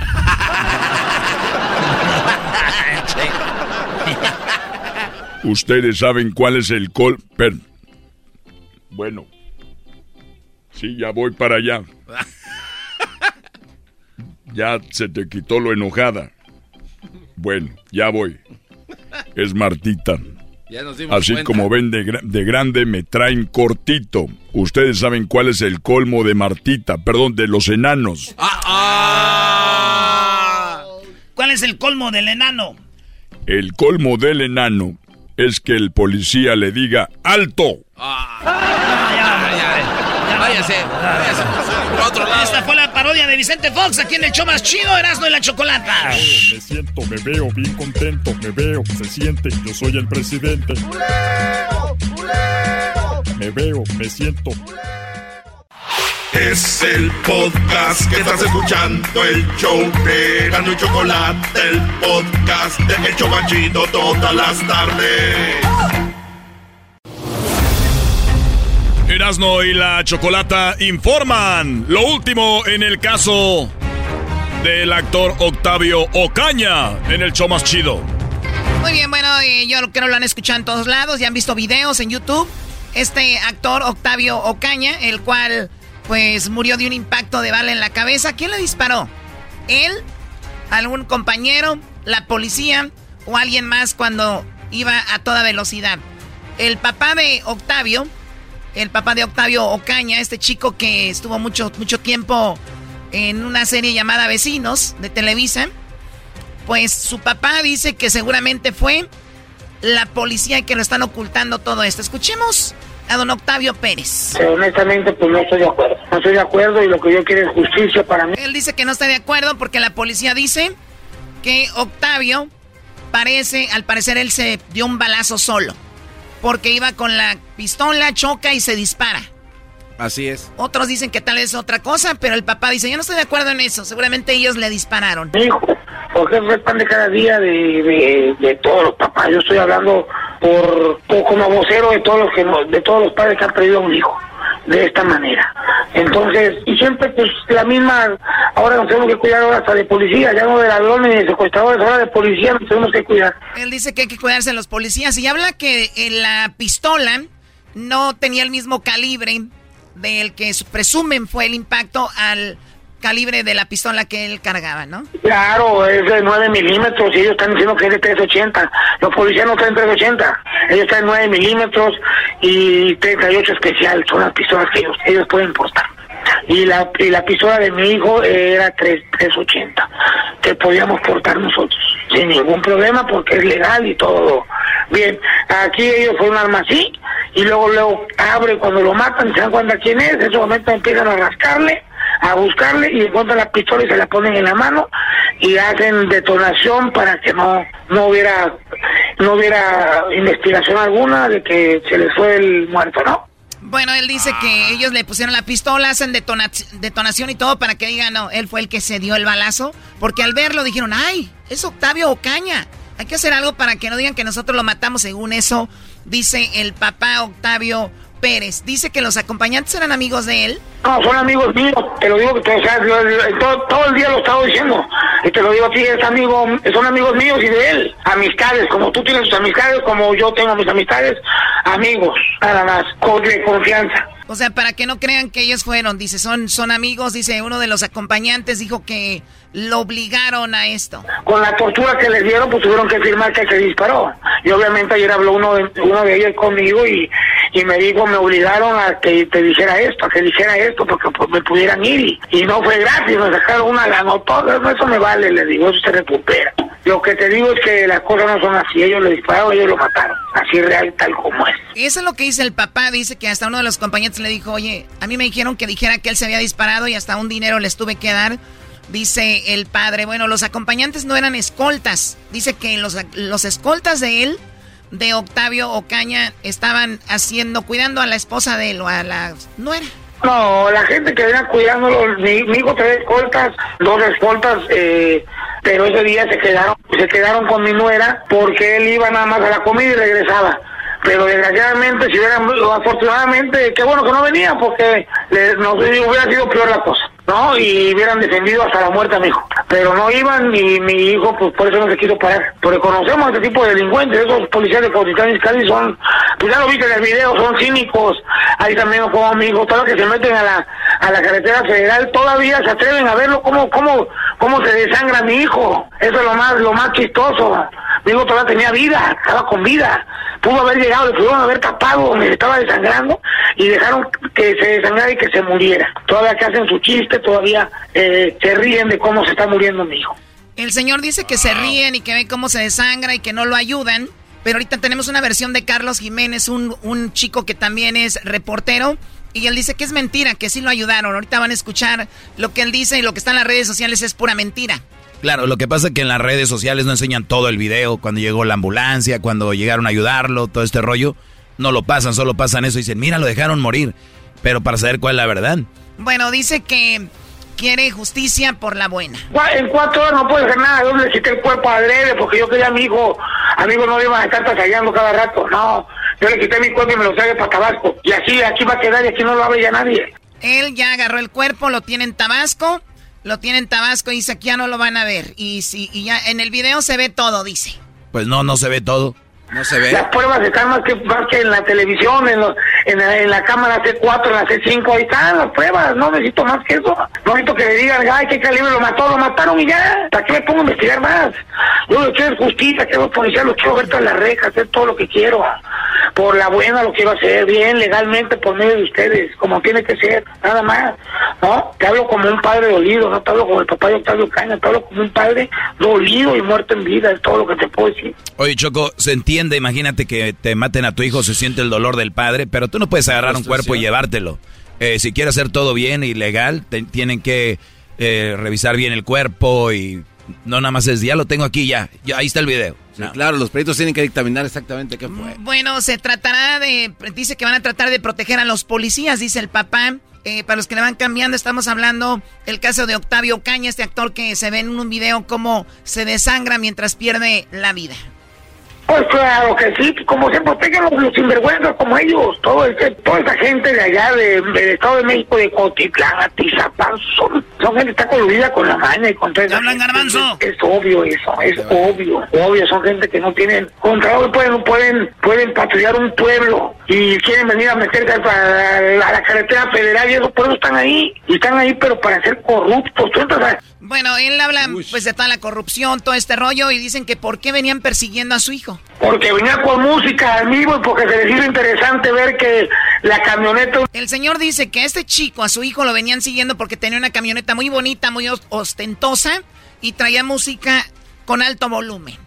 Ustedes saben cuál es el col... Bueno. Sí, ya voy para allá. Ya se te quitó lo enojada. Bueno, ya voy. Es Martita. Así como ven de, grande, me traen cortito. Ustedes saben cuál es el colmo de Martita, perdón, de los enanos. Ah, ah. ¿Cuál es el colmo del enano? El colmo del enano es que el policía le diga ¡Alto! váyase, otro lado. Esta fue la parodia de Vicente Fox aquí en el show más chido, Erasmo y la Chocolata. Me siento, me veo bien contento, me veo, se siente, yo soy el presidente. Me veo, me siento. Es el podcast que estás escuchando, el show de Erasmo y Chocolate, el podcast de El Chocachito todas las tardes. Erasno y la Chocolata informan lo último en el caso del actor Octavio Ocaña en el show más chido. Muy bien, bueno, eh, yo creo que lo han escuchado en todos lados, ya han visto videos en YouTube. Este actor Octavio Ocaña, el cual pues murió de un impacto de bala en la cabeza. ¿Quién le disparó? ¿Él? ¿Algún compañero? ¿La policía? ¿O alguien más cuando iba a toda velocidad? El papá de Octavio el papá de Octavio Ocaña, este chico que estuvo mucho, mucho tiempo en una serie llamada Vecinos de Televisa, pues su papá dice que seguramente fue la policía que lo están ocultando todo esto. Escuchemos a don Octavio Pérez. honestamente, pues no estoy de acuerdo. No estoy de acuerdo y lo que yo quiero es justicia para mí. Él dice que no está de acuerdo porque la policía dice que Octavio parece, al parecer él se dio un balazo solo porque iba con la pistola, choca y se dispara. Así es. Otros dicen que tal vez otra cosa, pero el papá dice, yo no estoy de acuerdo en eso. Seguramente ellos le dispararon. Hijo, porque es pan de cada día de, de, todos los papás. Yo estoy hablando por, como vocero de todos los que de todos los padres que han perdido un hijo de esta manera. Entonces, y siempre pues la misma, ahora nos tenemos que cuidar ahora hasta de policía, ya no de ladrones ni de secuestradores, ahora de policía nos tenemos que cuidar. Él dice que hay que cuidarse de los policías y habla que la pistola no tenía el mismo calibre del que presumen fue el impacto al calibre de la pistola que él cargaba, ¿no? Claro, es de 9 milímetros y ellos están diciendo que es de 380. Los policías no traen 380, ellos traen 9 milímetros y 38 especial, son las pistolas que ellos, ellos pueden portar. Y la, y la pistola de mi hijo era 3, 380, que podíamos portar nosotros, sin ningún problema porque es legal y todo. Bien, aquí ellos fueron un arma así, y luego luego abre cuando lo matan, se dan cuenta quién es, en ese momento empiezan a rascarle a buscarle y encuentran la pistola y se la ponen en la mano y hacen detonación para que no no hubiera no hubiera investigación alguna de que se les fue el muerto, ¿no? Bueno, él dice que ellos le pusieron la pistola, hacen detonación y todo para que digan, no, él fue el que se dio el balazo, porque al verlo dijeron, ay, es Octavio Ocaña, hay que hacer algo para que no digan que nosotros lo matamos, según eso dice el papá Octavio Pérez. Dice que los acompañantes eran amigos de él. No, son amigos míos. Te lo digo que todo, todo, el día lo he estado diciendo. Y te lo digo a ti, es amigo, son amigos míos y de él. Amistades, como tú tienes tus amistades, como yo tengo mis amistades, amigos, nada más, con de confianza. O sea, para que no crean que ellos fueron, dice, son, son amigos, dice uno de los acompañantes, dijo que lo obligaron a esto. Con la tortura que les dieron, pues tuvieron que firmar que se disparó. Y obviamente ayer habló uno de, uno de ellos conmigo y, y me dijo, me obligaron a que te dijera esto, a que dijera esto, porque pues, me pudieran ir. Y, y no fue gratis, me sacaron una gana, todo eso me vale, le digo, eso se recupera. Lo que te digo es que las cosas no son así, ellos le dispararon, ellos lo mataron, así real, tal como es. Eso es lo que dice el papá, dice que hasta uno de los compañeros le dijo, oye, a mí me dijeron que dijera que él se había disparado y hasta un dinero les tuve que dar. Dice el padre, bueno, los acompañantes no eran escoltas. Dice que los, los escoltas de él, de Octavio Ocaña, estaban haciendo, cuidando a la esposa de él o a la nuera. No, la gente que venía cuidándolo, mi, mi hijo tres escoltas, dos escoltas, eh, pero ese día se quedaron, se quedaron con mi nuera porque él iba nada más a la comida y regresaba. Pero desgraciadamente, si hubieran, afortunadamente, qué bueno que no venía porque les, nos hubiera sido peor la cosa. ¿No? Y hubieran defendido hasta la muerte a mi hijo. Pero no iban y mi hijo, pues por eso no se quiso parar. Porque conocemos a este tipo de delincuentes, esos policías de Cautitán y Cali son, pues ya lo viste en el video, son cínicos. Ahí también como mi hijo, todos los que se meten a la, a la carretera federal todavía se atreven a verlo cómo, cómo, cómo se desangra mi hijo. Eso es lo más, lo más chistoso. Mi hijo todavía tenía vida, estaba con vida. Pudo haber llegado, le pudieron haber tapado me estaba desangrando y dejaron que se desangrara y que se muriera. Todavía que hacen su chiste, todavía eh, se ríen de cómo se está muriendo mi hijo. El señor dice que se ríen y que ven cómo se desangra y que no lo ayudan. Pero ahorita tenemos una versión de Carlos Jiménez, un, un chico que también es reportero. Y él dice que es mentira, que sí lo ayudaron. Ahorita van a escuchar lo que él dice y lo que está en las redes sociales es pura mentira. Claro, lo que pasa es que en las redes sociales no enseñan todo el video, cuando llegó la ambulancia, cuando llegaron a ayudarlo, todo este rollo, no lo pasan, solo pasan eso y dicen, mira, lo dejaron morir, pero para saber cuál es la verdad. Bueno, dice que quiere justicia por la buena. En cuatro horas no puede hacer nada, yo le quité el cuerpo a Adrede porque yo quería a mi hijo, amigo no iba a estar pasallando cada rato, no, yo le quité mi cuerpo y me lo traje para Tabasco, y así aquí va a quedar y aquí no lo va a ver ya nadie. Él ya agarró el cuerpo, lo tiene en Tabasco lo tiene en Tabasco y dice que ya no lo van a ver. Y, si, y ya en el video se ve todo, dice. Pues no, no se ve todo. No se ve. Las pruebas están más que, más que en la televisión, en, los, en, la, en la cámara C4, en la C5, ahí están las pruebas, no necesito más que eso. No necesito que le digan, ay, qué calibre lo mató, lo mataron y ya. ¿Para qué me pongo a investigar más? Yo lo quiero es justicia, quiero policía, lo quiero ver tras las rejas, hacer todo lo que quiero. Por la buena lo quiero hacer, bien, legalmente, por medio de ustedes, como tiene que ser, nada más. ¿No? Te hablo como un padre dolido, no te hablo como el papá de Octavio Caña, te hablo como un padre dolido y muerto en vida, es todo lo que te puedo decir. Oye, Choco, se entiende, imagínate que te maten a tu hijo, se siente el dolor del padre, pero tú no puedes agarrar un cuerpo y llevártelo. Eh, si quieres hacer todo bien y legal, te, tienen que eh, revisar bien el cuerpo y no nada más es, ya lo tengo aquí, ya, ya ahí está el video. Sí, claro, los peritos tienen que dictaminar exactamente qué fue. Bueno, se tratará de, dice que van a tratar de proteger a los policías, dice el papá. Eh, para los que le van cambiando, estamos hablando el caso de Octavio Caña, este actor que se ve en un video cómo se desangra mientras pierde la vida. Pues claro que sí, como se protegen los, los sinvergüenzas como ellos, todo ese, toda esa gente de allá de- del Estado de México, de Cotitlán, Atizapán, son, son gente que está coludida con la maña y con todo eso. hablan garbanzo? Es, es obvio eso, es obvio, obvio, son gente que no tienen control, pueden, pueden, pueden patrullar un pueblo y quieren venir a meterse a, a la carretera federal y eso, por eso están ahí, y están ahí pero para ser corruptos, tú entras a- Bueno, él habla pues de toda la corrupción, todo este rollo y dicen que por qué venían persiguiendo a su hijo. Porque venía con música al vivo y porque se les hizo interesante ver que la camioneta El señor dice que a este chico, a su hijo, lo venían siguiendo porque tenía una camioneta muy bonita, muy os- ostentosa y traía música con alto volumen.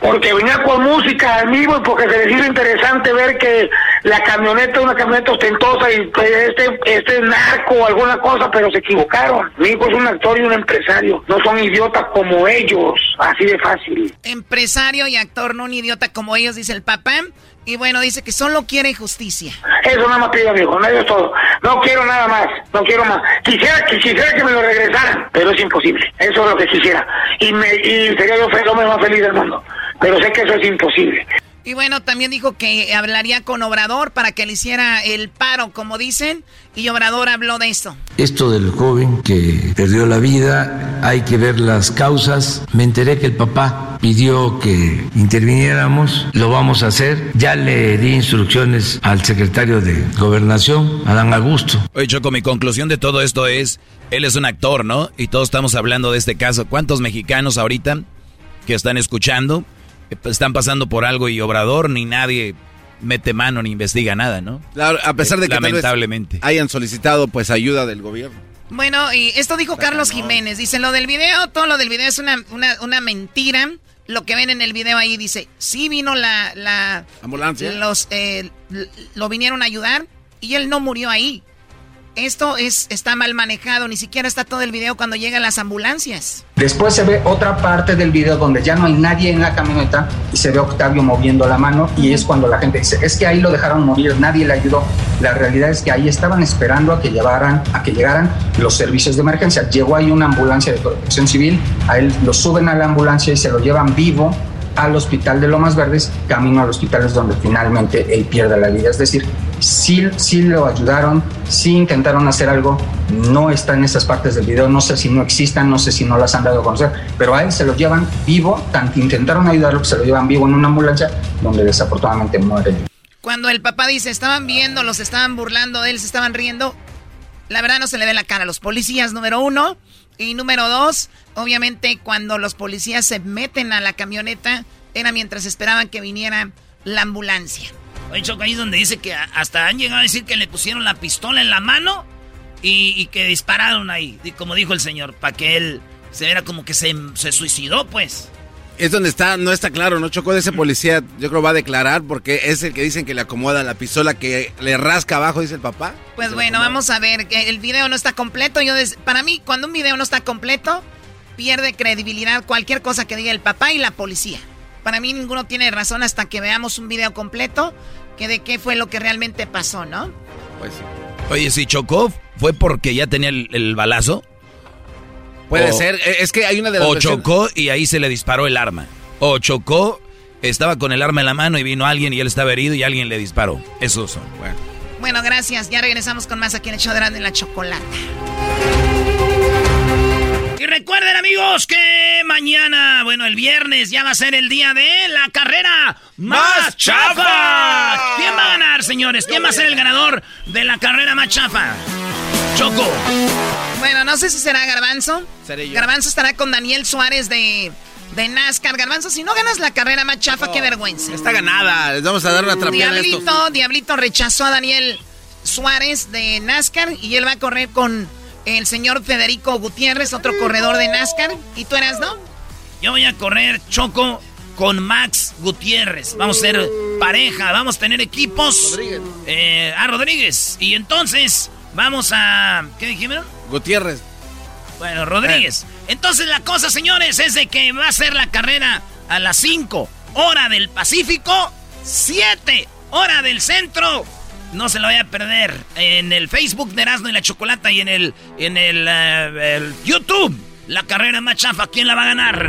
Porque venía con música vivo y porque se les hizo interesante ver que la camioneta es una camioneta ostentosa y este, este es narco o alguna cosa, pero se equivocaron. Mi hijo es un actor y un empresario. No son idiotas como ellos, así de fácil. Empresario y actor, no un idiota como ellos, dice el papá. Y bueno, dice que solo quiere justicia. Eso nada más pido, amigo, no es todo. No quiero nada más, no quiero más. Quisiera, que- quisiera que me lo regresaran, pero es imposible. Eso es lo que quisiera. Y, me, y sería yo el hombre más feliz del mundo. Pero sé que eso es imposible. Y bueno, también dijo que hablaría con Obrador para que le hiciera el paro, como dicen. Y Obrador habló de esto. Esto del joven que perdió la vida, hay que ver las causas. Me enteré que el papá pidió que interviniéramos, lo vamos a hacer. Ya le di instrucciones al secretario de Gobernación, Adán Augusto. Oye, Choco, mi conclusión de todo esto es, él es un actor, ¿no? Y todos estamos hablando de este caso. ¿Cuántos mexicanos ahorita que están escuchando están pasando por algo y Obrador ni nadie mete mano ni investiga nada, ¿no? Claro, a pesar de que lamentablemente hayan solicitado pues ayuda del gobierno. Bueno, y esto dijo Carlos Jiménez. Dice, lo del video, todo lo del video es una, una, una mentira. Lo que ven en el video ahí dice, sí vino la... la Ambulancia. Los, eh, lo vinieron a ayudar y él no murió ahí esto es, está mal manejado, ni siquiera está todo el video cuando llegan las ambulancias. Después se ve otra parte del video donde ya no hay nadie en la camioneta y se ve Octavio moviendo la mano y es cuando la gente dice, es que ahí lo dejaron morir, nadie le ayudó. La realidad es que ahí estaban esperando a que llevaran, a que llegaran los servicios de emergencia. Llegó ahí una ambulancia de protección civil, a él lo suben a la ambulancia y se lo llevan vivo al hospital de Lomas Verdes, camino al hospital es donde finalmente él pierde la vida. Es decir, sí, sí lo ayudaron, sí intentaron hacer algo, no está en esas partes del video, no sé si no existan, no sé si no las han dado a conocer, pero a él se lo llevan vivo, tanto intentaron ayudarlo que se lo llevan vivo en una ambulancia donde desafortunadamente muere. Cuando el papá dice, estaban viendo, los estaban burlando de él, se estaban riendo, la verdad no se le ve la cara a los policías, número uno. Y número dos, obviamente cuando los policías se meten a la camioneta, era mientras esperaban que viniera la ambulancia. Oye, Choco, ahí es donde dice que hasta han llegado a decir que le pusieron la pistola en la mano y, que dispararon ahí, como dijo el señor, para que él se viera como que se, se suicidó, pues es donde está, no está claro, ¿no? Chocó de ese policía, yo creo va a declarar porque es el que dicen que le acomoda la pistola que le rasca abajo, dice el papá. Pues bueno, vamos a ver, que el video no está completo. Yo para mí, cuando un video no está completo, pierde credibilidad cualquier cosa que diga el papá y la policía. Para mí ninguno tiene razón hasta que veamos un video completo que de qué fue lo que realmente pasó, ¿no? Pues sí. Oye, si chocó, ¿fue porque ya tenía el balazo? Puede ser, e, es que hay una de las O chocó y ahí se le disparó el arma. O chocó, estaba con el arma en la mano y vino alguien y él estaba herido y alguien le disparó. Esos son, bueno. Bueno, gracias. Ya regresamos con más aquí en el show de la chocolate. Y recuerden amigos que mañana, bueno, el viernes ya va a ser el día de la carrera más chafa. ¿Quién va a ganar, señores? ¿Quién va a ser el ganador de la carrera más chafa? Choco. Bueno, no sé si será Garbanzo. Garbanzo estará con Daniel Suárez de, de NASCAR. Garbanzo, si no ganas la carrera más chafa, qué vergüenza. Está ganada. Les vamos a dar una trapeada Diablito, Diablito rechazó a Daniel Suárez de NASCAR y él va a correr con el señor Federico Gutiérrez, otro corredor de NASCAR. ¿Y tú eras, no? Yo voy a correr Choco con Max Gutiérrez. Vamos a ser pareja, vamos a tener equipos. Rodríguez. Eh, a Rodríguez. Y entonces Vamos a. ¿Qué dijimos? Gutiérrez. Bueno, Rodríguez. Entonces la cosa, señores, es de que va a ser la carrera a las 5 hora del Pacífico, 7 hora del centro. No se lo vaya a perder en el Facebook de Erasmo y la Chocolata y en el, en el, eh, el YouTube. La carrera más chafa, ¿quién la va a ganar?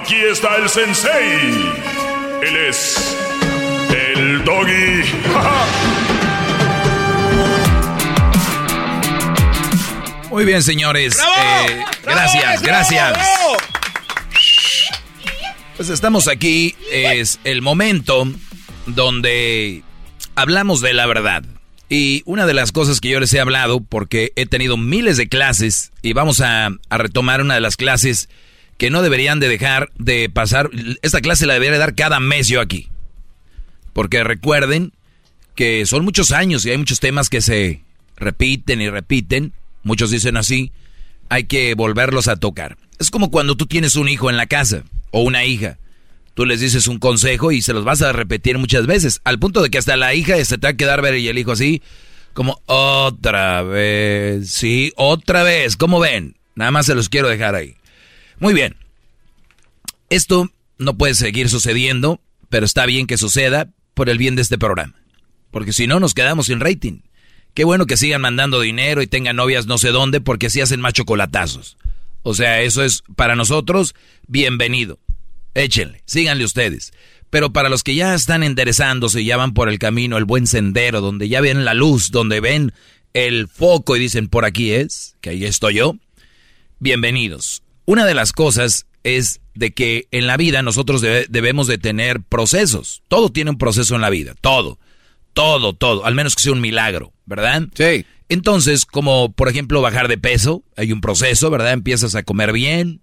Aquí está el sensei. Él es el doggy. Muy bien, señores. Eh, gracias, gracias. Pues estamos aquí. Es el momento donde hablamos de la verdad. Y una de las cosas que yo les he hablado, porque he tenido miles de clases, y vamos a, a retomar una de las clases que no deberían de dejar de pasar. Esta clase la debería dar cada mes yo aquí. Porque recuerden que son muchos años y hay muchos temas que se repiten y repiten. Muchos dicen así. Hay que volverlos a tocar. Es como cuando tú tienes un hijo en la casa o una hija. Tú les dices un consejo y se los vas a repetir muchas veces. Al punto de que hasta la hija se te va a quedar ver y el hijo así. Como otra vez. Sí, otra vez. ¿Cómo ven? Nada más se los quiero dejar ahí. Muy bien. Esto no puede seguir sucediendo, pero está bien que suceda por el bien de este programa. Porque si no, nos quedamos sin rating. Qué bueno que sigan mandando dinero y tengan novias no sé dónde, porque así hacen más chocolatazos. O sea, eso es para nosotros bienvenido. Échenle, síganle ustedes. Pero para los que ya están enderezándose y ya van por el camino, el buen sendero, donde ya ven la luz, donde ven el foco y dicen por aquí es, que ahí estoy yo, bienvenidos. Una de las cosas es de que en la vida nosotros debemos de tener procesos. Todo tiene un proceso en la vida, todo, todo, todo, al menos que sea un milagro, ¿verdad? Sí. Entonces, como por ejemplo bajar de peso, hay un proceso, ¿verdad? Empiezas a comer bien,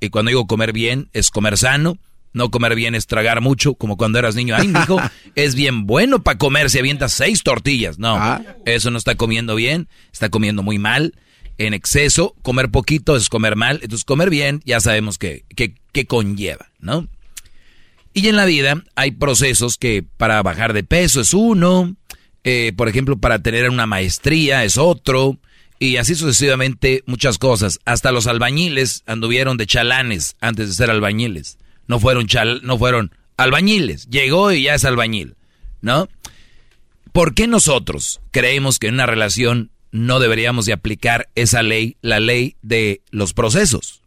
y cuando digo comer bien es comer sano, no comer bien es tragar mucho, como cuando eras niño. Ay, hijo, es bien bueno para comer, si avientas seis tortillas. No, ah. eso no está comiendo bien, está comiendo muy mal en exceso, comer poquito es comer mal, entonces comer bien ya sabemos que, que, conlleva, ¿no? Y en la vida hay procesos que para bajar de peso es uno, eh, por ejemplo, para tener una maestría es otro, y así sucesivamente muchas cosas. Hasta los albañiles anduvieron de chalanes antes de ser albañiles. No fueron no fueron albañiles. Llegó y ya es albañil, ¿no? ¿Por qué nosotros creemos que en una relación no deberíamos de aplicar esa ley, la ley de los procesos.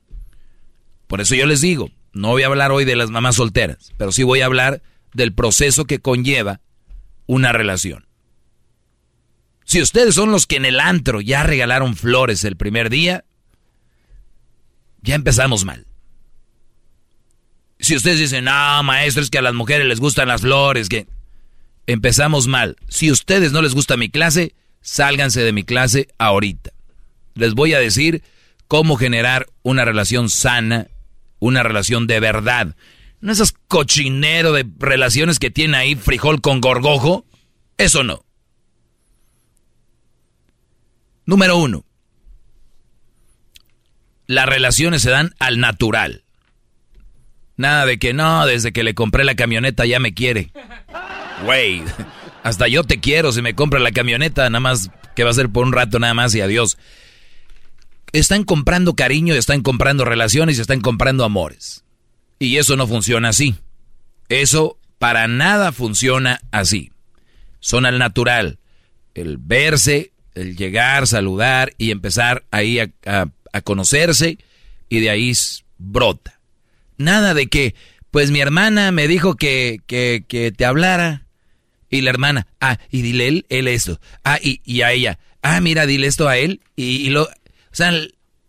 Por eso yo les digo, no voy a hablar hoy de las mamás solteras, pero sí voy a hablar del proceso que conlleva una relación. Si ustedes son los que en el antro ya regalaron flores el primer día, ya empezamos mal. Si ustedes dicen, no, maestro, es que a las mujeres les gustan las flores, que empezamos mal. Si a ustedes no les gusta mi clase, sálganse de mi clase ahorita. Les voy a decir cómo generar una relación sana, una relación de verdad. No esas cochinero de relaciones que tiene ahí frijol con gorgojo. Eso no. Número uno. Las relaciones se dan al natural. Nada de que no, desde que le compré la camioneta ya me quiere. Güey. Hasta yo te quiero si me compras la camioneta, nada más que va a ser por un rato nada más y adiós. Están comprando cariño, están comprando relaciones están comprando amores. Y eso no funciona así. Eso para nada funciona así. Son al natural. El verse, el llegar, saludar y empezar ahí a, conocerse y de ahí brota. Nada de que, pues mi hermana me dijo que, que, que te hablara y la hermana, ah, y dile él, él esto. Ah, y, a ella, ah, mira, dile esto a él. Y, lo. O sea,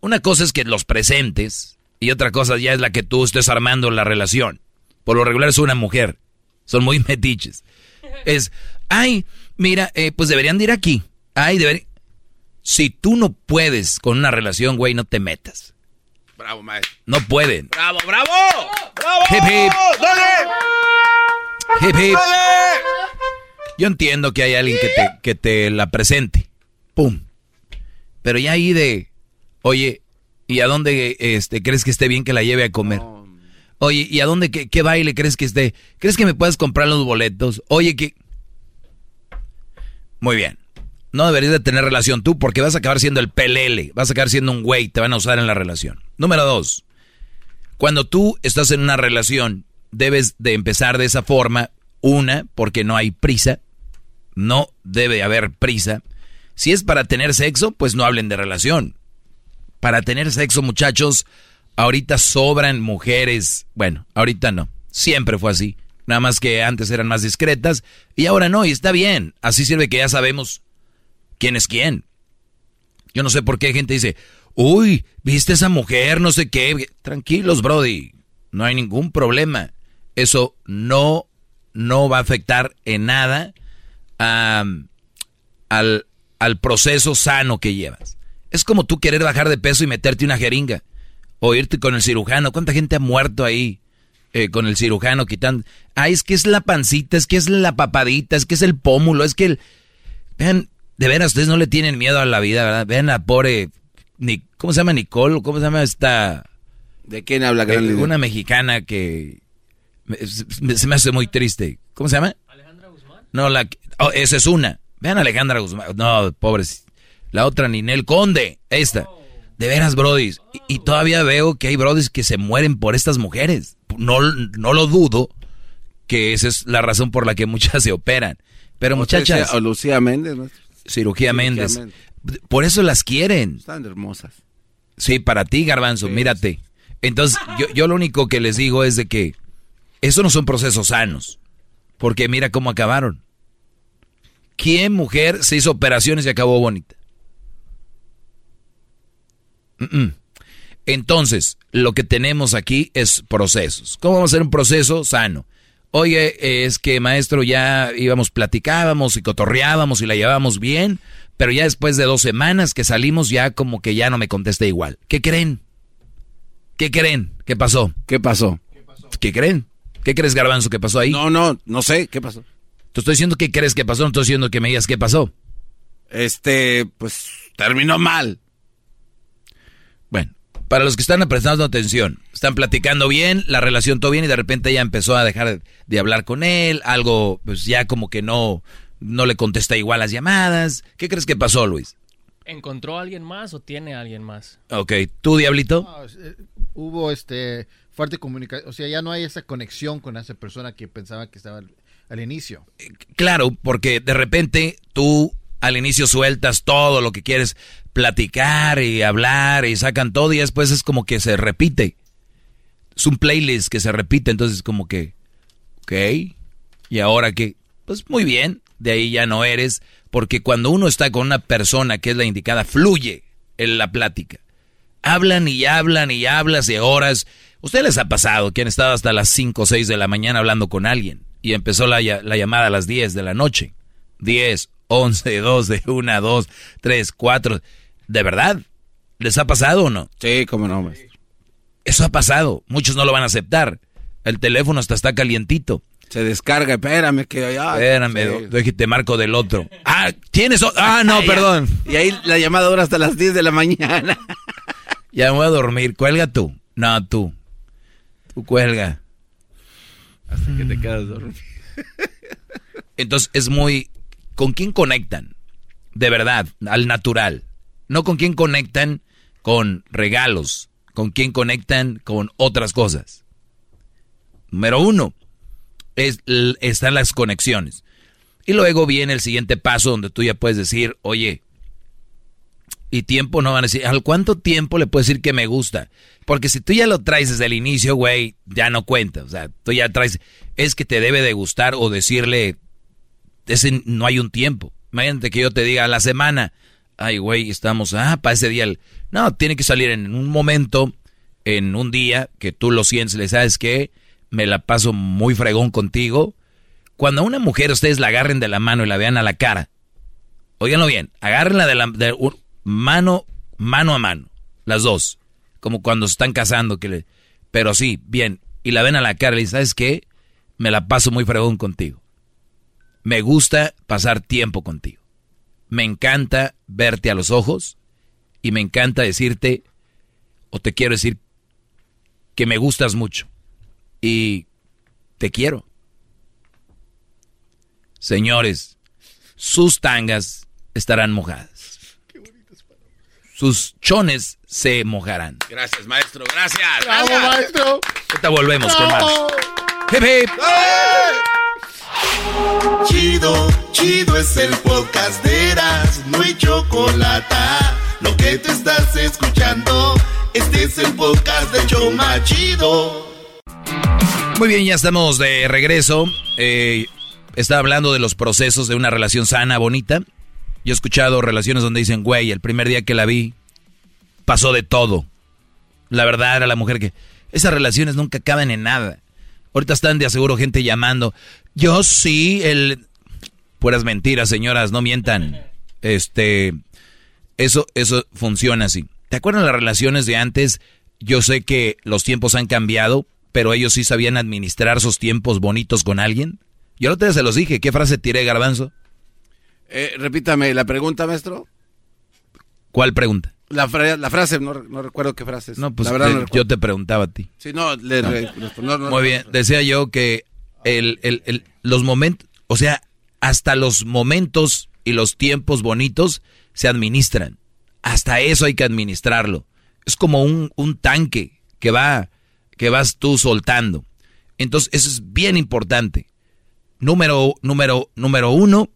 una cosa es que los presentes y otra cosa ya es la que tú estés armando la relación. Por lo regular es una mujer. Son muy metiches. Es, ay, mira, eh, pues deberían de ir aquí. Ay, deberían. Si tú no puedes con una relación, güey, no te metas. Bravo, maestro. No pueden. Bravo, bravo. Bravo. Hip hip. Hip hip. Yo entiendo que hay alguien que te, que te la presente. ¡Pum! Pero ya ahí de, oye, ¿y a dónde este, crees que esté bien que la lleve a comer? Oye, ¿y a dónde, qué, qué baile crees que esté? ¿Crees que me puedes comprar los boletos? Oye, que... Muy bien. No deberías de tener relación tú porque vas a acabar siendo el pelele, vas a acabar siendo un güey, te van a usar en la relación. Número dos, cuando tú estás en una relación, debes de empezar de esa forma, una, porque no hay prisa, no debe haber prisa. Si es para tener sexo, pues no hablen de relación. Para tener sexo, muchachos, ahorita sobran mujeres. Bueno, ahorita no. Siempre fue así. Nada más que antes eran más discretas y ahora no, y está bien. Así sirve que ya sabemos quién es quién. Yo no sé por qué gente dice, uy, viste esa mujer, no sé qué. Tranquilos, Brody. No hay ningún problema. Eso no, no va a afectar en nada al, al proceso sano que llevas. Es como tú querer bajar de peso y meterte una jeringa. O irte con el cirujano. ¿Cuánta gente ha muerto ahí eh, con el cirujano quitando? Ah, es que es la pancita, es que es la papadita, es que es el pómulo, es que el... Vean, de veras, ustedes no le tienen miedo a la vida, ¿verdad? Vean a pobre... Ni, ¿Cómo se llama Nicole? ¿Cómo se llama esta...? ¿De quién habla? Eh, una mexicana que... se me hace muy triste. ¿Cómo se llama? No, la... Oh, esa es una. Vean a Alejandra Guzmán. No, pobres. La otra, Ninel Conde. Esta. De veras, brodis. Y, todavía veo que hay brodis que se mueren por estas mujeres. no, no lo dudo que esa es la razón por la que muchas se operan. Pero muchachas... O Lucía Méndez, maestro. Cirugía, Méndez. Por eso las quieren. Están hermosas. Sí, para ti, Garbanzo, mírate. Entonces, yo, yo lo único que les digo es de que eso no son procesos sanos. Porque mira cómo acabaron. ¿Quién mujer se hizo operaciones y acabó bonita? Entonces, lo que tenemos aquí es procesos. ¿Cómo vamos a hacer un proceso sano? Oye, es que maestro, ya íbamos, platicábamos y cotorreábamos y la llevábamos bien, pero ya después de dos semanas que salimos ya como que ya no me contesta igual. ¿Qué creen? ¿Qué creen? ¿Qué pasó? ¿Qué pasó? ¿Qué creen? ¿Qué crees, Garbanzo, que pasó ahí? No, no, no sé, ¿qué pasó? Te estoy diciendo qué crees que pasó, no estoy diciendo que me digas qué pasó. Este, pues terminó mal. Bueno, para los que están prestando atención, están platicando bien, la relación todo bien y de repente ella empezó a dejar de hablar con él, algo pues ya como que no no le contesta igual las llamadas. ¿Qué crees que pasó, Luis? ¿Encontró a alguien más o tiene a alguien más? Ok, ¿tú, Diablito? Eh, hubo este fuerte comunicación, o sea, ya no hay esa conexión con esa persona que pensaba que estaba al, inicio. Claro, porque de repente tú al inicio sueltas todo lo que quieres platicar y hablar y sacan todo y después es como que se repite. Es un playlist que se repite, entonces como que, ok, ¿y ahora qué? Pues muy bien, de ahí ya no eres, porque cuando uno está con una persona que es la indicada, fluye en la plática. Hablan y hablan y hablas de horas. ¿Ustedes les ha pasado que han estado hasta las 5 o 6 de la mañana hablando con alguien y empezó la, la llamada a las 10 de la noche? 10, 11, 12, 1, 2, 3, 4. ¿De verdad? ¿Les ha pasado o no? Sí, cómo no, maestro. Eso ha pasado. Muchos no lo van a aceptar. El teléfono hasta está calientito. Se descarga, espérame que ya. Espérame, sí. te marco del otro. Ah, tienes Ah, no, perdón. Y ahí la llamada dura hasta las 10 de la mañana. ya me voy a dormir. Cuelga tú. No, tú. Tú cuelga. Hasta que te quedas dormido. Entonces es muy ¿Con quién conectan? De verdad, al natural. No con quién conectan con regalos, con quién conectan con otras cosas. Número uno, es, están las conexiones. Y luego viene el siguiente paso donde tú ya puedes decir, oye, y tiempo no van a decir, ¿al cuánto tiempo le puedes decir que me gusta? Porque si tú ya lo traes desde el inicio, güey, ya no cuenta. O sea, tú ya traes, es que te debe de gustar o decirle ese no hay un tiempo. Imagínate que yo te diga a la semana, ay, güey, estamos, ah, para ese día. No, tiene que salir en un momento, en un día, que tú lo sientes, le sabes que me la paso muy fregón contigo. Cuando a una mujer ustedes la agarren de la mano y la vean a la cara, óiganlo bien, agárrenla de la de, mano, mano a mano, las dos, como cuando se están casando, que le, pero sí, bien, y la ven a la cara y le ¿sabes qué? Me la paso muy fregón contigo. Me gusta pasar tiempo contigo. Me encanta verte a los ojos y me encanta decirte, o te quiero decir, que me gustas mucho y te quiero. Señores, sus tangas estarán mojadas. Sus chones se mojarán. Gracias, maestro. Gracias. Bravo, maestro. Ahorita volvemos con más. Hip, hip. Chido, chido es el podcast de Eras, no hay chocolate. Lo que te estás escuchando, este es el podcast de Choma Chido. Muy bien, ya estamos de regreso. Eh, está hablando de los procesos de una relación sana, bonita. Yo he escuchado relaciones donde dicen, güey, el primer día que la vi, pasó de todo. La verdad era la mujer que... Esas relaciones nunca acaban en nada. Ahorita están de aseguro gente llamando. Yo sí, el... Puras mentiras, señoras, no mientan. Este... Eso, eso funciona así. ¿Te acuerdas las relaciones de antes? Yo sé que los tiempos han cambiado, pero ellos sí sabían administrar sus tiempos bonitos con alguien. Yo no te se los dije. ¿Qué frase tiré, Garbanzo? Eh, repítame la pregunta, maestro. ¿Cuál pregunta? La, la frase, no, no, recuerdo qué frase es. No, pues la verdad yo te preguntaba a ti. Sí, no, le, no. Muy bien, decía yo que el, el, el, los momentos, o sea, hasta los momentos y los tiempos bonitos se administran. Hasta eso hay que administrarlo. Es como un, un tanque que va que vas tú soltando. Entonces, eso es bien importante. Número, número, número uno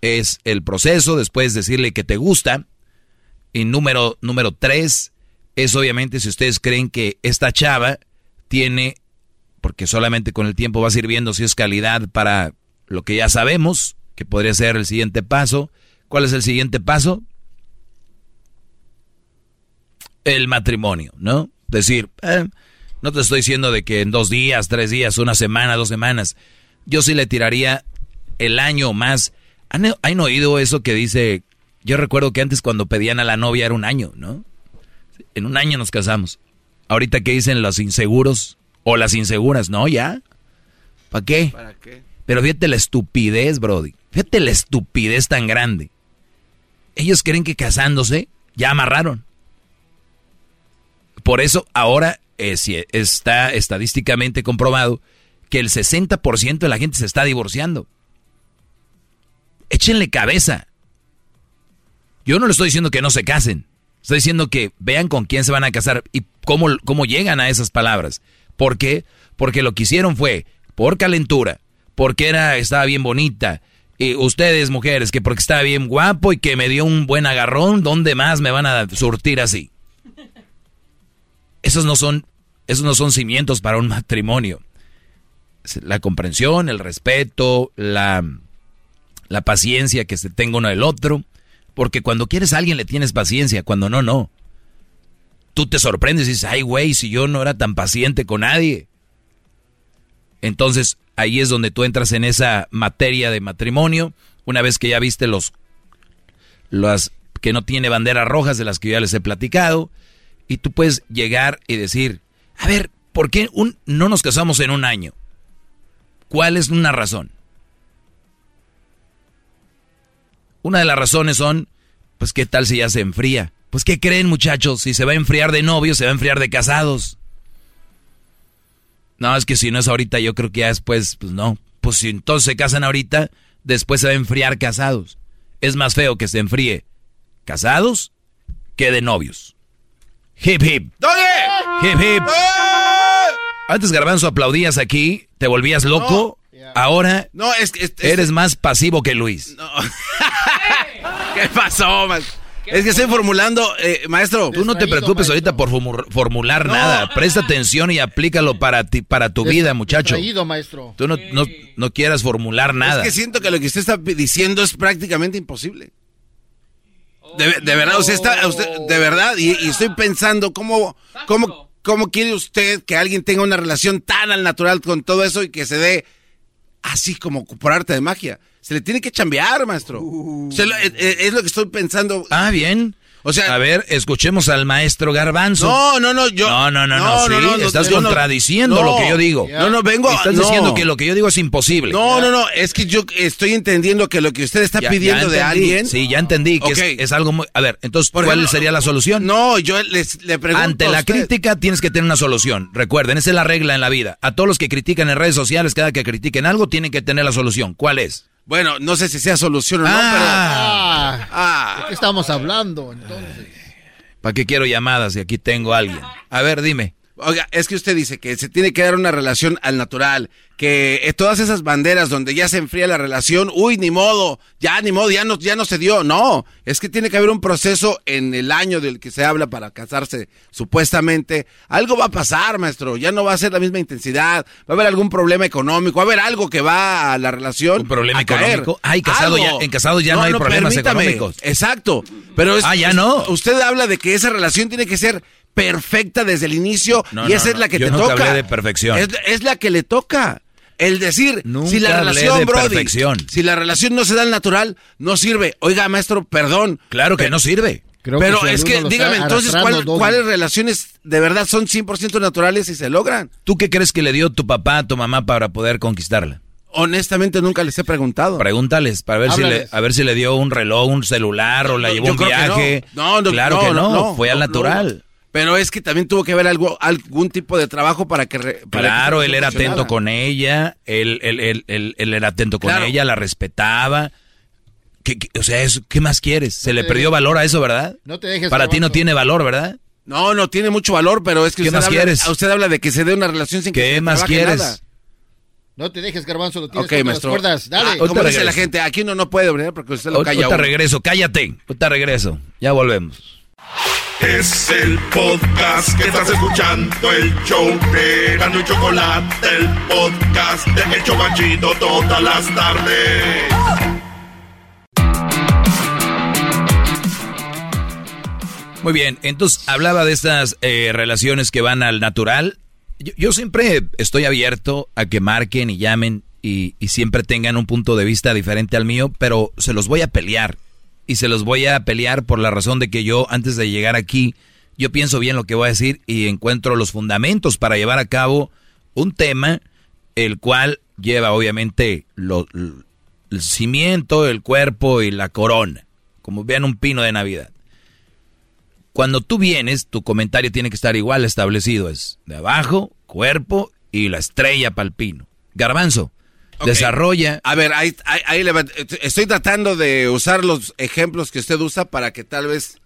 es el proceso, después decirle que te gusta. Y número, número tres es obviamente si ustedes creen que esta chava tiene, porque solamente con el tiempo vas a ir viendo si es calidad para lo que ya sabemos, que podría ser el siguiente paso. ¿Cuál es el siguiente paso? El matrimonio, ¿no? Decir, eh, no te estoy diciendo de que en dos días, tres días, una semana, dos semanas. Yo sí le tiraría el año más. ¿Han, ¿Han oído eso que dice? Yo recuerdo que antes cuando pedían a la novia era un año, ¿no? En un año nos casamos. Ahorita que dicen los inseguros o las inseguras, no, ya. ¿Para qué? ¿Para qué? Pero fíjate la estupidez, Brody. Fíjate la estupidez tan grande. Ellos creen que casándose ya amarraron. Por eso ahora es, está estadísticamente comprobado que el 60% de la gente se está divorciando. Échenle cabeza. Yo no le estoy diciendo que no se casen. Estoy diciendo que vean con quién se van a casar y cómo, cómo llegan a esas palabras. ¿Por qué? Porque lo que hicieron fue por calentura, porque era, estaba bien bonita. Y ustedes, mujeres, que porque estaba bien guapo y que me dio un buen agarrón, ¿dónde más me van a surtir así? Esos no son, esos no son cimientos para un matrimonio. La comprensión, el respeto, la, la paciencia que se tenga uno del otro. Porque cuando quieres a alguien le tienes paciencia, cuando no, no. Tú te sorprendes y dices, ay, güey, si yo no era tan paciente con nadie. Entonces, ahí es donde tú entras en esa materia de matrimonio. Una vez que ya viste los, las que no tiene banderas rojas de las que ya les he platicado. Y tú puedes llegar y decir, a ver, ¿por qué no nos casamos en un año? ¿Cuál es una razón? Una de las razones son, pues, ¿qué tal si ya se enfría? Pues, ¿qué creen, muchachos? Si se va a enfriar de novios, se va a enfriar de casados. No, es que si no es ahorita, yo creo que ya después, pues no. Pues si entonces se casan ahorita, después se va a enfriar casados. Es más feo que se enfríe casados que de novios. Hip hip. Hip hip. Antes Garbanzo aplaudías aquí, te volvías loco. Ahora no, es, es, eres más pasivo que Luis. No. ¿Qué pasó, man? Es que estoy formulando, eh, maestro. Tú no te preocupes ahorita por formular no. nada. Presta atención y aplícalo para ti, para tu vida, muchacho. maestro. Tú no, no, no, quieras formular nada. Es que siento que lo que usted está diciendo es prácticamente imposible. De, de verdad, usted está, usted, de verdad, y, y estoy pensando cómo, cómo, cómo quiere usted que alguien tenga una relación tan al natural con todo eso y que se dé así como por arte de magia. Se le tiene que chambear, maestro. Uh. Lo, es, es, lo que estoy pensando. Ah, bien. O sea, a ver, escuchemos al maestro Garbanzo. No, no, no, yo. No, no, no, no, no, sí, no estás contradiciendo lo que yo digo. No, no, vengo. Estás diciendo que lo que yo digo es imposible. No, no, no, es que yo estoy entendiendo que lo que usted está ya, pidiendo ya de alguien. Sí, ya entendí que okay. es, es, algo muy. A ver, entonces, ¿cuál ejemplo, sería la solución? No, yo les, le pregunto. Ante la crítica tienes que tener una solución. Recuerden, esa es la regla en la vida. A todos los que critican en redes sociales, cada que critiquen algo, tienen que tener la solución. ¿Cuál es? Bueno, no sé si sea solución o no, ah, pero. Ah, ¿De qué estamos hablando entonces? ¿Para qué quiero llamadas si aquí tengo a alguien? A ver, dime. Oiga, es que usted dice que se tiene que dar una relación al natural, que todas esas banderas donde ya se enfría la relación, uy, ni modo, ya ni modo, ya no, ya no se dio. No, es que tiene que haber un proceso en el año del que se habla para casarse, supuestamente. Algo va a pasar, maestro, ya no va a ser la misma intensidad, va a haber algún problema económico, va a haber algo que va a la relación. ¿Un problema a económico? Ay, casado ya, en casado ya no, no hay no, problemas económicos. Exacto, pero es, ah, ya no. Usted habla de que esa relación tiene que ser perfecta desde el inicio no, y esa no, es la que Yo te nunca toca. Hablé de perfección. Es, es, la que le toca. El decir, nunca si la relación, de Brody, perfección. si la relación no se da al natural, no sirve. Oiga, maestro, perdón. Claro que no sirve. Creo pero que es que, dígame entonces, ¿cuál, ¿cuáles relaciones de verdad son 100% naturales y se logran? ¿Tú qué crees que le dio tu papá a tu mamá para poder conquistarla? Honestamente nunca les he preguntado. Pregúntales para ver si le, a ver si le dio un reloj, un celular o la llevó un viaje. No. No, claro que no, fue al natural. Pero es que también tuvo que haber algo, algún tipo de trabajo para que... Para claro, que él era atento con ella, él, él, él, él, él era atento con Claro. ella, la respetaba. ¿Qué, qué- o sea, eso, ¿qué más quieres? Se le perdió valor a eso, ¿verdad? No te dejes, Para ti no tiene valor, ¿verdad? No, no tiene mucho valor, pero es que ¿Qué usted, más habla, quieres? usted habla de que se dé una relación sin que ¿Qué se más quieres? nada. No te dejes, garbanzo, lo tienes Ok, contra las maestro. cuerdas. Dale. Ah, como Ahorita dice la gente, aquí uno no puede ¿verdad? porque usted lo Ahorita calla. a uno. regreso, cállate. Ahorita regreso. Ya volvemos. Es el podcast que estás escuchando, el show de Gano y Chocolate, el podcast de El Chocachito todas las tardes. Muy bien, entonces hablaba de estas eh, relaciones que van al natural. Yo, siempre estoy abierto a que marquen y llamen y siempre tengan un punto de vista diferente al mío, pero se los voy a pelear. Y se los voy a pelear por la razón de que yo, antes de llegar aquí, yo pienso bien lo que voy a decir y encuentro los fundamentos para llevar a cabo un tema, el cual lleva obviamente el cimiento, el cuerpo y la corona, como vean un pino de Navidad. Cuando tú vienes, tu comentario tiene que estar igual establecido. Es de abajo, cuerpo y la estrella palpino. Garbanzo, Desarrolla. A ver, ahí, ahí- ahí le va- estoy tratando de usar los ejemplos que usted usa para que tal vez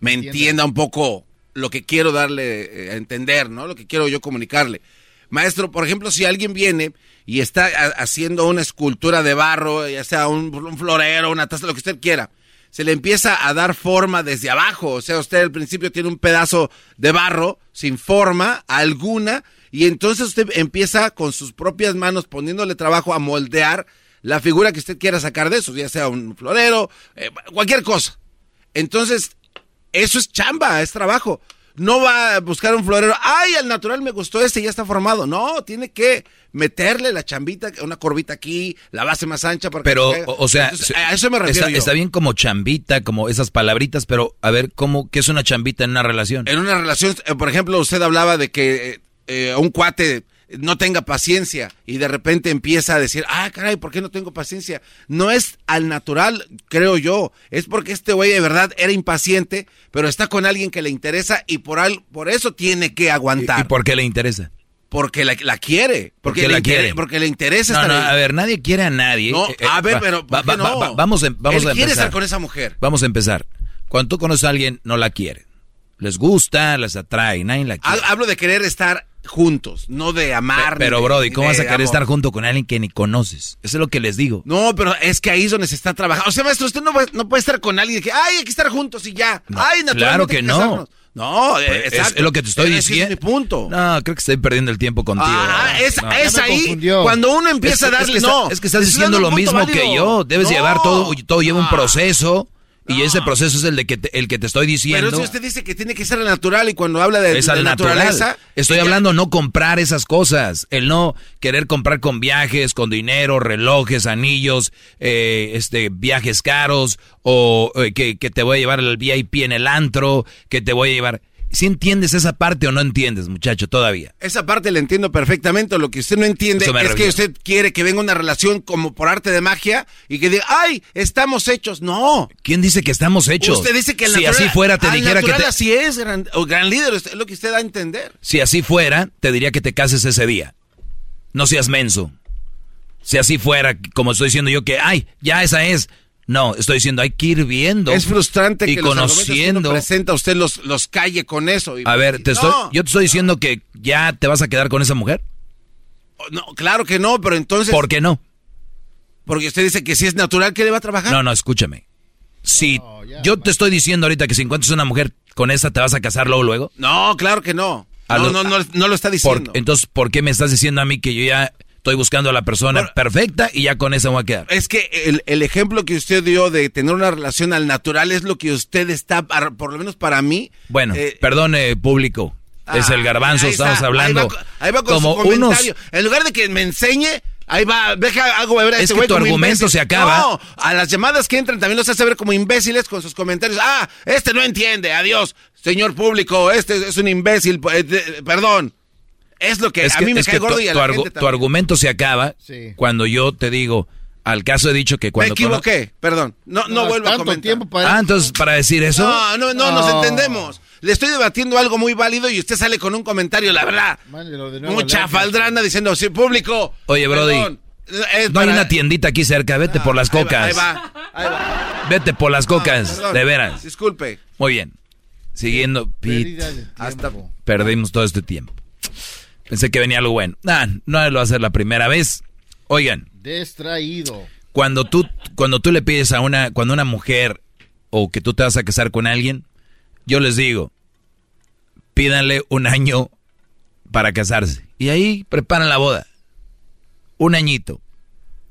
me entienda un poco lo que quiero darle eh, a entender, ¿no? Lo que quiero yo comunicarle. Maestro, por ejemplo, si alguien viene y está ha- haciendo una escultura de barro, ya sea un, un florero, una taza, lo que usted quiera, se le empieza a dar forma desde abajo. O sea, usted al principio tiene un pedazo de barro sin forma alguna y entonces usted empieza con sus propias manos poniéndole trabajo a moldear la figura que usted quiera sacar de eso, ya sea un florero, eh, cualquier cosa. Entonces, eso es chamba, es trabajo. No va a buscar un florero, ay, al natural me gustó este, ya está formado. No, tiene que meterle la chambita, una corbita aquí, la base más ancha para que Pero, o, sea, Entonces, a eso me refiero está, yo. está bien como chambita, como esas palabritas, pero a ver, ¿cómo, ¿qué es una chambita en una relación? En una relación, eh, por ejemplo, usted hablaba de que eh, un cuate no tenga paciencia y de repente empieza a decir, ah, caray, ¿por qué no tengo paciencia? No es al natural, creo yo, es porque este güey de verdad era impaciente, pero está con alguien que le interesa y por, al, por eso tiene que aguantar. ¿Y por qué le interesa? Porque la, la quiere, porque le la inter- quiere? porque le interesa No, estar no, ahí. a ver, nadie quiere a nadie. No, Eh, eh, a ver, va- pero ¿por va- qué va- no? va- vamos, a- vamos Él a quiere empezar. estar con esa mujer. Vamos a empezar. Cuando tú conoces a alguien, no la quiere. Les gusta, les atrae, nadie la quiere. Ha- Hablo de querer estar juntos, no de amar. Pero, de- Brody, ¿cómo de vas a querer amor. estar junto con alguien que ni conoces? Eso es lo que les digo. No, pero es que ahí es donde se está trabajando. O sea, maestro, usted no, va- no puede estar con alguien que, ay, hay que estar juntos y ya. ay, naturalmente claro que no. No, Pues, es, lo que te estoy es diciendo. mi punto. No, creo que estoy perdiendo el tiempo contigo. Ah, es, No. es ahí cuando uno empieza a darle. es que no, es que estás diciendo lo mismo que yo. Debes No. llevar todo, todo lleva un proceso. Y ese proceso es el de que te- el que te estoy diciendo. Pero si usted dice que tiene que ser al natural y cuando habla de, es de al natural. naturaleza. Estoy ella- hablando no comprar esas cosas, el no querer comprar con viajes, con dinero, relojes, anillos, eh, este, viajes caros o eh, que, que te voy a llevar al VIP en el antro, que te voy a llevar. ¿Si entiendes esa parte o no entiendes, muchacho, todavía? Esa parte la entiendo perfectamente. Lo que usted no entiende es que usted quiere que venga una relación como por arte de magia y que diga, ay, estamos hechos. No. ¿Quién dice que estamos hechos? Usted dice que el si natural- así fuera te dijera que te, así es, gran, o gran líder, es lo que usted da a entender. si así fuera te diría que te cases ese día. No seas menso. Si así fuera, como estoy diciendo yo que, ay, ya esa es. No, estoy diciendo, hay que ir viendo. Es frustrante y que los argumentos que conociendo. presenta usted los, los calle con eso. y- A ver, te No, estoy, yo te estoy diciendo que ya te vas a quedar con esa mujer. no, claro que no, pero entonces... ¿Por qué no? Porque usted dice que si es natural, que le va a trabajar? No, no, escúchame. Si yo te estoy diciendo ahorita que si encuentras una mujer con esa te vas a casar luego luego. No, claro que no. No, lo- no, no, no lo está Por- diciendo. entonces, ¿por qué me estás diciendo a mí que yo ya estoy buscando a la persona perfecta y ya con esa voy a quedar? Es que el, el ejemplo que usted dio de tener una relación al natural es lo que usted está, por lo menos para mí. Bueno, eh, perdone público. es el garbanzo, ahí está, estamos hablando Ahí va, ahí va con como su comentario. unos... En lugar de que me enseñe, ahí va, deja, hago ver a Es este que tu argumento se acaba. No, a las llamadas que entran también los hace ver como imbéciles con sus comentarios. Ah, este no entiende, adiós, señor público, este es un imbécil, eh, de- perdón. Es lo que es a que- mí me es cae que gordo tu, y a tu la argu- gente tu argumento se acaba Sí. cuando yo te digo, al caso he dicho que Me cuando... cono- equivoqué, perdón. No, no, No, vuelvo a comentar. tiempo para- Ah, entonces, para decir eso... No, no, no, nos entendemos. Le estoy debatiendo algo muy válido y usted sale con un comentario, la verdad. Nuevo Mucha al faldrana diciendo, sí, público. Oye, Brody, perdón, No hay una tiendita aquí cerca, vete por las cocas. Ahí va, ahí va. Vete por las cocas, Perdón, de veras. Disculpe. Muy bien. Siguiendo, Pete. Hasta perdimos todo este tiempo. Pensé que venía algo bueno. Nah, no lo va a ser la primera vez. Oigan, Distraído. cuando tú, cuando tú le pides a una, cuando una mujer o que tú te vas a casar con alguien, yo les digo, pídanle un año para casarse. Y ahí preparan la boda. Un añito.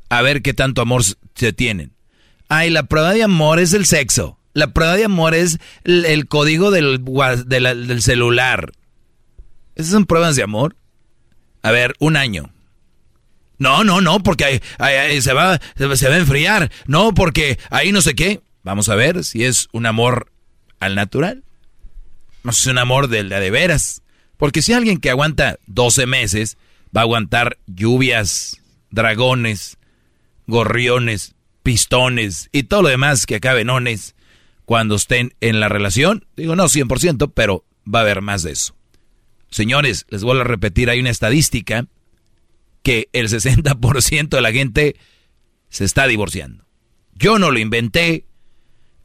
A ver qué tanto amor se tienen. Ay, la prueba de amor es el sexo. La prueba de amor es el, el código del, del celular. ¿Esas son pruebas de amor? A ver, un año. No, no, no, porque ahí- se, va, se, va a enfriar. No, porque ahí no sé qué. Vamos a ver si es un amor al natural. No es un amor de, de, de veras. Porque si alguien que aguanta 12 meses va a aguantar lluvias, dragones, gorriones, pistones y todo lo demás que acabe en ones cuando estén en la relación, digo no 100%, pero va a haber más de eso. Señores, les vuelvo a repetir, hay una estadística que el 60% de la gente se está divorciando. Yo no lo inventé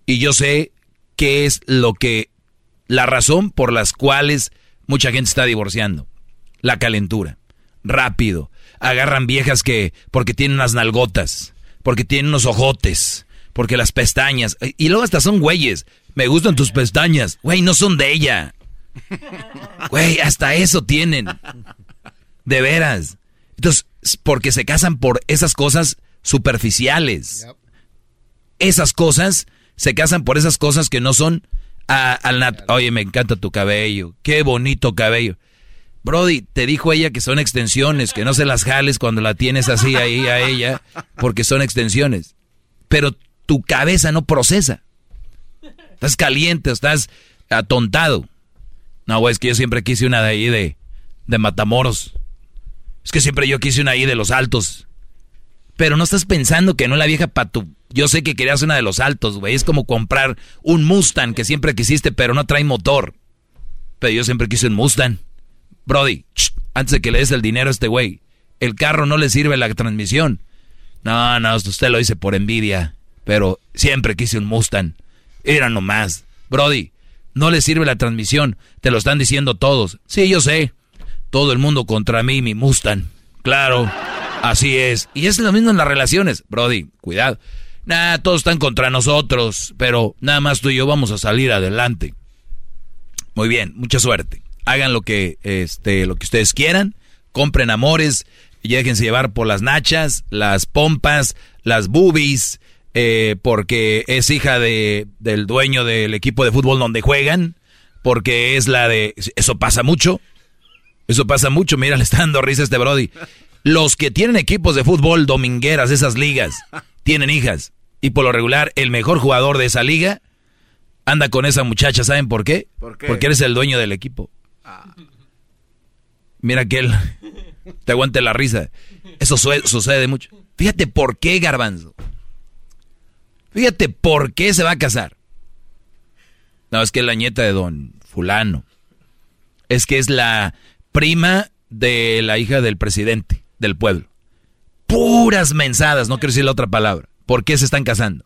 y yo sé qué es lo que, la razón por las cuales mucha gente está divorciando. La calentura. Rápido. Agarran viejas que, porque tienen unas nalgotas, porque tienen unos ojotes, porque las pestañas, y luego hasta son güeyes. Me gustan tus pestañas. Güey, no son de ella. Güey, hasta eso tienen. De veras. Entonces, porque se casan por esas cosas superficiales. Esas cosas, se casan por esas cosas que no son a- al nat- Oye, me encanta tu cabello. Qué bonito cabello. Brody, te dijo ella que son extensiones, que no se las jales cuando la tienes así ahí a ella, porque son extensiones. Pero tu cabeza no procesa. Estás caliente, estás atontado. No, güey, es que yo siempre quise una de ahí de, de Matamoros. Es que siempre yo quise una ahí de los altos. Pero no estás pensando que no la vieja para tu... Yo sé que querías una de los altos, güey. Es como comprar un Mustang que siempre quisiste, pero no trae motor. Pero yo siempre quise un Mustang. Brody, antes de que le des el dinero a este güey, el carro no le sirve la transmisión. No, no, usted lo dice por envidia. Pero siempre quise un Mustang. Era nomás. Brody, no le sirve la transmisión. Te lo están diciendo todos. Sí, yo sé. Todo el mundo contra mí, mi Mustang. Claro, así es. Y es lo mismo en las relaciones. Brody, cuidado. Nah, todos están contra nosotros, pero nada más tú y yo vamos a salir adelante. Muy bien, mucha suerte. Hagan lo que, este, lo que ustedes quieran. Compren amores y déjense llevar por las nachas, las pompas, las boobies, eh, porque es hija de, del dueño del equipo de fútbol donde juegan, porque es la de... Eso pasa mucho. Eso pasa mucho. Mira, le está dando risa a este Brody. Los que tienen equipos de fútbol domingueras, esas ligas, tienen hijas. Y por lo regular, el mejor jugador de esa liga anda con esa muchacha. ¿Saben por qué? ¿Por qué? Porque eres el dueño del equipo. Mira que él te aguante la risa. Eso sucede mucho. Fíjate por qué, Garbanzo. Fíjate por qué se va a casar. No, es que es la nieta de don fulano. Es que es la prima de la hija del presidente del pueblo. Puras mensadas, no quiero decir la otra palabra. ¿Por qué se están casando?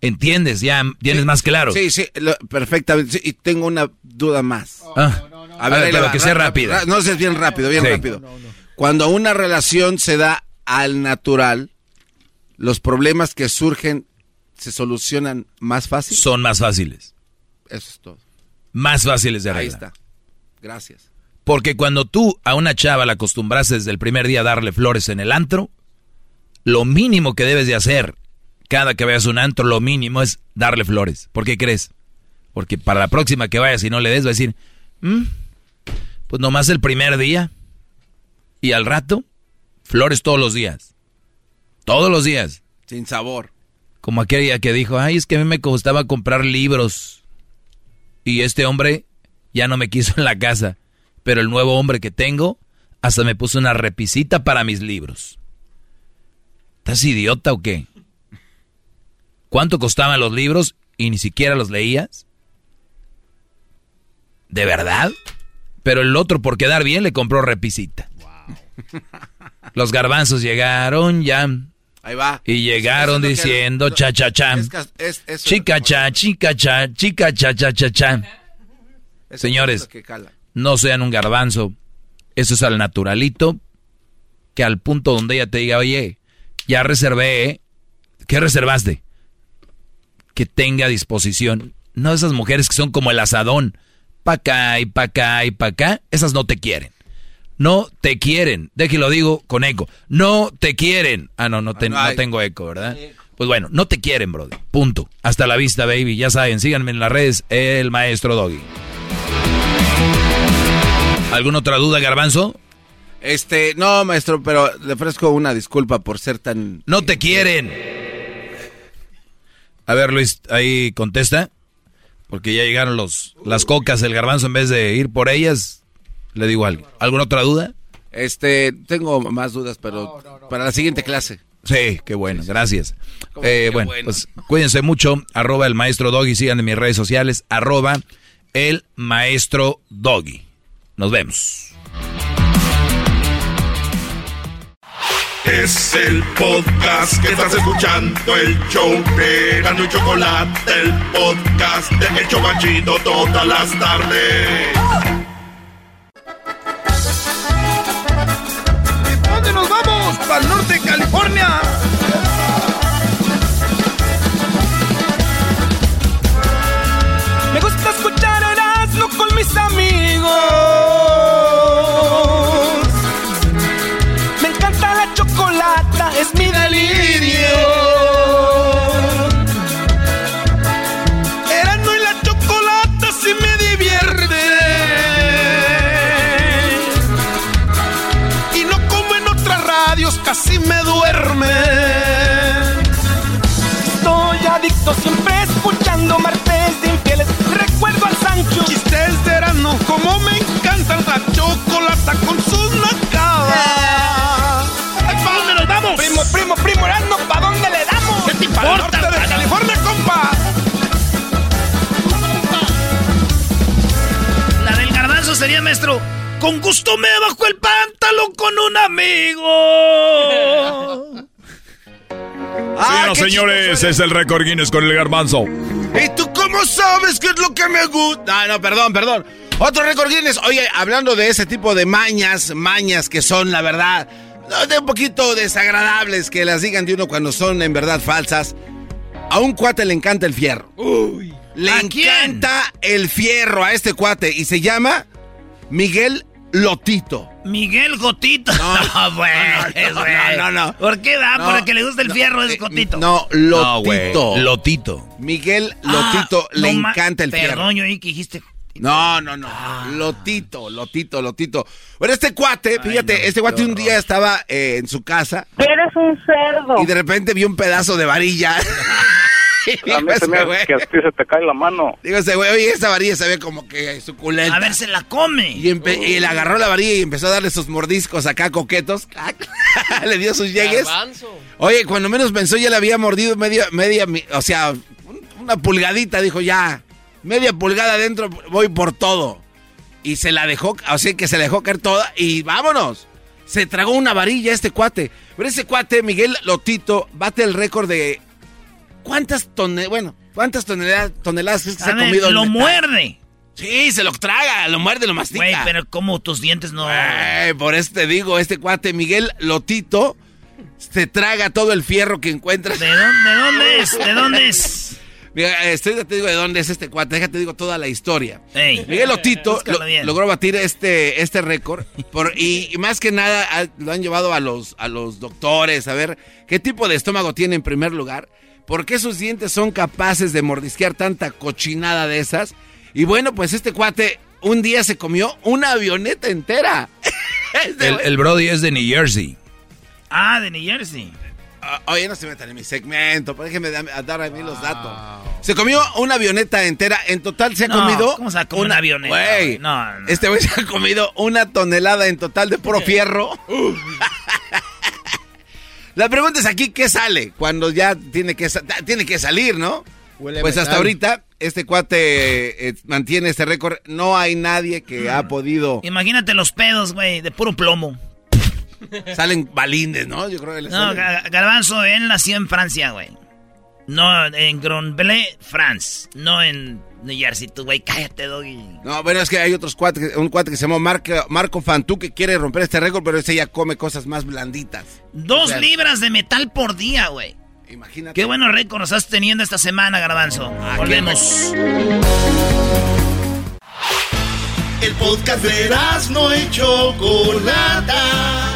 ¿Entiendes? Ya tienes más claro. Sí, sí, lo- perfectamente. Sí, y tengo una duda más. Ah. A ver, ahí le pero va, que sea rápida. ra- No, es bien rápido, bien Sí. rápido. Cuando una relación se da al natural, los problemas que surgen se solucionan más fácil. Son más fáciles. Eso es todo. Más fáciles de Ahí arreglar. está. Gracias. Porque cuando tú a una chava la acostumbraste desde el primer día a darle flores en el antro, lo mínimo que debes de hacer cada que vayas a un antro, lo mínimo es darle flores. ¿Por qué crees? Porque para la próxima que vayas y no le des, va a decir, "Mm, pues nomás el primer día. Y al rato, flores todos los días. Todos los días. Sin sabor. Como aquel día que dijo, ay, es que a mí me costaba comprar libros. Y este hombre ya no me quiso en la casa. Pero el nuevo hombre que tengo hasta me puso una repisita para mis libros. ¿Estás idiota o qué? ¿Cuánto costaban los libros y ni siquiera los leías? ¿De verdad? Pero el otro, por quedar bien, le compró repisita. Los garbanzos llegaron ya Ahí va. Y llegaron es diciendo cha cha cha. Chica cha, chica cha, chica cha cha cha cha. Señores, no sean un garbanzo. Eso es al naturalito. Que al punto donde ella te diga, oye, ya reservé, ¿eh? ¿Qué reservaste? Que tenga disposición. No esas mujeres que son como el asadón. Pa' acá y pa' acá y pa' acá. Esas no te quieren. No te quieren. Déjelo digo con eco. No te quieren. Ah, no, no, te- no hay. no tengo eco, ¿verdad? Pues bueno, no te quieren, brother. Punto. Hasta la vista, baby. Ya saben, síganme en las redes, el maestro Doggy. ¿Alguna otra duda, Garbanzo? Este, no, maestro, pero le ofrezco una disculpa por ser tan... No te quieren. A ver, Luis, ahí contesta. Porque ya llegaron los, las cocas, el garbanzo, en vez de ir por ellas, le digo algo. ¿Alguna otra duda? Este, tengo más dudas, pero para la siguiente clase. Sí, qué bueno, gracias. Eh, bueno, bueno. pues cuídense mucho. Arroba el maestro Doggy, sigan en mis redes sociales. Arroba el maestro Doggy. Nos vemos. Es el podcast que estás escuchando, el show de Gano y Chocolate, el podcast de El Chobachito todas las tardes. Vamos? Para el norte de California. Me gusta escuchar Erasmo con mis amigos. Me encanta la chocolata, es mi delirio. Me duerme. Estoy adicto siempre escuchando martes de infieles. Recuerdo al Sancho. Chistes de verano, como me encanta la chocolata con sus nacadas. ¡Ay, pa' dónde nos vamos! Primo, primo, primo, Erasmo, ¿pa' dónde le damos? ¿Qué te importa? Norte de California, compa. La del garbanzo sería, maestro. Con gusto me bajo el con un amigo. Bueno, señores, es el récord Guinness con el garbanzo. ¿Y tú cómo sabes qué es lo que me gusta? No, no, perdón, perdón. Otro récord Guinness. Oye, hablando de ese tipo de mañas, mañas que son, la verdad, de un poquito desagradables que las digan de uno cuando son en verdad falsas. A un cuate le encanta el fierro. Le encanta el fierro a este cuate y se llama Miguel Lotito. Miguel Gotito. No, güey. no, no, no, no. ¿Por qué da? No, Porque le gusta el no, fierro, es eh, Gotito. No, Lotito. Lotito. Miguel Ah, Lotito le encanta el fierro. Perdón, yo que dijiste. No, no, no. Lotito, Lotito, Lotito. Bueno, este cuate, fíjate, este cuate un día estaba eh, en su casa Eres un cerdo. y de repente vio un pedazo de varilla. A mí se me güey- hace que a ti se te cae la mano. Digo ese güey, oye, esa varilla se ve como que suculenta. A ver, se la come. Y, empe- y le agarró la varilla y empezó a darle sus mordiscos acá coquetos. le dio sus llegues. Garbanzo. Oye, cuando menos pensó ya le había mordido media, media, o sea, un- una pulgadita, dijo ya, media pulgada adentro, voy por todo. Y se la dejó, o sea que se la dejó caer toda y vámonos. Se tragó una varilla este cuate. Pero ese cuate, Miguel Lotito, bate el récord de cuántas toneladas, bueno, cuántas toneladas, toneladas crees que se ha comido. lo muerde. Sí, se lo traga, lo muerde, lo mastica. Güey, pero como tus dientes no. Güey, por eso te digo, este cuate Miguel Lotito se traga todo el fierro que encuentra. ¿De dónde, de dónde es? ¿De dónde es? Mira, este, ya te digo de dónde es este cuate, déjate digo toda la historia. Miguel Lotito lo- logró batir este, este récord por, y, y más que nada a- lo han llevado a los, a los doctores a ver qué tipo de estómago tiene en primer lugar, por qué sus dientes son capaces de mordisquear tanta cochinada de esas. Y bueno, pues este cuate un día se comió una avioneta entera. El, Brody es de New Jersey. Ah, de New Jersey. Ah, Oye, no se metan en mi segmento, pues déjenme da- dar a mí los datos. Se comió una avioneta entera, en total se ha No, comido... ¿cómo se va a comer una avioneta? No, no. este güey se ha comido una tonelada en total de puro fierro. La pregunta es aquí, ¿qué sale? Cuando ya tiene que, sa- tiene que salir, ¿no? Huele pues hasta ahorita, este cuate eh, mantiene este récord. No hay nadie que ha podido... Imagínate los pedos, güey, de puro plomo. Salen balines, ¿no? Yo creo que les No, salen- Ga- Garbanzo, él nació en Francia, güey. No en Gronblet, France. No en New Jersey. Tú, güey, cállate, doggy. No, bueno, es que hay otros cuates, un cuate que se llama Marco, Marco Fantú que quiere romper este récord, pero ese ya come cosas más blanditas. Dos O sea, libras de metal por día, güey. Imagínate. Qué buenos récords estás teniendo esta semana, Garbanzo. Volvemos. El podcast de no y Chocolata.